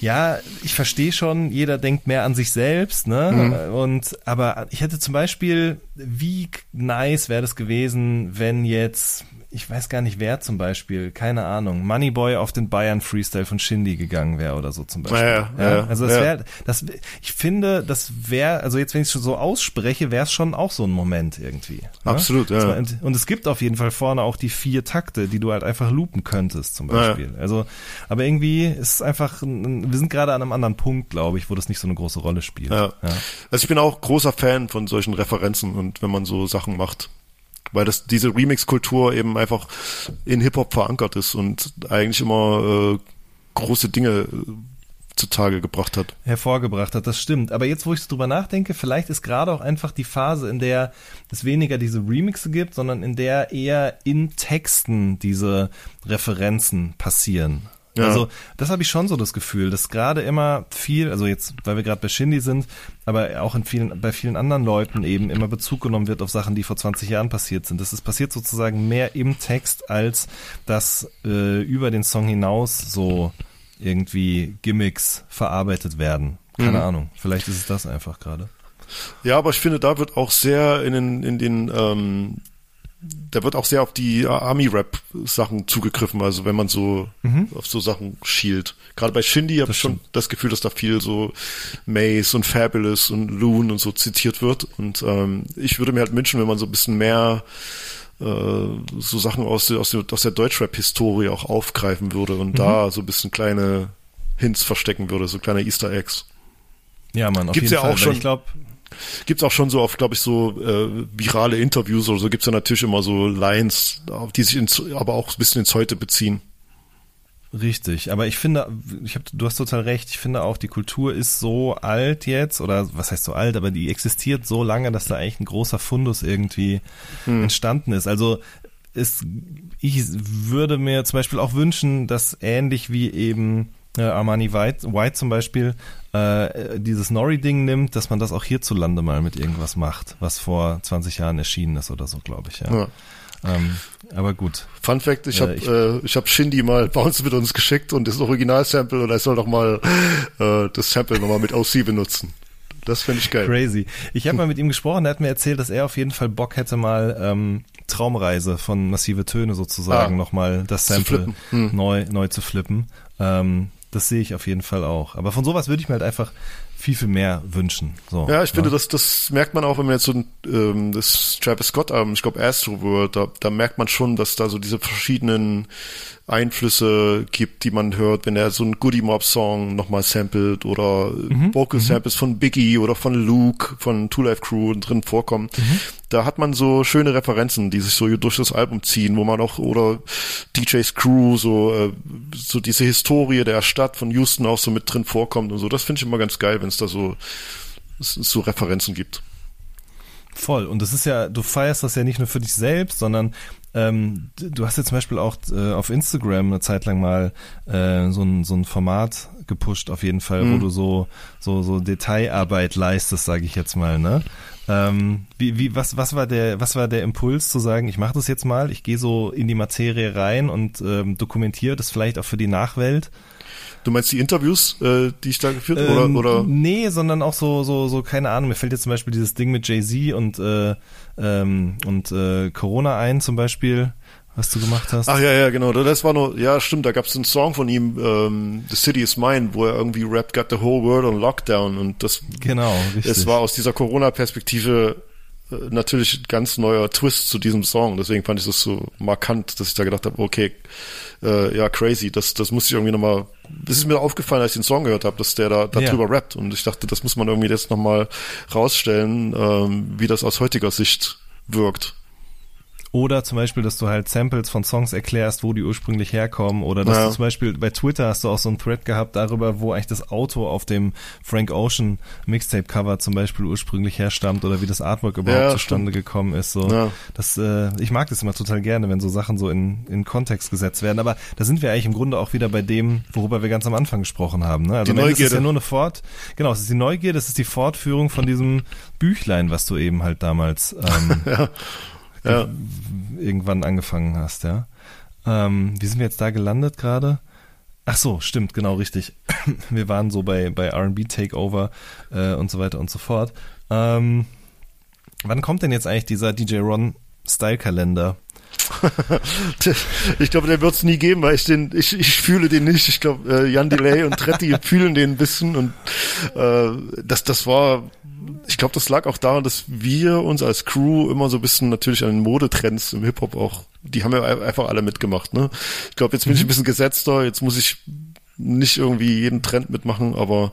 [SPEAKER 2] ja, ich verstehe schon, jeder denkt mehr an sich selbst, ne? Mhm. Und aber ich hätte zum Beispiel, wie nice wäre das gewesen, wenn jetzt ich weiß gar nicht wer zum Beispiel, keine Ahnung, Moneyboy auf den Bayern Freestyle von Shindy gegangen wäre oder so zum Beispiel. Ja, ja, ja, also das wäre, das, ich finde, das wäre, also jetzt wenn ich es so ausspreche, wäre es schon auch so ein Moment irgendwie. Ne?
[SPEAKER 3] Absolut,
[SPEAKER 2] ja. Und, und, es gibt auf jeden Fall vorne auch die vier Takte, die du halt einfach loopen könntest zum Beispiel. Also, aber irgendwie ist es einfach, wir sind gerade an einem anderen Punkt, glaube ich, wo das nicht so eine große Rolle spielt.
[SPEAKER 3] Ja. Also ich bin auch großer Fan von solchen Referenzen und wenn man so Sachen macht weil das diese Remix-Kultur eben einfach in Hip-Hop verankert ist und eigentlich immer äh, große Dinge äh, zutage gebracht hat.
[SPEAKER 2] Hervorgebracht hat, das stimmt. Aber jetzt, wo ich drüber nachdenke, vielleicht ist gerade auch einfach die Phase, in der es weniger diese Remixe gibt, sondern in der eher in Texten diese Referenzen passieren. Ja. Also das habe ich schon so das Gefühl, dass gerade immer viel, also jetzt, weil wir gerade bei Shindy sind, aber auch in vielen, bei vielen anderen Leuten eben immer Bezug genommen wird auf Sachen, die vor 20 Jahren passiert sind. Das ist passiert sozusagen mehr im Text, als dass äh, über den Song hinaus so irgendwie Gimmicks verarbeitet werden. Keine mhm. Ahnung. Vielleicht ist es das einfach gerade.
[SPEAKER 3] Ja, aber ich finde, da wird auch sehr in den, in den ähm, da wird auch sehr auf die Army-Rap-Sachen zugegriffen, also wenn man so mhm. auf so Sachen schielt. Gerade bei Shindy habe ich schon das Gefühl, dass da viel so Maze und Fabulous und Loon und so zitiert wird. Und ähm, ich würde mir halt wünschen, wenn man so ein bisschen mehr äh, so Sachen aus, der, aus, der, aus der Deutschrap-Historie auch aufgreifen würde und mhm. da so ein bisschen kleine Hints verstecken würde, so kleine Easter Eggs.
[SPEAKER 2] Ja, man, auf
[SPEAKER 3] Gibt's
[SPEAKER 2] jeden
[SPEAKER 3] ja
[SPEAKER 2] Fall.
[SPEAKER 3] auch schon.
[SPEAKER 2] Ich glaube,
[SPEAKER 3] Gibt's auch schon so oft, glaube ich, so äh, virale Interviews oder so, gibt's ja natürlich immer so Lines, die sich ins, aber auch ein bisschen ins Heute beziehen.
[SPEAKER 2] Richtig, aber ich finde, ich hab, du hast total recht, ich finde auch, die Kultur ist so alt jetzt, oder was heißt so alt, aber die existiert so lange, dass da eigentlich ein großer Fundus irgendwie hm. entstanden ist. Also ist, ich würde mir zum Beispiel auch wünschen, dass ähnlich wie eben äh, Armani White, White zum Beispiel äh, dieses Nori-Ding nimmt, dass man das auch hierzulande mal mit irgendwas macht, was vor 20 Jahren erschienen ist oder so, glaube ich. Ja. ja. Ähm, aber gut.
[SPEAKER 3] Fun Fact, ich
[SPEAKER 2] Äh,
[SPEAKER 3] habe
[SPEAKER 2] ich-
[SPEAKER 3] äh, ich hab Shindy mal bei uns mit uns geschickt und das Original-Sample und er soll doch mal äh, das Sample nochmal mit OC benutzen. Das finde ich geil.
[SPEAKER 2] Crazy. Ich habe mal mit ihm gesprochen, er hat mir erzählt, dass er auf jeden Fall Bock hätte, mal ähm, Traumreise von Massive Töne sozusagen
[SPEAKER 3] Ah,
[SPEAKER 2] nochmal das Sample.
[SPEAKER 3] Hm.
[SPEAKER 2] neu, neu zu flippen. Ähm, das sehe ich auf jeden Fall auch. Aber von sowas würde ich mir halt einfach viel, viel mehr wünschen. So,
[SPEAKER 3] Ja, ich finde,
[SPEAKER 2] ne?
[SPEAKER 3] das, das merkt man auch, wenn man jetzt so ein, ähm, das Travis Scott Album, ich glaube Astro World, da, da merkt man schon, dass da so diese verschiedenen Einflüsse gibt, die man hört, wenn er so einen Goody Mob Song nochmal samplet oder
[SPEAKER 2] Mhm.
[SPEAKER 3] Vocal Samples von Biggie oder von Luke, von Two Life Crew drin vorkommen.
[SPEAKER 2] Mhm.
[SPEAKER 3] Da hat man so schöne Referenzen, die sich so durch das Album ziehen, wo man auch, oder DJ Screw, so, äh, so diese Historie der Stadt von Houston auch so mit drin vorkommt und so. Das finde ich immer ganz geil, wenn es da so, so Referenzen gibt.
[SPEAKER 2] Voll. Und das ist ja, du feierst das ja nicht nur für dich selbst, sondern ähm, du hast ja zum Beispiel auch äh, auf Instagram eine Zeit lang mal äh, so, ein, so ein Format gepusht, auf jeden Fall, wo du so, so, so Detailarbeit leistest, sage ich jetzt mal, ne? Ähm, wie, wie, was, was war der, was war der Impuls zu sagen, ich mache das jetzt mal, ich gehe so in die Materie rein und ähm, dokumentiere das vielleicht auch für die Nachwelt?
[SPEAKER 3] Du meinst die Interviews, äh, die ich da geführt habe?
[SPEAKER 2] Ähm,
[SPEAKER 3] Oder, oder?
[SPEAKER 2] Nee, sondern auch so, so, so, keine Ahnung. Mir fällt jetzt zum Beispiel dieses Ding mit Jay-Z und, äh, ähm, und äh, Corona ein, zum Beispiel, was du gemacht hast.
[SPEAKER 3] Ach ja, ja, genau. Das war nur, ja, stimmt, da gab es einen Song von ihm, ähm, The City is Mine, wo er irgendwie rappt, got the whole world on lockdown und das,
[SPEAKER 2] genau, richtig.
[SPEAKER 3] es war aus dieser Corona-Perspektive natürlich ein ganz neuer Twist zu diesem Song. Deswegen fand ich das so markant, dass ich da gedacht habe, okay, äh, ja, crazy, das, das muss ich irgendwie nochmal, das ist mir aufgefallen, als ich den Song gehört habe, dass der da darüber
[SPEAKER 2] Ja.
[SPEAKER 3] rappt und ich dachte, das muss man irgendwie jetzt nochmal rausstellen, ähm, wie das aus heutiger Sicht wirkt.
[SPEAKER 2] Oder zum Beispiel, dass du halt Samples von Songs erklärst, wo die ursprünglich herkommen. Oder dass
[SPEAKER 3] Ja.
[SPEAKER 2] du zum Beispiel bei Twitter hast du auch so einen Thread gehabt darüber, wo eigentlich das Auto auf dem Frank Ocean Mixtape-Cover zum Beispiel ursprünglich herstammt oder wie das Artwork überhaupt
[SPEAKER 3] Ja,
[SPEAKER 2] zustande gekommen ist. So.
[SPEAKER 3] Ja.
[SPEAKER 2] Das, äh, ich mag das immer total gerne, wenn so Sachen so in, in Kontext gesetzt werden. Aber da sind wir eigentlich im Grunde auch wieder bei dem, worüber wir ganz am Anfang gesprochen haben. Ne? Also
[SPEAKER 3] Die
[SPEAKER 2] Ende ist
[SPEAKER 3] Neugierde.
[SPEAKER 2] ja nur eine Fort, genau, es ist die Neugier, das ist die Fortführung von diesem Büchlein, was du eben halt damals ähm,
[SPEAKER 3] Ja.
[SPEAKER 2] Irgendwann angefangen hast, ja. Ähm, wie sind wir jetzt da gelandet gerade? Ach so, stimmt, genau richtig. Wir waren so bei, bei R&B Takeover äh, und so weiter und so fort. Ähm, wann kommt denn jetzt eigentlich dieser DJ Ron Style Kalender?
[SPEAKER 3] Ich glaube, der wird es nie geben, weil ich den, ich, ich fühle den nicht. Ich glaube, äh, Jan Delay und Tretti fühlen den ein bisschen und äh, das, das war, ich glaube, das lag auch daran, dass wir uns als Crew immer so ein bisschen natürlich an den Modetrends im Hip-Hop auch, die haben ja einfach alle mitgemacht. Ne? Ich glaube, jetzt bin ich ein bisschen gesetzter, jetzt muss ich nicht irgendwie jeden Trend mitmachen, aber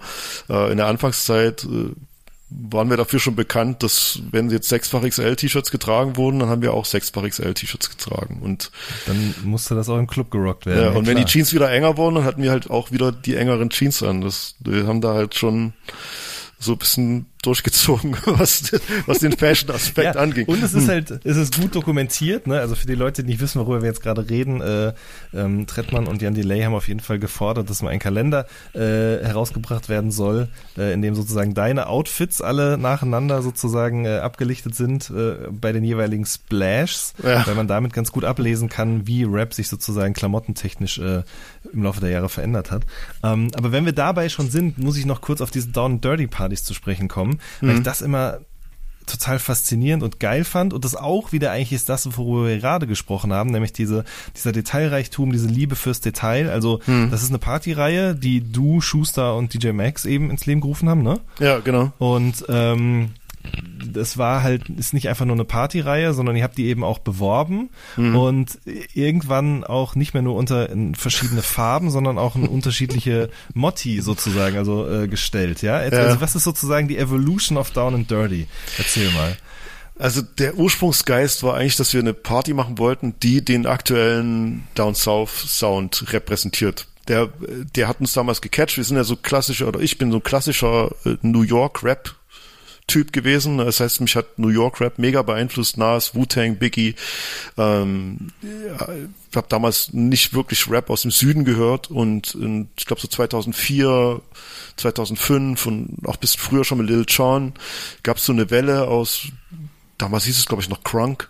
[SPEAKER 3] äh, in der Anfangszeit äh, waren wir dafür schon bekannt, dass wenn jetzt sechsfach XL-T-Shirts getragen wurden, dann haben wir auch sechsfach XL-T-Shirts getragen und
[SPEAKER 2] Dann musste das auch im Club gerockt werden.
[SPEAKER 3] ja, und wenn die. Jeans wieder enger wurden, dann hatten wir halt auch wieder die engeren Jeans an. Das, wir haben da halt schon so ein bisschen durchgezogen, was, was den Fashion-Aspekt
[SPEAKER 2] Ja,
[SPEAKER 3] anging.
[SPEAKER 2] Und es ist halt, es ist gut dokumentiert, ne? Also für die Leute, die nicht wissen, worüber wir jetzt gerade reden, äh, ähm, Trettmann und Jan Delay haben auf jeden Fall gefordert, dass mal ein Kalender äh, herausgebracht werden soll, äh, in dem sozusagen deine Outfits alle nacheinander sozusagen äh, abgelichtet sind äh, bei den jeweiligen Splashs,
[SPEAKER 3] Ja.
[SPEAKER 2] weil man damit ganz gut ablesen kann, wie Rap sich sozusagen klamottentechnisch äh, im Laufe der Jahre verändert hat. Ähm, aber wenn wir dabei schon sind, muss ich noch kurz auf diese Down Dirty Partys zu sprechen kommen, weil ich das immer total faszinierend und geil fand und das auch wieder eigentlich ist das, worüber wir gerade gesprochen haben, nämlich diese, dieser Detailreichtum, diese Liebe fürs Detail. Also das ist eine Partyreihe, die du, Schuster und DJ Max eben ins Leben gerufen haben, ne?
[SPEAKER 3] ja, genau.
[SPEAKER 2] Und ähm, das war halt, ist nicht einfach nur eine Partyreihe, sondern ihr habt die eben auch beworben und irgendwann auch nicht mehr nur unter in verschiedene Farben, sondern auch in unterschiedliche Motti sozusagen, also äh, gestellt, ja? Jetzt,
[SPEAKER 3] Ja.
[SPEAKER 2] Also was ist sozusagen die Evolution of Down and Dirty? Erzähl mal.
[SPEAKER 3] Also der Ursprungsgeist war eigentlich, dass wir eine Party machen wollten, die den aktuellen Down South Sound repräsentiert. Der, der hat uns damals gecatcht. Wir sind ja so klassischer, oder ich bin so ein klassischer äh, New York Rap Typ gewesen. Das heißt, mich hat New York Rap mega beeinflusst, Nas, Wu-Tang, Biggie. Ähm, ich habe damals nicht wirklich Rap aus dem Süden gehört und in, ich glaube so 2004, 2005 und auch bis früher schon mit Lil Jon gab es so eine Welle aus, damals hieß es glaube ich noch Crunk,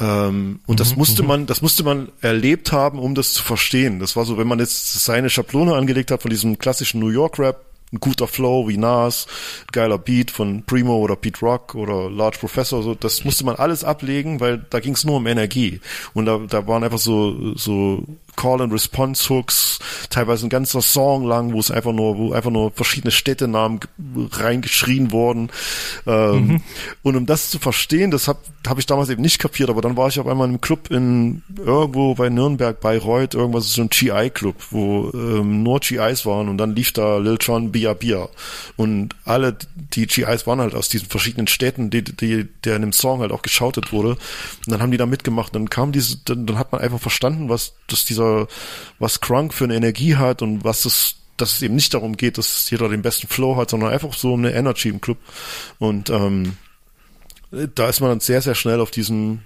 [SPEAKER 3] Ähm, und das musste man, das musste man erlebt haben, um das zu verstehen. Das war so, wenn man jetzt seine Schablone angelegt hat von diesem klassischen New York Rap, ein guter Flow wie Nas, geiler Beat von Primo oder Pete Rock oder Large Professor, so das musste man alles ablegen, weil da ging es nur um Energie. Und da, da waren einfach so so Call-and-Response-Hooks, teilweise ein ganzer Song lang, wo es einfach nur, wo einfach nur verschiedene Städtenamen reingeschrien wurden. Ähm, mhm. Und um das zu verstehen, das habe hab ich damals eben nicht kapiert, aber dann war ich auf einmal in einem Club in irgendwo bei Nürnberg, Bayreuth, irgendwas so ein GI-Club, wo ähm, nur GIs waren und dann lief da Lil Jon Bia Bia. Und alle die GIs waren halt aus diesen verschiedenen Städten, die, die, der in dem Song halt auch geschautet wurde. Und dann haben die da mitgemacht. Dann kam diese, dann, dann hat man einfach verstanden, was, dass dieser dieser, was Crunk für eine Energie hat und was es, dass es eben nicht darum geht, dass jeder den besten Flow hat, sondern einfach so eine Energy im Club. Und ähm, da ist man dann sehr, sehr schnell auf diesen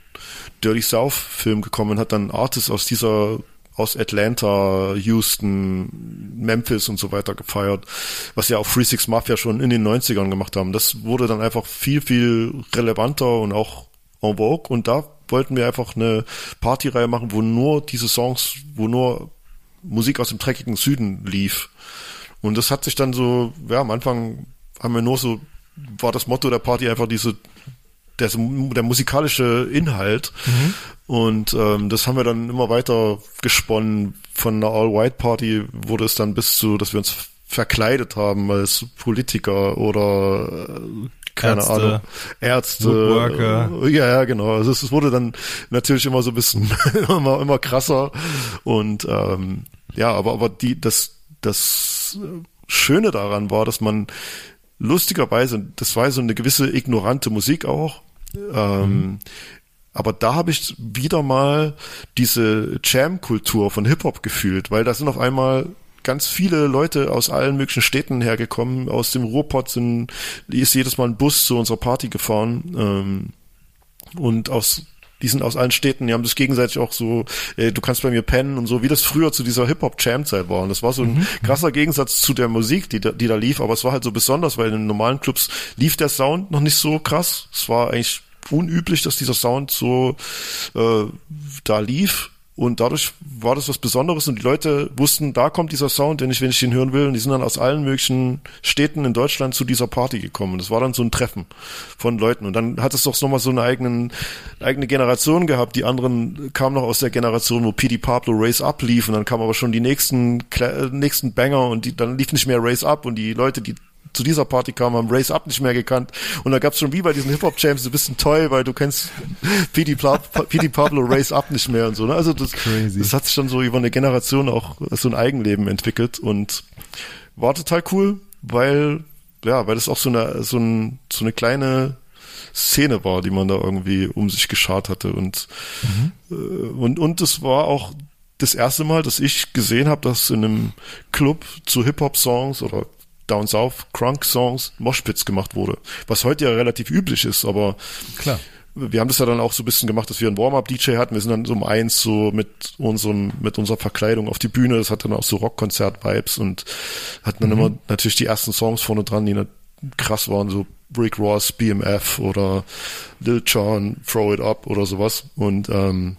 [SPEAKER 3] Dirty South Film gekommen und hat dann Artists aus dieser aus Atlanta, Houston, Memphis und so weiter gefeiert, was ja auch Free Six Mafia schon in den 90ern gemacht haben. Das wurde dann einfach viel, viel relevanter und auch en vogue und da wollten wir einfach eine Partyreihe machen, wo nur diese Songs, wo nur Musik aus dem dreckigen Süden lief. Und das hat sich dann so, ja, am Anfang haben wir nur so, war das Motto der Party einfach diese, der, der musikalische Inhalt. Mhm. Und ähm, das haben wir dann immer weiter gesponnen. Von einer All-White-Party wurde es dann bis zu, dass wir uns verkleidet haben als Politiker oder äh, keine Ärzte, Ahnung, Ärzte, Woodworker. ja, ja, genau. Also es, es, wurde dann natürlich immer so ein bisschen immer, immer krasser und ähm, ja, aber aber die das das Schöne daran war, dass man lustigerweise, das war so eine gewisse ignorante Musik auch. Ähm, mhm. Aber da habe ich wieder mal diese Jam-Kultur von Hip-Hop gefühlt, weil da sind auf einmal ganz viele Leute aus allen möglichen Städten hergekommen. Aus dem Ruhrpott sind, ist jedes Mal ein Bus zu unserer Party gefahren. Ähm, und aus die sind aus allen Städten, die haben das gegenseitig auch so, äh, du kannst bei mir pennen und so, wie das früher zu dieser Hip-Hop-Jam-Zeit war. Und das war so ein mhm. krasser Gegensatz zu der Musik, die da, die da lief, aber es war halt so besonders, weil in den normalen Clubs lief der Sound noch nicht so krass. Es war eigentlich unüblich, dass dieser Sound so äh, da lief. Und dadurch war das was Besonderes und die Leute wussten, da kommt dieser Sound, den ich, wenn ich den hören will. Und die sind dann aus allen möglichen Städten in Deutschland zu dieser Party gekommen. Das war dann so ein Treffen von Leuten. Und dann hat es doch nochmal so eine eigenen, eigene Generation gehabt. Die anderen kamen noch aus der Generation, wo PD Pablo Race Up lief. Und dann kamen aber schon die nächsten, nächsten Banger und die, dann lief nicht mehr Race Up und die Leute, die zu dieser Party kam, haben Race Up nicht mehr gekannt. Und da gab es schon wie bei diesen Hip-Hop-Champs, du bist ein Toy, weil du kennst PD, Pablo Race Up nicht mehr und so. Ne? Also das, Crazy. das hat sich dann so über eine Generation auch so ein Eigenleben entwickelt und war total cool, weil, ja, weil das auch so eine, so, ein, so eine kleine Szene war, die man da irgendwie um sich geschart hatte. Und, mhm. und, und es war auch das erste Mal, dass ich gesehen habe, dass in einem Club zu Hip-Hop-Songs oder Down South Crunk Songs Moshpits gemacht wurde. Was heute ja relativ üblich ist, aber
[SPEAKER 2] klar.
[SPEAKER 3] Wir haben das ja dann auch so ein bisschen gemacht, dass wir einen Warm-Up-DJ hatten. Wir sind dann so um eins so mit unserem, mit unserer Verkleidung auf die Bühne. Das hat dann auch so Rockkonzert-Vibes und hatten dann mhm. immer natürlich die ersten Songs vorne dran, die krass waren, so Rick Ross, BMF oder Lil Jon, Throw It Up oder sowas. Und ähm,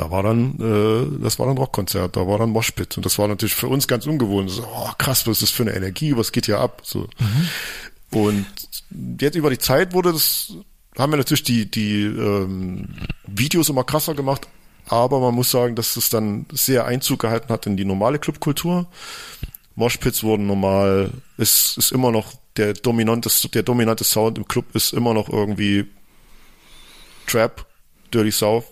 [SPEAKER 3] da war dann, äh, das war dann Rockkonzert, da war dann Moshpit und das war natürlich für uns ganz ungewohnt. So, oh, krass, was ist das für eine Energie, was geht hier ab? So. Mhm. Und jetzt über die Zeit wurde das, haben wir natürlich die, die ähm, Videos immer krasser gemacht, aber man muss sagen, dass es dann sehr Einzug gehalten hat in die normale Clubkultur. Moshpits wurden normal, ist, ist immer noch der dominante, der dominante Sound im Club ist immer noch irgendwie Trap, Dirty South,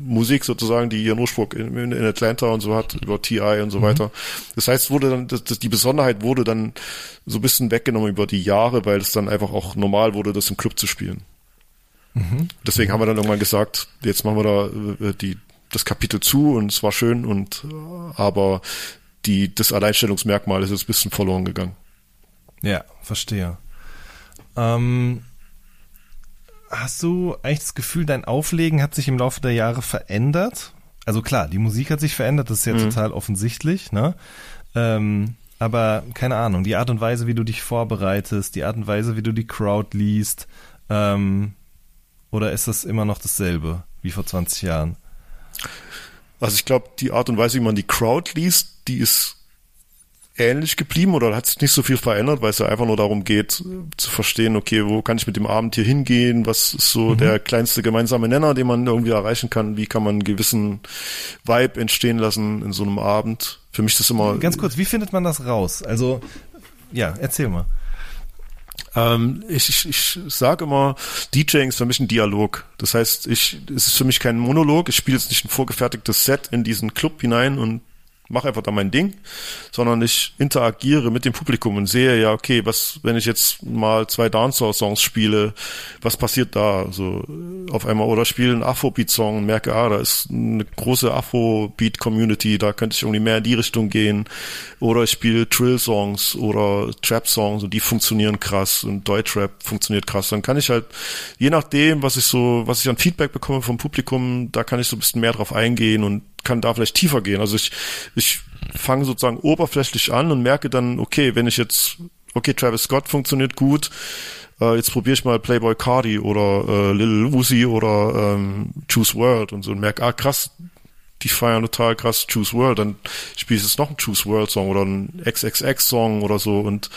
[SPEAKER 3] Musik sozusagen, die ihren Ursprung in, in, Atlanta und so hat, über TI und so mhm. weiter. Das heißt, wurde dann, das, das, die Besonderheit wurde dann so ein bisschen weggenommen über die Jahre, weil es dann einfach auch normal wurde, das im Club zu spielen. Mhm. Deswegen haben wir dann irgendwann gesagt, jetzt machen wir da äh, die, das Kapitel zu und es war schön und aber die, das Alleinstellungsmerkmal ist jetzt ein bisschen verloren gegangen.
[SPEAKER 2] Ja, verstehe. Ähm, Hast du eigentlich das Gefühl, dein Auflegen hat sich im Laufe der Jahre verändert? Also klar, die Musik hat sich verändert, das ist ja mhm. total offensichtlich, ne? Ähm, aber keine Ahnung, die Art und Weise, wie du dich vorbereitest, die Art und Weise, wie du die Crowd liest, ähm, Oder ist das immer noch dasselbe wie vor 20 Jahren?
[SPEAKER 3] Also ich glaube, die Art und Weise, wie man die Crowd liest, die ist ähnlich geblieben oder hat sich nicht so viel verändert, weil es ja einfach nur darum geht, zu verstehen, okay, wo kann ich mit dem Abend hier hingehen, was ist so mhm. der kleinste gemeinsame Nenner, den man irgendwie erreichen kann, wie kann man einen gewissen Vibe entstehen lassen in so einem Abend. Für mich ist das immer...
[SPEAKER 2] Ganz kurz, wie findet man das raus? Also, ja, erzähl mal.
[SPEAKER 3] Ähm, ich ich, ich sage immer, DJing ist für mich ein Dialog. Das heißt, ich, es ist für mich kein Monolog. Ich spiele jetzt nicht ein vorgefertigtes Set in diesen Club hinein und mache einfach da mein Ding, sondern ich interagiere mit dem Publikum und sehe ja, okay, was, wenn ich jetzt mal zwei Dancehall-Songs spiele, was passiert da? So auf einmal oder spiele einen Afrobeat-Song und merke, ah, da ist eine große Afrobeat-Community, da könnte ich irgendwie mehr in die Richtung gehen. Oder ich spiele Trill-Songs oder Trap-Songs und die funktionieren krass und Deutschrap funktioniert krass. Dann kann ich halt, je nachdem, was ich so, was ich an Feedback bekomme vom Publikum, da kann ich so ein bisschen mehr drauf eingehen und kann da vielleicht tiefer gehen. Also ich, ich fange sozusagen oberflächlich an und merke dann, okay, wenn ich jetzt, okay, Travis Scott funktioniert gut, äh, jetzt probiere ich mal Playboy Cardi oder äh, Lil Uzi oder ähm, Choose World und so und merke, ah krass, die feiern total krass Choose World, dann spiele ich jetzt noch einen Choose World Song oder einen XXX Song oder so und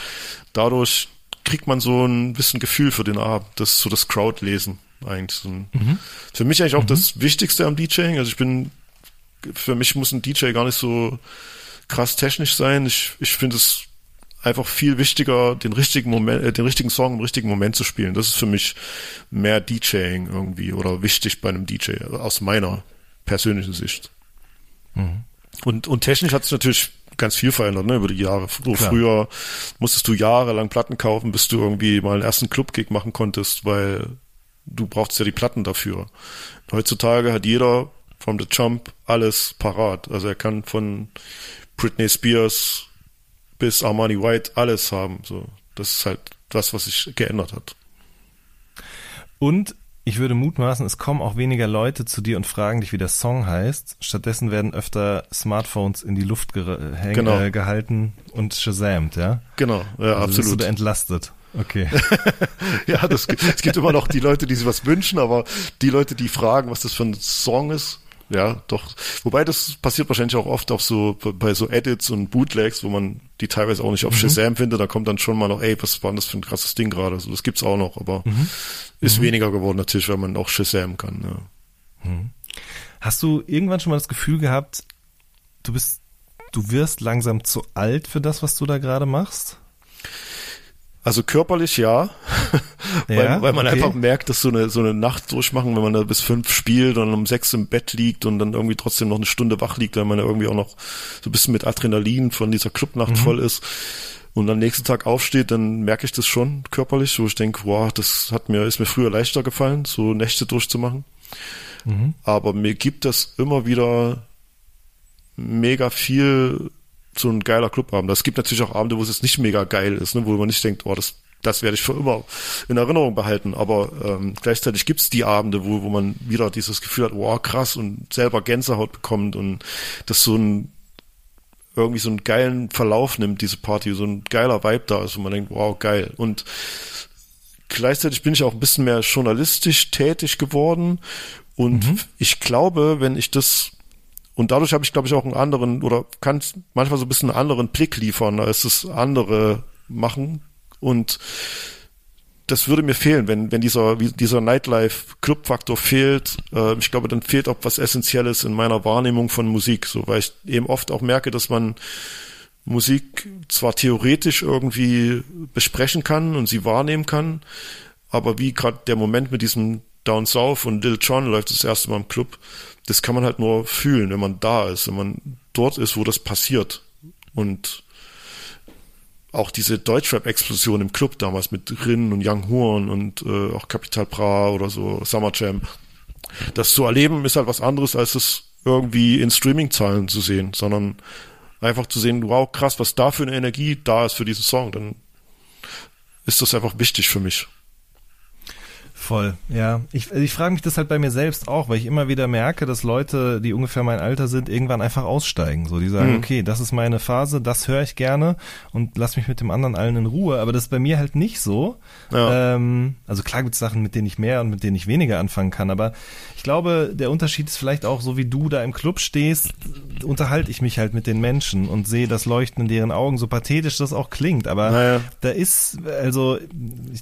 [SPEAKER 3] dadurch kriegt man so ein bisschen Gefühl für den Abend, das ist so das Crowdlesen eigentlich. Mhm. Für mich eigentlich auch mhm. das Wichtigste am DJing, also ich bin für mich muss ein DJ gar nicht so krass technisch sein. Ich, ich finde es einfach viel wichtiger, den richtigen Moment, äh, den richtigen Song im richtigen Moment zu spielen. Das ist für mich mehr DJing irgendwie oder wichtig bei einem DJ aus meiner persönlichen Sicht. Mhm. Und, und technisch hat sich natürlich ganz viel verändert, ne, über die Jahre. So früher musstest du jahrelang Platten kaufen, bis du irgendwie mal einen ersten Club-Gig machen konntest, weil du brauchst ja die Platten dafür. Heutzutage hat jeder from the jump alles parat. Also er kann von Britney Spears bis Armani White alles haben. So, das ist halt das, was sich geändert hat.
[SPEAKER 2] Und ich würde mutmaßen, es kommen auch weniger Leute zu dir und fragen dich, wie der Song heißt. Stattdessen werden öfter Smartphones in die Luft ge genau. äh, gehalten und shazamt, ja?
[SPEAKER 3] Genau, ja, also absolut.
[SPEAKER 2] Bist du entlastet. Okay.
[SPEAKER 3] ja, das, es gibt immer noch die Leute, die sich was wünschen, aber die Leute, die fragen, was das für ein Song ist, ja, doch. Wobei das passiert wahrscheinlich auch oft auf so, bei so Edits und Bootlegs, wo man die teilweise auch nicht auf mhm. Shazam findet, da kommt dann schon mal noch, ey, was war das für ein krasses Ding gerade? So, das gibt's auch noch, aber mhm. ist mhm. weniger geworden natürlich, weil man auch Shazam kann, ja.
[SPEAKER 2] Mhm. Hast du irgendwann schon mal das Gefühl gehabt, du bist, du wirst langsam zu alt für das, was du da gerade machst?
[SPEAKER 3] Also körperlich ja, weil, ja, weil man okay. einfach merkt, dass so eine so eine Nacht durchmachen, wenn man da bis fünf spielt und um sechs im Bett liegt und dann irgendwie trotzdem noch eine Stunde wach liegt, weil man ja irgendwie auch noch so ein bisschen mit Adrenalin von dieser Clubnacht mhm. voll ist und am nächsten Tag aufsteht, dann merke ich das schon körperlich, wo ich denke, wow, das hat mir ist mir früher leichter gefallen, so Nächte durchzumachen. Mhm. Aber mir gibt das immer wieder mega viel so ein geiler Clubabend. Es gibt natürlich auch Abende, wo es jetzt nicht mega geil ist, ne, wo man nicht denkt, oh, das, das werde ich für immer in Erinnerung behalten. Aber ähm, gleichzeitig gibt's die Abende, wo, wo man wieder dieses Gefühl hat, wow, krass und selber Gänsehaut bekommt und das so ein irgendwie so einen geilen Verlauf nimmt, diese Party, so ein geiler Vibe da ist, wo man denkt, wow, geil. Und gleichzeitig bin ich auch ein bisschen mehr journalistisch tätig geworden und mhm. ich glaube, wenn ich das und dadurch habe ich, glaube ich, auch einen anderen oder kann manchmal so ein bisschen einen anderen Blick liefern, als es andere machen. Und das würde mir fehlen, wenn, wenn dieser, dieser Nightlife-Club-Faktor fehlt. Äh, ich glaube, dann fehlt auch was Essentielles in meiner Wahrnehmung von Musik, so, weil ich eben oft auch merke, dass man Musik zwar theoretisch irgendwie besprechen kann und sie wahrnehmen kann, aber wie gerade der Moment mit diesem Down South und Lil Jon läuft das erste Mal im Club, das kann man halt nur fühlen, wenn man da ist, wenn man dort ist, wo das passiert. Und auch diese Deutschrap-Explosion im Club damals mit Rin und Young Horn und äh, auch Capital Bra oder so, Summer Jam. Das zu erleben ist halt was anderes, als es irgendwie in Streaming-Zahlen zu sehen, sondern einfach zu sehen, wow, krass, was da für eine Energie da ist für diesen Song, dann ist das einfach wichtig für mich.
[SPEAKER 2] Voll, ja. Ich, ich frage mich das halt bei mir selbst auch, weil ich immer wieder merke, dass Leute, die ungefähr mein Alter sind, irgendwann einfach aussteigen. So, die sagen, mhm. okay, das ist meine Phase, das höre ich gerne und lass mich mit dem anderen allen in Ruhe. Aber das ist bei mir halt nicht so. Ja. Ähm, also klar gibt es Sachen, mit denen ich mehr und mit denen ich weniger anfangen kann. Aber ich glaube, der Unterschied ist vielleicht auch, so wie du da im Club stehst, unterhalte ich mich halt mit den Menschen und sehe das Leuchten in deren Augen, so pathetisch das auch klingt. Aber naja. da ist, also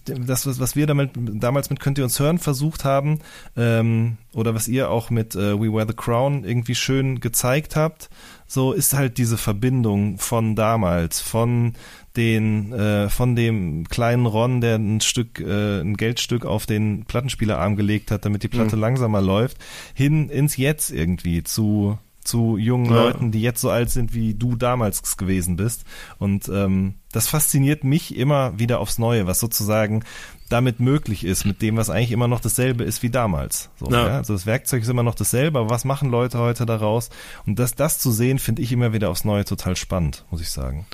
[SPEAKER 2] das, was wir damit damals mit könnt ihr uns hören versucht haben ähm, oder was ihr auch mit äh, We Wear the Crown irgendwie schön gezeigt habt, so ist halt diese Verbindung von damals, von den äh, von dem kleinen Ron, der ein Stück äh, ein Geldstück auf den Plattenspielerarm gelegt hat, damit die Platte mhm. langsamer läuft, hin ins Jetzt irgendwie zu zu jungen ja. Leuten, die jetzt so alt sind, wie du damals gewesen bist. Und ähm, das fasziniert mich immer wieder aufs Neue, was sozusagen damit möglich ist, mit dem, was eigentlich immer noch dasselbe ist wie damals. So, ja. Ja? Also das Werkzeug ist immer noch dasselbe, aber was machen Leute heute daraus? Und das, das zu sehen, finde ich immer wieder aufs Neue total spannend, muss ich sagen.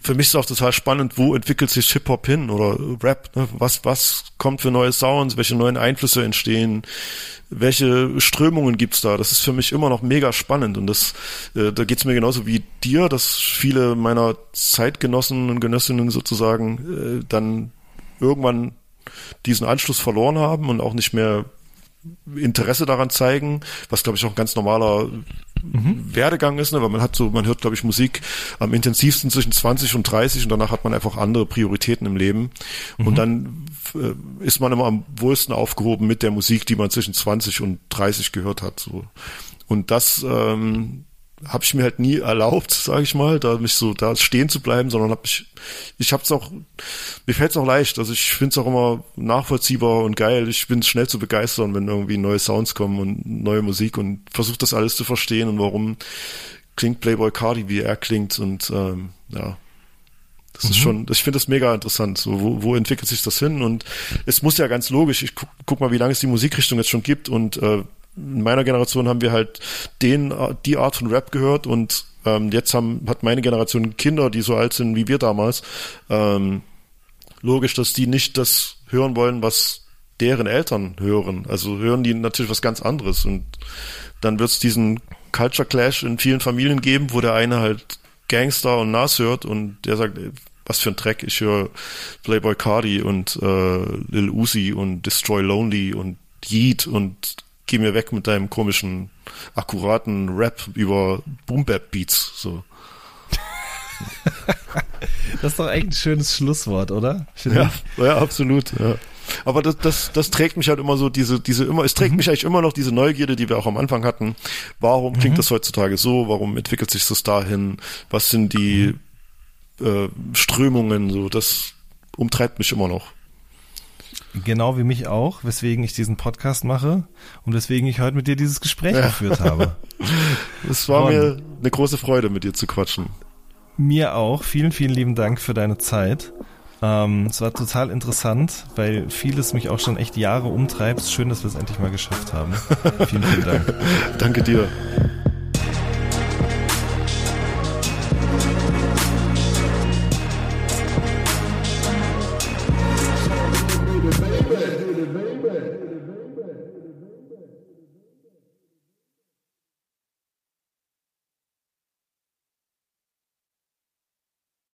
[SPEAKER 3] Für mich ist es auch total spannend, wo entwickelt sich Hip-Hop hin oder Rap? Ne? Was, was kommt für neue Sounds? Welche neuen Einflüsse entstehen? Welche Strömungen gibt's da? Das ist für mich immer noch mega spannend und das, äh, da geht's mir genauso wie dir, dass viele meiner Zeitgenossen und Genössinnen sozusagen äh, dann irgendwann diesen Anschluss verloren haben und auch nicht mehr Interesse daran zeigen, was glaube ich auch ein ganz normaler mhm. Werdegang ist, ne? weil man hat so, man hört glaube ich Musik am intensivsten zwischen 20 und 30 und danach hat man einfach andere Prioritäten im Leben mhm. und dann äh, ist man immer am wohlsten aufgehoben mit der Musik, die man zwischen 20 und 30 gehört hat. So. Und das ähm, habe ich mir halt nie erlaubt, sage ich mal, da mich so da stehen zu bleiben, sondern habe ich ich habe es auch mir fällt es auch leicht, also ich finde es auch immer nachvollziehbar und geil. Ich bin schnell zu begeistern, wenn irgendwie neue Sounds kommen und neue Musik und versuche das alles zu verstehen und warum klingt Playboy Cardi wie er klingt und ähm, ja. Das mhm. ist schon, ich finde das mega interessant. So, wo, wo entwickelt sich das hin? Und es muss ja ganz logisch, ich guck, guck mal, wie lange es die Musikrichtung jetzt schon gibt und äh, in meiner Generation haben wir halt den, die Art von Rap gehört und ähm, jetzt haben, hat meine Generation Kinder, die so alt sind wie wir damals. Ähm, logisch, dass die nicht das hören wollen, was deren Eltern hören. Also hören die natürlich was ganz anderes und dann wird es diesen Culture Clash in vielen Familien geben, wo der eine halt Gangster und Nas hört und der sagt, was für ein Track, ich höre Playboy Cardi und äh, Lil Uzi und Destroy Lonely und Yeet und geh mir weg mit deinem komischen, akkuraten Rap über Boom-Bap-Beats, so.
[SPEAKER 2] das ist doch eigentlich ein schönes Schlusswort, oder?
[SPEAKER 3] Ja, ja, absolut, ja. Aber das, das, das trägt mich halt immer so, diese, diese immer, es trägt mhm. mich eigentlich immer noch diese Neugierde, die wir auch am Anfang hatten. Warum klingt mhm. das heutzutage so? Warum entwickelt sich das dahin? Was sind die mhm. äh, Strömungen? So, das umtreibt mich immer noch.
[SPEAKER 2] Genau wie mich auch, weswegen ich diesen Podcast mache und weswegen ich heute mit dir dieses Gespräch ja. geführt habe.
[SPEAKER 3] Es war und mir eine große Freude, mit dir zu quatschen.
[SPEAKER 2] Mir auch. Vielen, vielen lieben Dank für deine Zeit. Ähm, es war total interessant, weil vieles mich auch schon echt Jahre umtreibt. Schön, dass wir es endlich mal geschafft haben. vielen, vielen Dank.
[SPEAKER 3] Danke dir.